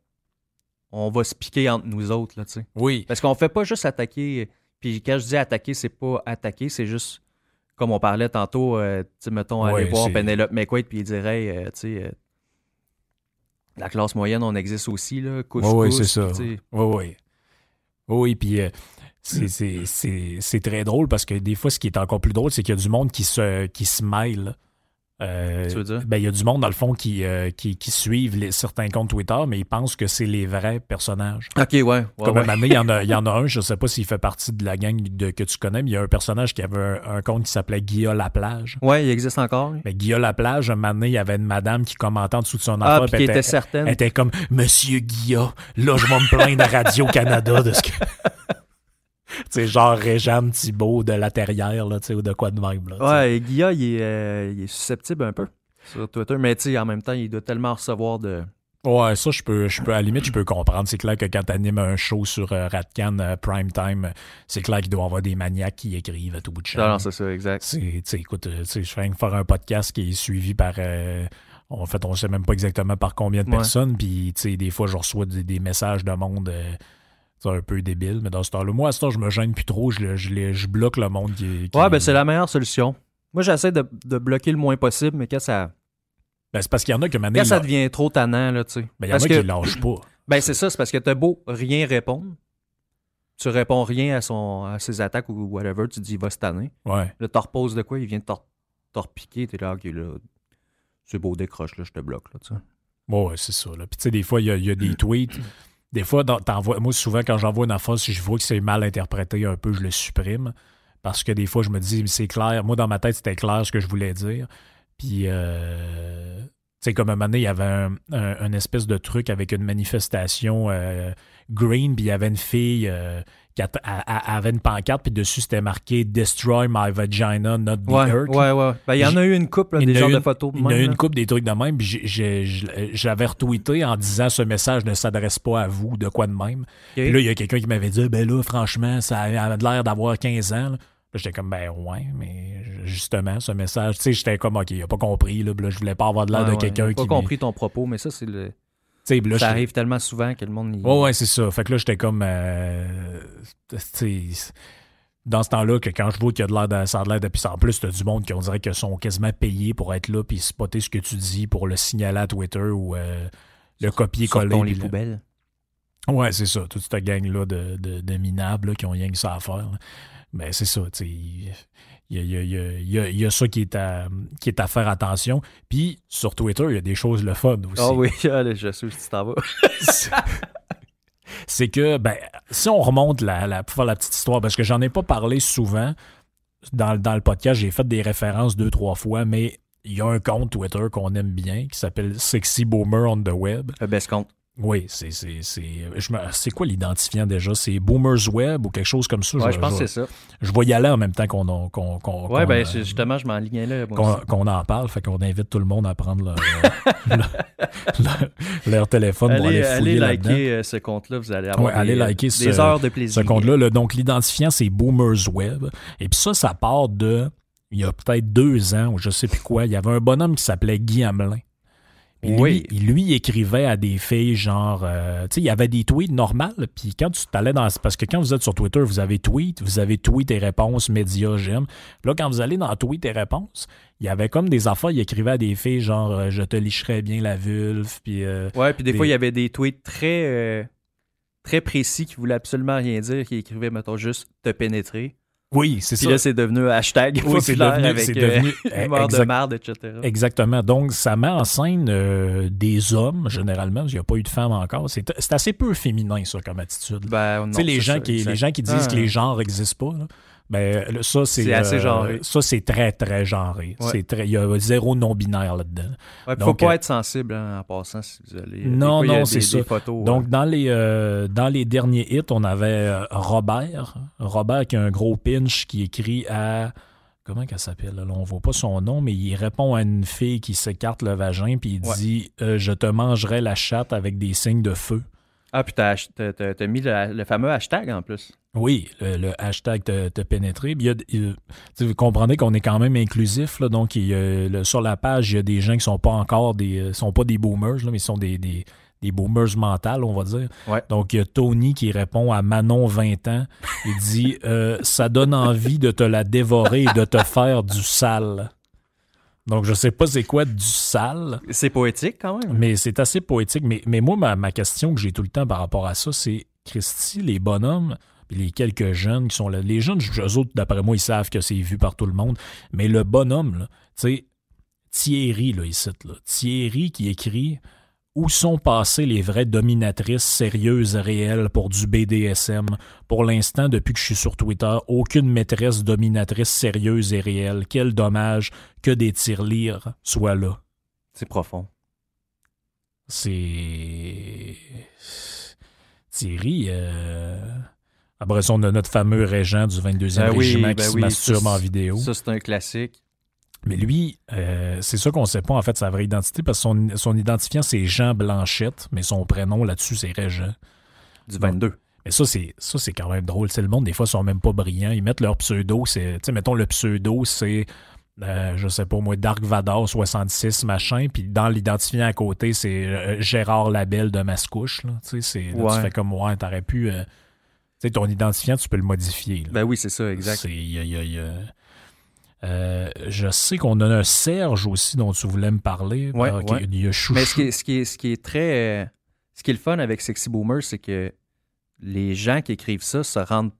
on va se piquer entre nous autres, là, tu sais. oui Parce qu'on fait pas juste attaquer. Puis quand je dis attaquer, c'est pas attaquer, c'est juste comme on parlait tantôt, euh, mettons, aller Ouais, voir c'est- Penelope McQuaid puis il dirait, euh, tu sais, euh, la classe moyenne, on existe aussi, là, couscous. Ouais, c'est ça. Oui, oui. Oui, puis euh, c'est très drôle parce que des fois, ce qui est encore plus drôle, c'est qu'il y a du monde qui se, qui se mêle. Euh, Tu veux dire? ben, il y a du monde, dans le fond, qui, euh, qui, qui suivent les, certains comptes Twitter, mais ils pensent que c'est les vrais personnages. Ok, ouais. ouais, Comme ouais. il y, en a, *laughs* il y en a un, je sais pas s'il fait partie de la gang de, que tu connais, mais il y a un personnage qui avait un, un compte qui s'appelait Guilla Laplage. Ouais, il existe encore. Mais Guilla Laplage, un moment donné, il y avait une madame qui commentait en dessous de son Ah, qui était certaine. elle était comme Monsieur Guilla, là je vais me plaindre à Radio-Canada de ce que. *laughs* *laughs* sais, genre Réjeanne Thibault de la Terrière, là, tu sais, ou de quoi de même. Là. Ouais, et Guilla, il est, euh, il est susceptible un peu sur Twitter, mais tu sais, en même temps, il doit tellement recevoir de. Ouais, ça, je peux, je peux, à la limite, je peux comprendre. C'est clair que quand t'animes un show sur euh, Radcan euh, Prime Time, c'est clair qu'il doit y avoir des maniaques qui écrivent à tout bout de champ. Non, non, c'est ça, exact. C'est, écoute, euh, je viens de faire un podcast qui est suivi par. euh, en fait, on sait même pas exactement par combien de Ouais. personnes. Puis, tu sais, des fois, je reçois des, des messages de monde. C'est un peu débile, mais dans ce temps-là, moi, à ce temps, je me gêne plus trop. Je, je, bloque le monde qui. qui- Ouais, ben c'est la meilleure solution. Moi, j'essaie de, de bloquer le moins possible, mais quand ça, Ben, c'est parce qu'il y en a qui quand ça devient trop tannant, là, tu sais. Ben, il y en a que- qui lâchent pas. *clears throat* Ben, c'est ça, c'est parce que t'as beau rien répondre. Tu réponds rien à, son, à ses attaques ou whatever, tu dis il va se tanner. Ouais. Là, t'en reposes de quoi, il vient de t'en repiquer, t'es là, ok, là, c'est beau, décroche, là, je te bloque, là, tu sais. Ouais, ouais, c'est ça. Là. Puis, tu sais, des fois, il y y a des *clears throat* tweets. Des fois, moi, souvent, quand j'envoie une affaire, si je vois que c'est mal interprété un peu, je le supprime. Parce que des fois, je me dis, c'est clair. Moi, dans ma tête, c'était clair ce que je voulais dire. Puis, euh, tu sais, comme un moment donné, il y avait un espèce de truc avec une manifestation euh, green, puis il y avait une fille euh, a- a- a- avait une pancarte, puis dessus, c'était marqué Destroy my vagina, not the Ouais, earth. ouais, ouais. Ben, il y en a eu une là, y des en a genres une- de photos de Il y en a eu une couple des trucs de même, puis j'avais retweeté en disant ce message ne s'adresse pas à vous, de quoi de même. Puis là, il y a quelqu'un qui m'avait dit, ben là, franchement, ça avait l'air d'avoir 15 ans. Là, j'étais comme, ben ouais, mais justement, ce message, tu sais, j'étais comme, ok, il a pas compris, là, là, je voulais pas avoir de l'air Ouais, de ouais. quelqu'un J'ai qui. pas compris ton propos, mais ça, c'est le. Là, ça arrive tellement souvent que le monde. Ouais, ouais, c'est ça. Fait que là, j'étais comme. euh, dans ce temps-là, que quand je vois qu'il y a de l'air de. Ça a de l'air de. Puis en plus, t'as du monde qui, on dirait qu'ils sont quasiment payés pour être là, puis spotter ce que tu dis pour le signaler à Twitter ou euh, le copier-coller. Les poubelles. Ouais, c'est ça. Toute cette gang-là de, de, de minables là, qui ont rien que ça à faire. Ben, c'est ça, tu sais. Il y a, il y a- il y a- il y a- ça qui est, à, qui est à faire attention. Puis sur Twitter, il y a des choses le fun aussi. Ah oui, *laughs* allez, je sais où tu t'en vas. *laughs* c'est- que, ben, si on remonte la, la, pour faire la petite histoire, parce que j'en ai pas parlé souvent dans, dans le podcast, j'ai fait des références deux, trois fois, mais il y a un compte Twitter qu'on aime bien qui s'appelle Sexy Boomer on the Web. Euh, Best compte. Oui, c'est c'est c'est quoi l'identifiant déjà? C'est Boomers Web ou quelque chose comme ça? Ouais, je, je pense je- que c'est ça. je vais y aller en même temps qu'on Ouais, qu'on, ben euh, justement, je m'enlignais là. qu'on en parle, fait qu'on invite tout le monde à prendre leur, euh, *laughs* leur, leur- leur téléphone pour Allez, aller allez fouiller là-dedans. liker euh, ce compte-là, vous allez avoir Ouais, des, allez liker des heures de plaisir. ce compte-là. là. donc, l'identifiant, c'est Boomers Web. Et puis ça, ça part de, il y a peut-être deux ans, ou je sais plus quoi, il y avait un bonhomme qui s'appelait Guy Hamelin. Lui, Oui. il- lui, écrivait à des filles genre, euh, tu sais, il y avait des tweets normales, puis quand tu t'allais dans, parce que quand vous êtes sur Twitter, vous avez tweet, vous avez tweet et réponses, médias, j'aime. Là, quand vous allez dans tweet et réponses, il y avait comme des affaires, il écrivait à des filles genre, euh, je te licherais bien la vulve, puis euh, Ouais, puis des, des- fois, il y avait des tweets très, très précis qui voulaient absolument rien dire, qui écrivaient, mettons, juste te pénétrer. Oui, c'est Puis ça. là, c'est devenu hashtag Oui, c'est devenu- avec c'est euh, devenu- mort de marde, etc. Exactement. Donc, ça met en scène euh, des hommes, généralement, parce qu'il n'y a pas eu de femmes encore. C'est assez peu féminin, ça, comme attitude. Ben, tu sais, les, gens ça, qui, exact. les gens qui disent Ah. que les genres n'existent pas, là, ben, ça, c'est. Assez euh, genré. Ça, c'est très, très genré. Ouais. Très- Il y a zéro non-binaire là-dedans. Ouais, puis Donc, faut pas euh, être sensible hein, en passant si vous allez. Non, fois, il non, c'est ça. Des photos, Donc, euh, dans les, euh, dans les derniers hits, on avait Robert. Robert qui a un gros pinch qui écrit à. Comment qu'elle s'appelle? On voit pas son nom, mais il répond à une fille qui s'écarte le vagin, puis il dit euh, Je te mangerai la chatte avec des signes de feu. Ah, puis t'as t'as mis le, le fameux hashtag en plus. Oui, le, le hashtag te, pénétrer. Il y a- il- vous comprenez qu'on est quand même inclusif, là, donc il y a le- sur la page, il y a des gens qui sont pas encore des euh, sont pas des boomers, là, mais ils sont des, des, des boomers mentales, on va dire. Ouais. Donc il y a Tony qui répond à Manon 20 ans. Il dit euh, Ça donne envie de te la dévorer et de te faire du sale. Donc je sais pas c'est quoi du sale. C'est poétique quand même. Mais c'est assez poétique. Mais, mais moi, ma, ma question que j'ai tout le temps par rapport à ça, c'est Christy, les bonhommes, puis les quelques jeunes qui sont là. Les jeunes, eux autres, d'après moi, ils savent que c'est vu par tout le monde. Mais le bonhomme, là, tu sais, Thierry, là, ici, là. Thierry qui écrit Où sont passées les vraies dominatrices sérieuses et réelles pour du BDSM? Pour l'instant, depuis que je suis sur Twitter, aucune maîtresse dominatrice sérieuse et réelle. Quel dommage que des tirelires soient là. C'est profond. C'est. Thierry. Euh... Après ça, on a notre fameux régent du 22e Ben oui, régiment qui ben se oui, masturbe ça, en vidéo. Ça, c'est un classique. Mais lui, euh, c'est ça qu'on sait pas en fait sa vraie identité parce que son, son identifiant c'est Jean Blanchette, mais son prénom là-dessus c'est Régent. Du Bon. 22. Mais ça c'est ça c'est quand même drôle. C'est le monde des fois sont même pas brillants. Ils mettent leur pseudo. C'est, tu mettons le pseudo c'est euh, je sais pas moi Dark Vador 66 machin. Puis dans l'identifiant à côté c'est euh, Gérard Labelle de Mascouche. Là. Là, Ouais. tu fais comme ouais t'aurais pu. Sais ton identifiant tu peux le modifier. là. Ben oui, c'est ça, exact. C'est- il y a- il y a- il y a- Euh, je sais qu'on a un Serge aussi dont tu voulais me parler. Ouais, ok, ouais. Il y a Chouchou. Mais ce qui est, ce qui est, ce qui est très. euh, ce qui est le fun avec Sexy Boomer, c'est que les gens qui écrivent ça se rendent.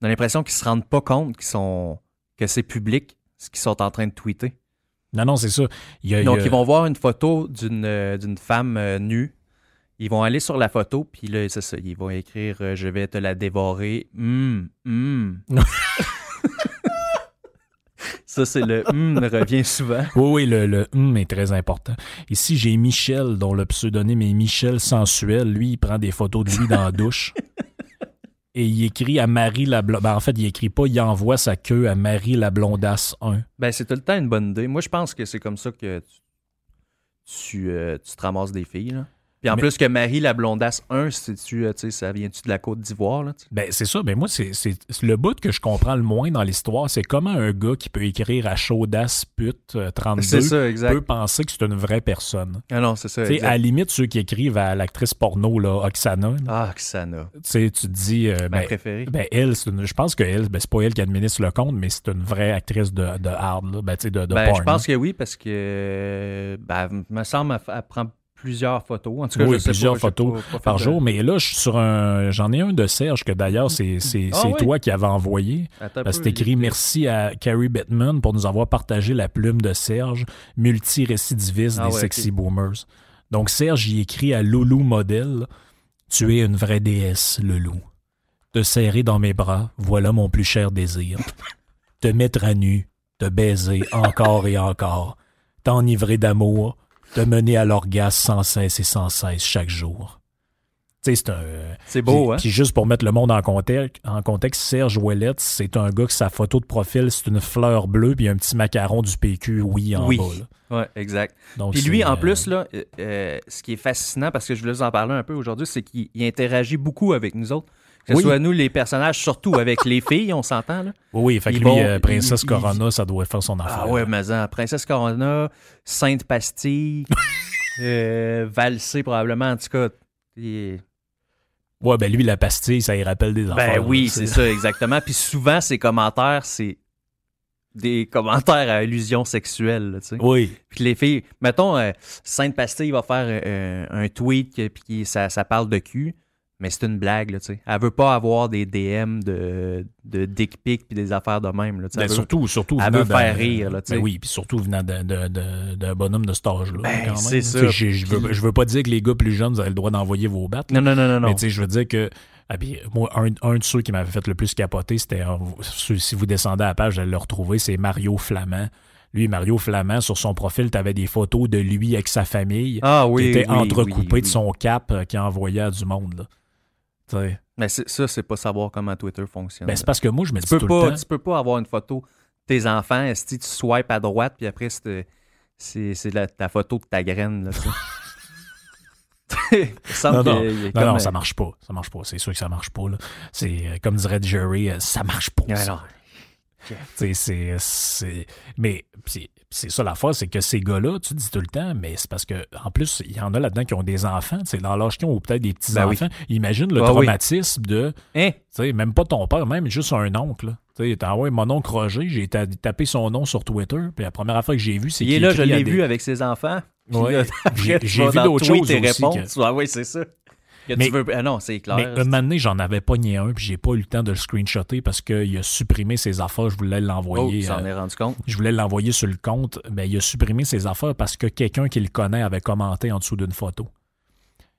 On a l'impression qu'ils se rendent pas compte qu'ils sont, que c'est public, ce qu'ils sont en train de tweeter. Non, non, c'est ça. Il y a- il y Donc, a- ils vont voir une photo d'une euh, d'une femme nue. Ils vont aller sur la photo, puis là, c'est ça. Ils vont écrire euh, Je vais te la dévorer. Hum, hum. *laughs* ça, c'est le hum revient souvent. Oui, oui, le, le hum est très important. Ici, j'ai Michel, dont le pseudonyme est Michel Sensuel. Lui, il prend des photos de lui dans la douche. *laughs* Et il écrit à Marie la Blondasse. Ben, en fait, il écrit pas, il envoie sa queue à Marie la Blondasse 1. Ben, c'est tout le temps une bonne idée. Moi, je pense que c'est comme ça que tu, tu, euh, tu te ramasses des filles. Là. Puis en Mais- plus que Marie la blondasse 1, c'est-tu, euh, tu sais, ça vient-tu de la Côte d'Ivoire? Ben, c'est ça. Ben, moi, c'est le bout que je comprends le moins dans l'histoire, c'est comment un gars qui peut écrire à chaudasse pute euh, 32 C'est ça, peut penser que c'est une vraie personne. Ah non, c'est ça. Exact. à la limite, ceux qui écrivent à l'actrice porno, là, Oksana, là, Ah, Xana. tu te dis, euh, Ma ben, préférée. ben, elle, une- je pense que elle, ben, c'est pas elle qui administre le compte, mais c'est une vraie actrice de, de hard, là, ben, tu sais, de, de Ben, porn. je pense que oui, parce que, ben, me semble, elle, elle prend plusieurs photos. En tout cas, Oui, je sais plusieurs pas, photos pas- pas fait par de- jour. Mais là, je suis sur un. J'en ai un de Serge que d'ailleurs, c'est c'est- Ah c'est toi qui avais envoyé. Peu, c'est écrit merci à Carrie Bettman pour nous avoir partagé la plume de Serge, multi-récidiviste Ah des ouais, sexy boomers. Donc Serge y écrit à Loulou Modèle Tu es une vraie déesse, Loulou. Te serrer dans mes bras, voilà mon plus cher désir. Te mettre à nu, te baiser encore et encore, t'enivrer d'amour, te mener à l'orgasme sans cesse et sans cesse chaque jour. C'est un. C'est beau, puis, hein? puis juste pour mettre le monde en contexte, en contexte Serge Ouellette, c'est un gars que sa photo de profil, c'est une fleur bleue puis un petit macaron du PQ, oui, en Oui. bas. Ouais, exact. Donc, Puis lui, en euh, plus, là, euh, euh, ce qui est fascinant, parce que je voulais vous en parler un peu aujourd'hui, c'est qu'il il interagit beaucoup avec nous autres. Que ce Oui. soit nous, les personnages, surtout avec les filles, on s'entend, là. Oui, oui, fait que lui, vont- euh, Princesse Corona, ça doit faire son affaire. Ah ouais, mais en Princesse Corona, Sainte Pastille, *laughs* euh, Valsé probablement, en tout cas. il- Ouais, ben lui, la pastille, ça y rappelle des Ben affaires. oui, là, c'est ça, exactement. Puis souvent, ces commentaires, c'est des commentaires à illusion sexuelle, là, tu sais. Oui. Puis les filles, mettons, euh, Sainte Pastille va faire euh, un tweet puis ça, ça parle de cul, mais c'est une blague, là, tu sais. Elle veut pas avoir des DM de, de dick pic puis des affaires de même, là, tu sais. Ben, surtout, surtout elle veut faire rire, là, tu sais. Ben oui, puis surtout venant d'un de, de, d'un bonhomme de cet âge-là. Ben, c'est ça. Sais, Je, veux, je veux pas dire que les gars plus jeunes, vous avez le droit d'envoyer vos battes. Non, non, non, non, non. Mais tu sais, je veux dire que. ah, puis, moi, un, un de ceux qui m'avait fait le plus capoter, c'était. si vous descendez à la page, vous allez le retrouver, c'est Mario Flamand. Lui, Mario Flamand, sur son profil, tu avais des photos de lui avec sa famille Ah qui oui, oui, entrecoupées oui, de son cap euh, qu'il envoyait à du monde. Là. Tu. Mais ça, c'est pas savoir comment Twitter fonctionne. Ben, c'est parce que moi, je me tu, dis peux tout pas, le temps. tu peux pas avoir une photo de tes enfants, esti, tu swipes à droite, puis après, c'est la, ta photo de ta graine, là, tu. *laughs* Il Non, non, non, comme, non, ça marche pas. Ça marche pas. C'est sûr que ça marche pas. C'est euh, comme dirait Jerry, euh, ça marche pas. Ouais, ça. non. Tu sais, c'est, c'est- Mais puis c'est ça l'affaire, c'est que ces gars-là, tu dis tout le temps, mais c'est parce que en plus, il y en a là-dedans qui ont des enfants, tu sais, dans l'âge qu'ils ont, ou peut-être des petits-enfants. Imagine le Ah oui. traumatisme de, Hein? tu sais, même pas ton père, même juste un oncle. Tu sais, t'as envoyé mon oncle Roger, j'ai ta- tapé son nom sur Twitter, puis la première fois que j'ai vu, c'est Il est qu'il là, je l'ai des- vu avec ses enfants. Ouais. *laughs* J'ai- vu d'autres choses aussi réponses. que- Ah oui, c'est ça. Que Mais- tu veux... Ah non, c'est clair. Mais un moment donné, j'en avais pogné un, puis j'ai pas eu le temps de le screenshotter parce qu'il a supprimé ses affaires. Je voulais oh, l'envoyer. tu s'en euh, rendu compte? je voulais l'envoyer sur le compte. Ben, il a supprimé ses affaires parce que quelqu'un qui le connaît avait commenté en dessous d'une photo.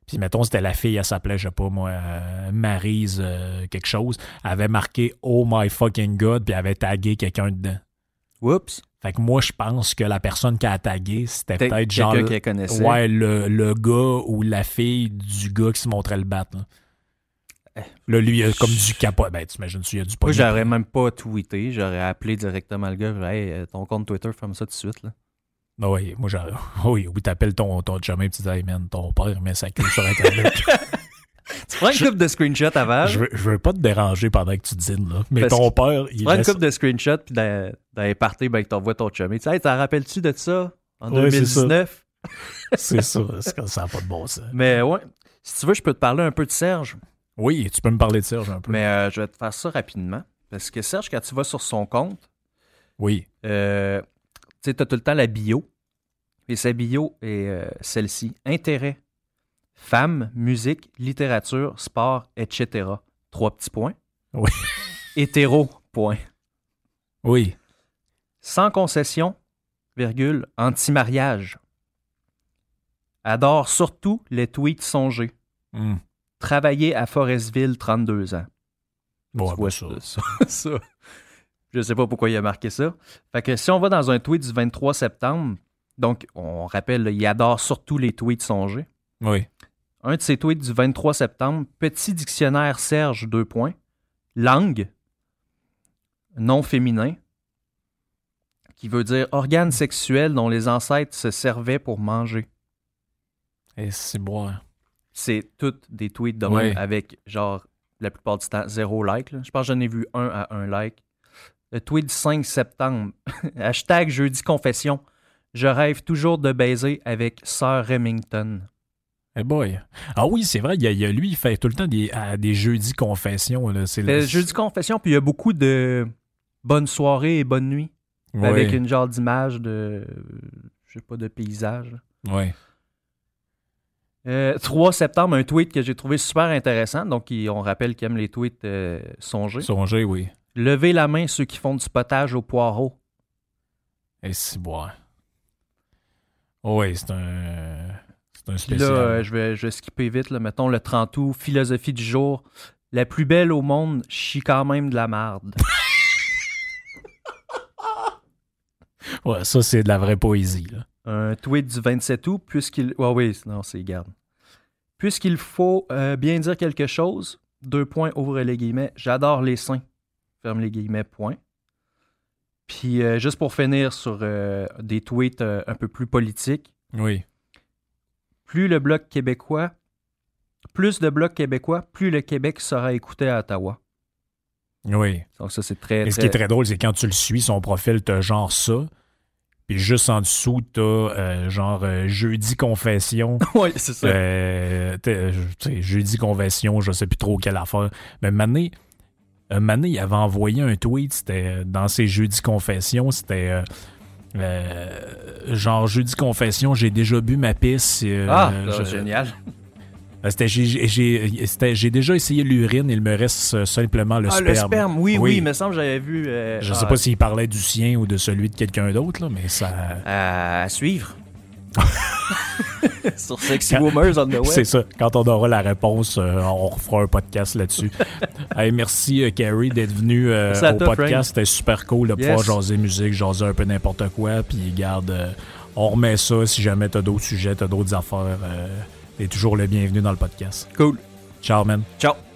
Puis mettons, c'était la fille, elle s'appelait, je sais pas moi, euh, Maryse euh, quelque chose. Elle avait marqué Oh my fucking god, puis elle avait tagué quelqu'un dedans. Oups. Fait que moi, je pense que la personne qui a tagué, c'était Peut-être genre. quelqu'un qu'elle connaissait. Ouais, le, le gars ou la fille du gars qui se montrait le battre. Là, Là, lui, il a comme du capot. Ben, t'imagines, il y a du Moi, j'aurais même pas tweeté. J'aurais appelé directement le gars. Hey, euh, ton compte Twitter, ferme ça tout de suite. Là. Ah Oui, moi, j'aurais. *laughs* Oui, oui, t'appelles ton, ton chum et tu dis, hey man, ton père met sa queue sur Internet. *laughs* Tu prends une coupe de screenshots avant. je, veux, je veux pas te déranger pendant que tu dînes, là. Mais Parce ton père, Tu il prends une laisse- coupe de screenshots, puis dans, dans les parties, ben, que t'envoies ton chum. Tu sais, hey, t'en rappelles-tu de ça? En Ouais, c'est ça. 2019? *laughs* C'est ça, ça n'a pas de bon sens. Mais ouais, si tu veux, je peux te parler un peu de Serge. Oui, tu peux me parler de Serge un peu. Mais euh, je vais te faire ça rapidement. Parce que Serge, quand tu vas sur son compte, Oui. euh, tu sais, t'as tout le temps la bio. Et sa bio est euh, celle-ci. Intérêt. Femmes, musique, littérature, sport, etc. Trois petits points. Oui. *laughs* Hétéro, point. Oui. Sans concession, virgule, anti-mariage. Adore surtout les tweets songés. Travailler à Forestville, 32 ans. Bon, Tu vois ben, ça. ça, *laughs* ça. Je sais pas pourquoi il a marqué ça. Fait que si on va dans un tweet du 23 septembre, donc on rappelle, il adore surtout les tweets songés. Oui. Un de ses tweets du 23 septembre, petit dictionnaire Serge, deux points. Langue, non féminin, qui veut dire organe sexuel dont les ancêtres se servaient pour manger. Et c'est boire. C'est toutes des tweets de avec, genre, la plupart du temps, zéro like. là. Je pense que j'en ai vu un à un like. Le tweet du 5 septembre. *laughs* Hashtag jeudi confession. Je rêve toujours de baiser avec Sir Remington. Eh boy. Ah oui, c'est vrai, il y, a, il y a lui, il fait tout le temps des, à des jeudis confessions. Là. C'est Le jeudi confession, puis il y a beaucoup de bonnes soirées et bonnes nuits. Avec une genre d'image de. Je sais pas, de paysage. Euh, 3 septembre, un tweet que j'ai trouvé super intéressant. Donc, il- on rappelle qu'il aime les tweets euh, songés. Songez, oui. Levez la main ceux qui font du potage au poireau. Et si boire. Oh oui, c'est un. Un spécial. là, euh, je, vais, je vais skipper vite. Là. Mettons le 30 août, philosophie du jour. La plus belle au monde chie quand même de la marde. *laughs* Ouais, ça, c'est de la vraie poésie. Là. Un tweet du 27 août, puisqu'il. Ouais, oui, non, c'est garde. Puisqu'il faut euh, bien dire quelque chose, deux points, ouvre les guillemets, j'adore les seins, ferme les guillemets, point. Puis, euh, juste pour finir sur euh, des tweets un peu plus politiques, Oui. Plus le Bloc québécois, plus de Bloc québécois, plus le Québec sera écouté à Ottawa. Oui. Donc, ça, c'est très. Et ce qui est très drôle, c'est quand tu le suis, son profil, t'as genre ça. Puis juste en dessous, t'as euh, genre euh, jeudi confession. *laughs* oui, c'est ça. Euh, jeudi confession, je sais plus trop quelle affaire. Mais Mané, Mané, il avait envoyé un tweet, c'était dans ses jeudi confessions, c'était euh, genre jeudi confession, j'ai déjà bu ma pisse. euh, ah, je- génial. c'était, j'ai, j'ai- j'ai- c'était- j'ai déjà essayé l'urine, il me reste simplement le ah, sperme. le sperme, oui, oui, Oui. il me semble que j'avais vu. euh, Je ah, sais pas s'il parlait du sien ou de celui de quelqu'un d'autre, là, mais ça. À suivre. *laughs* Sur Sexy Boomers on the Web. C'est ça. Quand on aura la réponse, euh, on refera un podcast là-dessus. *laughs* Hey, merci, euh, Carrie, d'être venu euh, au toi, podcast. C'était super cool de Yes. pouvoir jaser musique, jaser un peu n'importe quoi. Puis, garde, euh, on remet ça si jamais t'as d'autres sujets, t'as d'autres affaires. T'es toujours le bienvenu dans le podcast. Cool. Ciao, man. Ciao.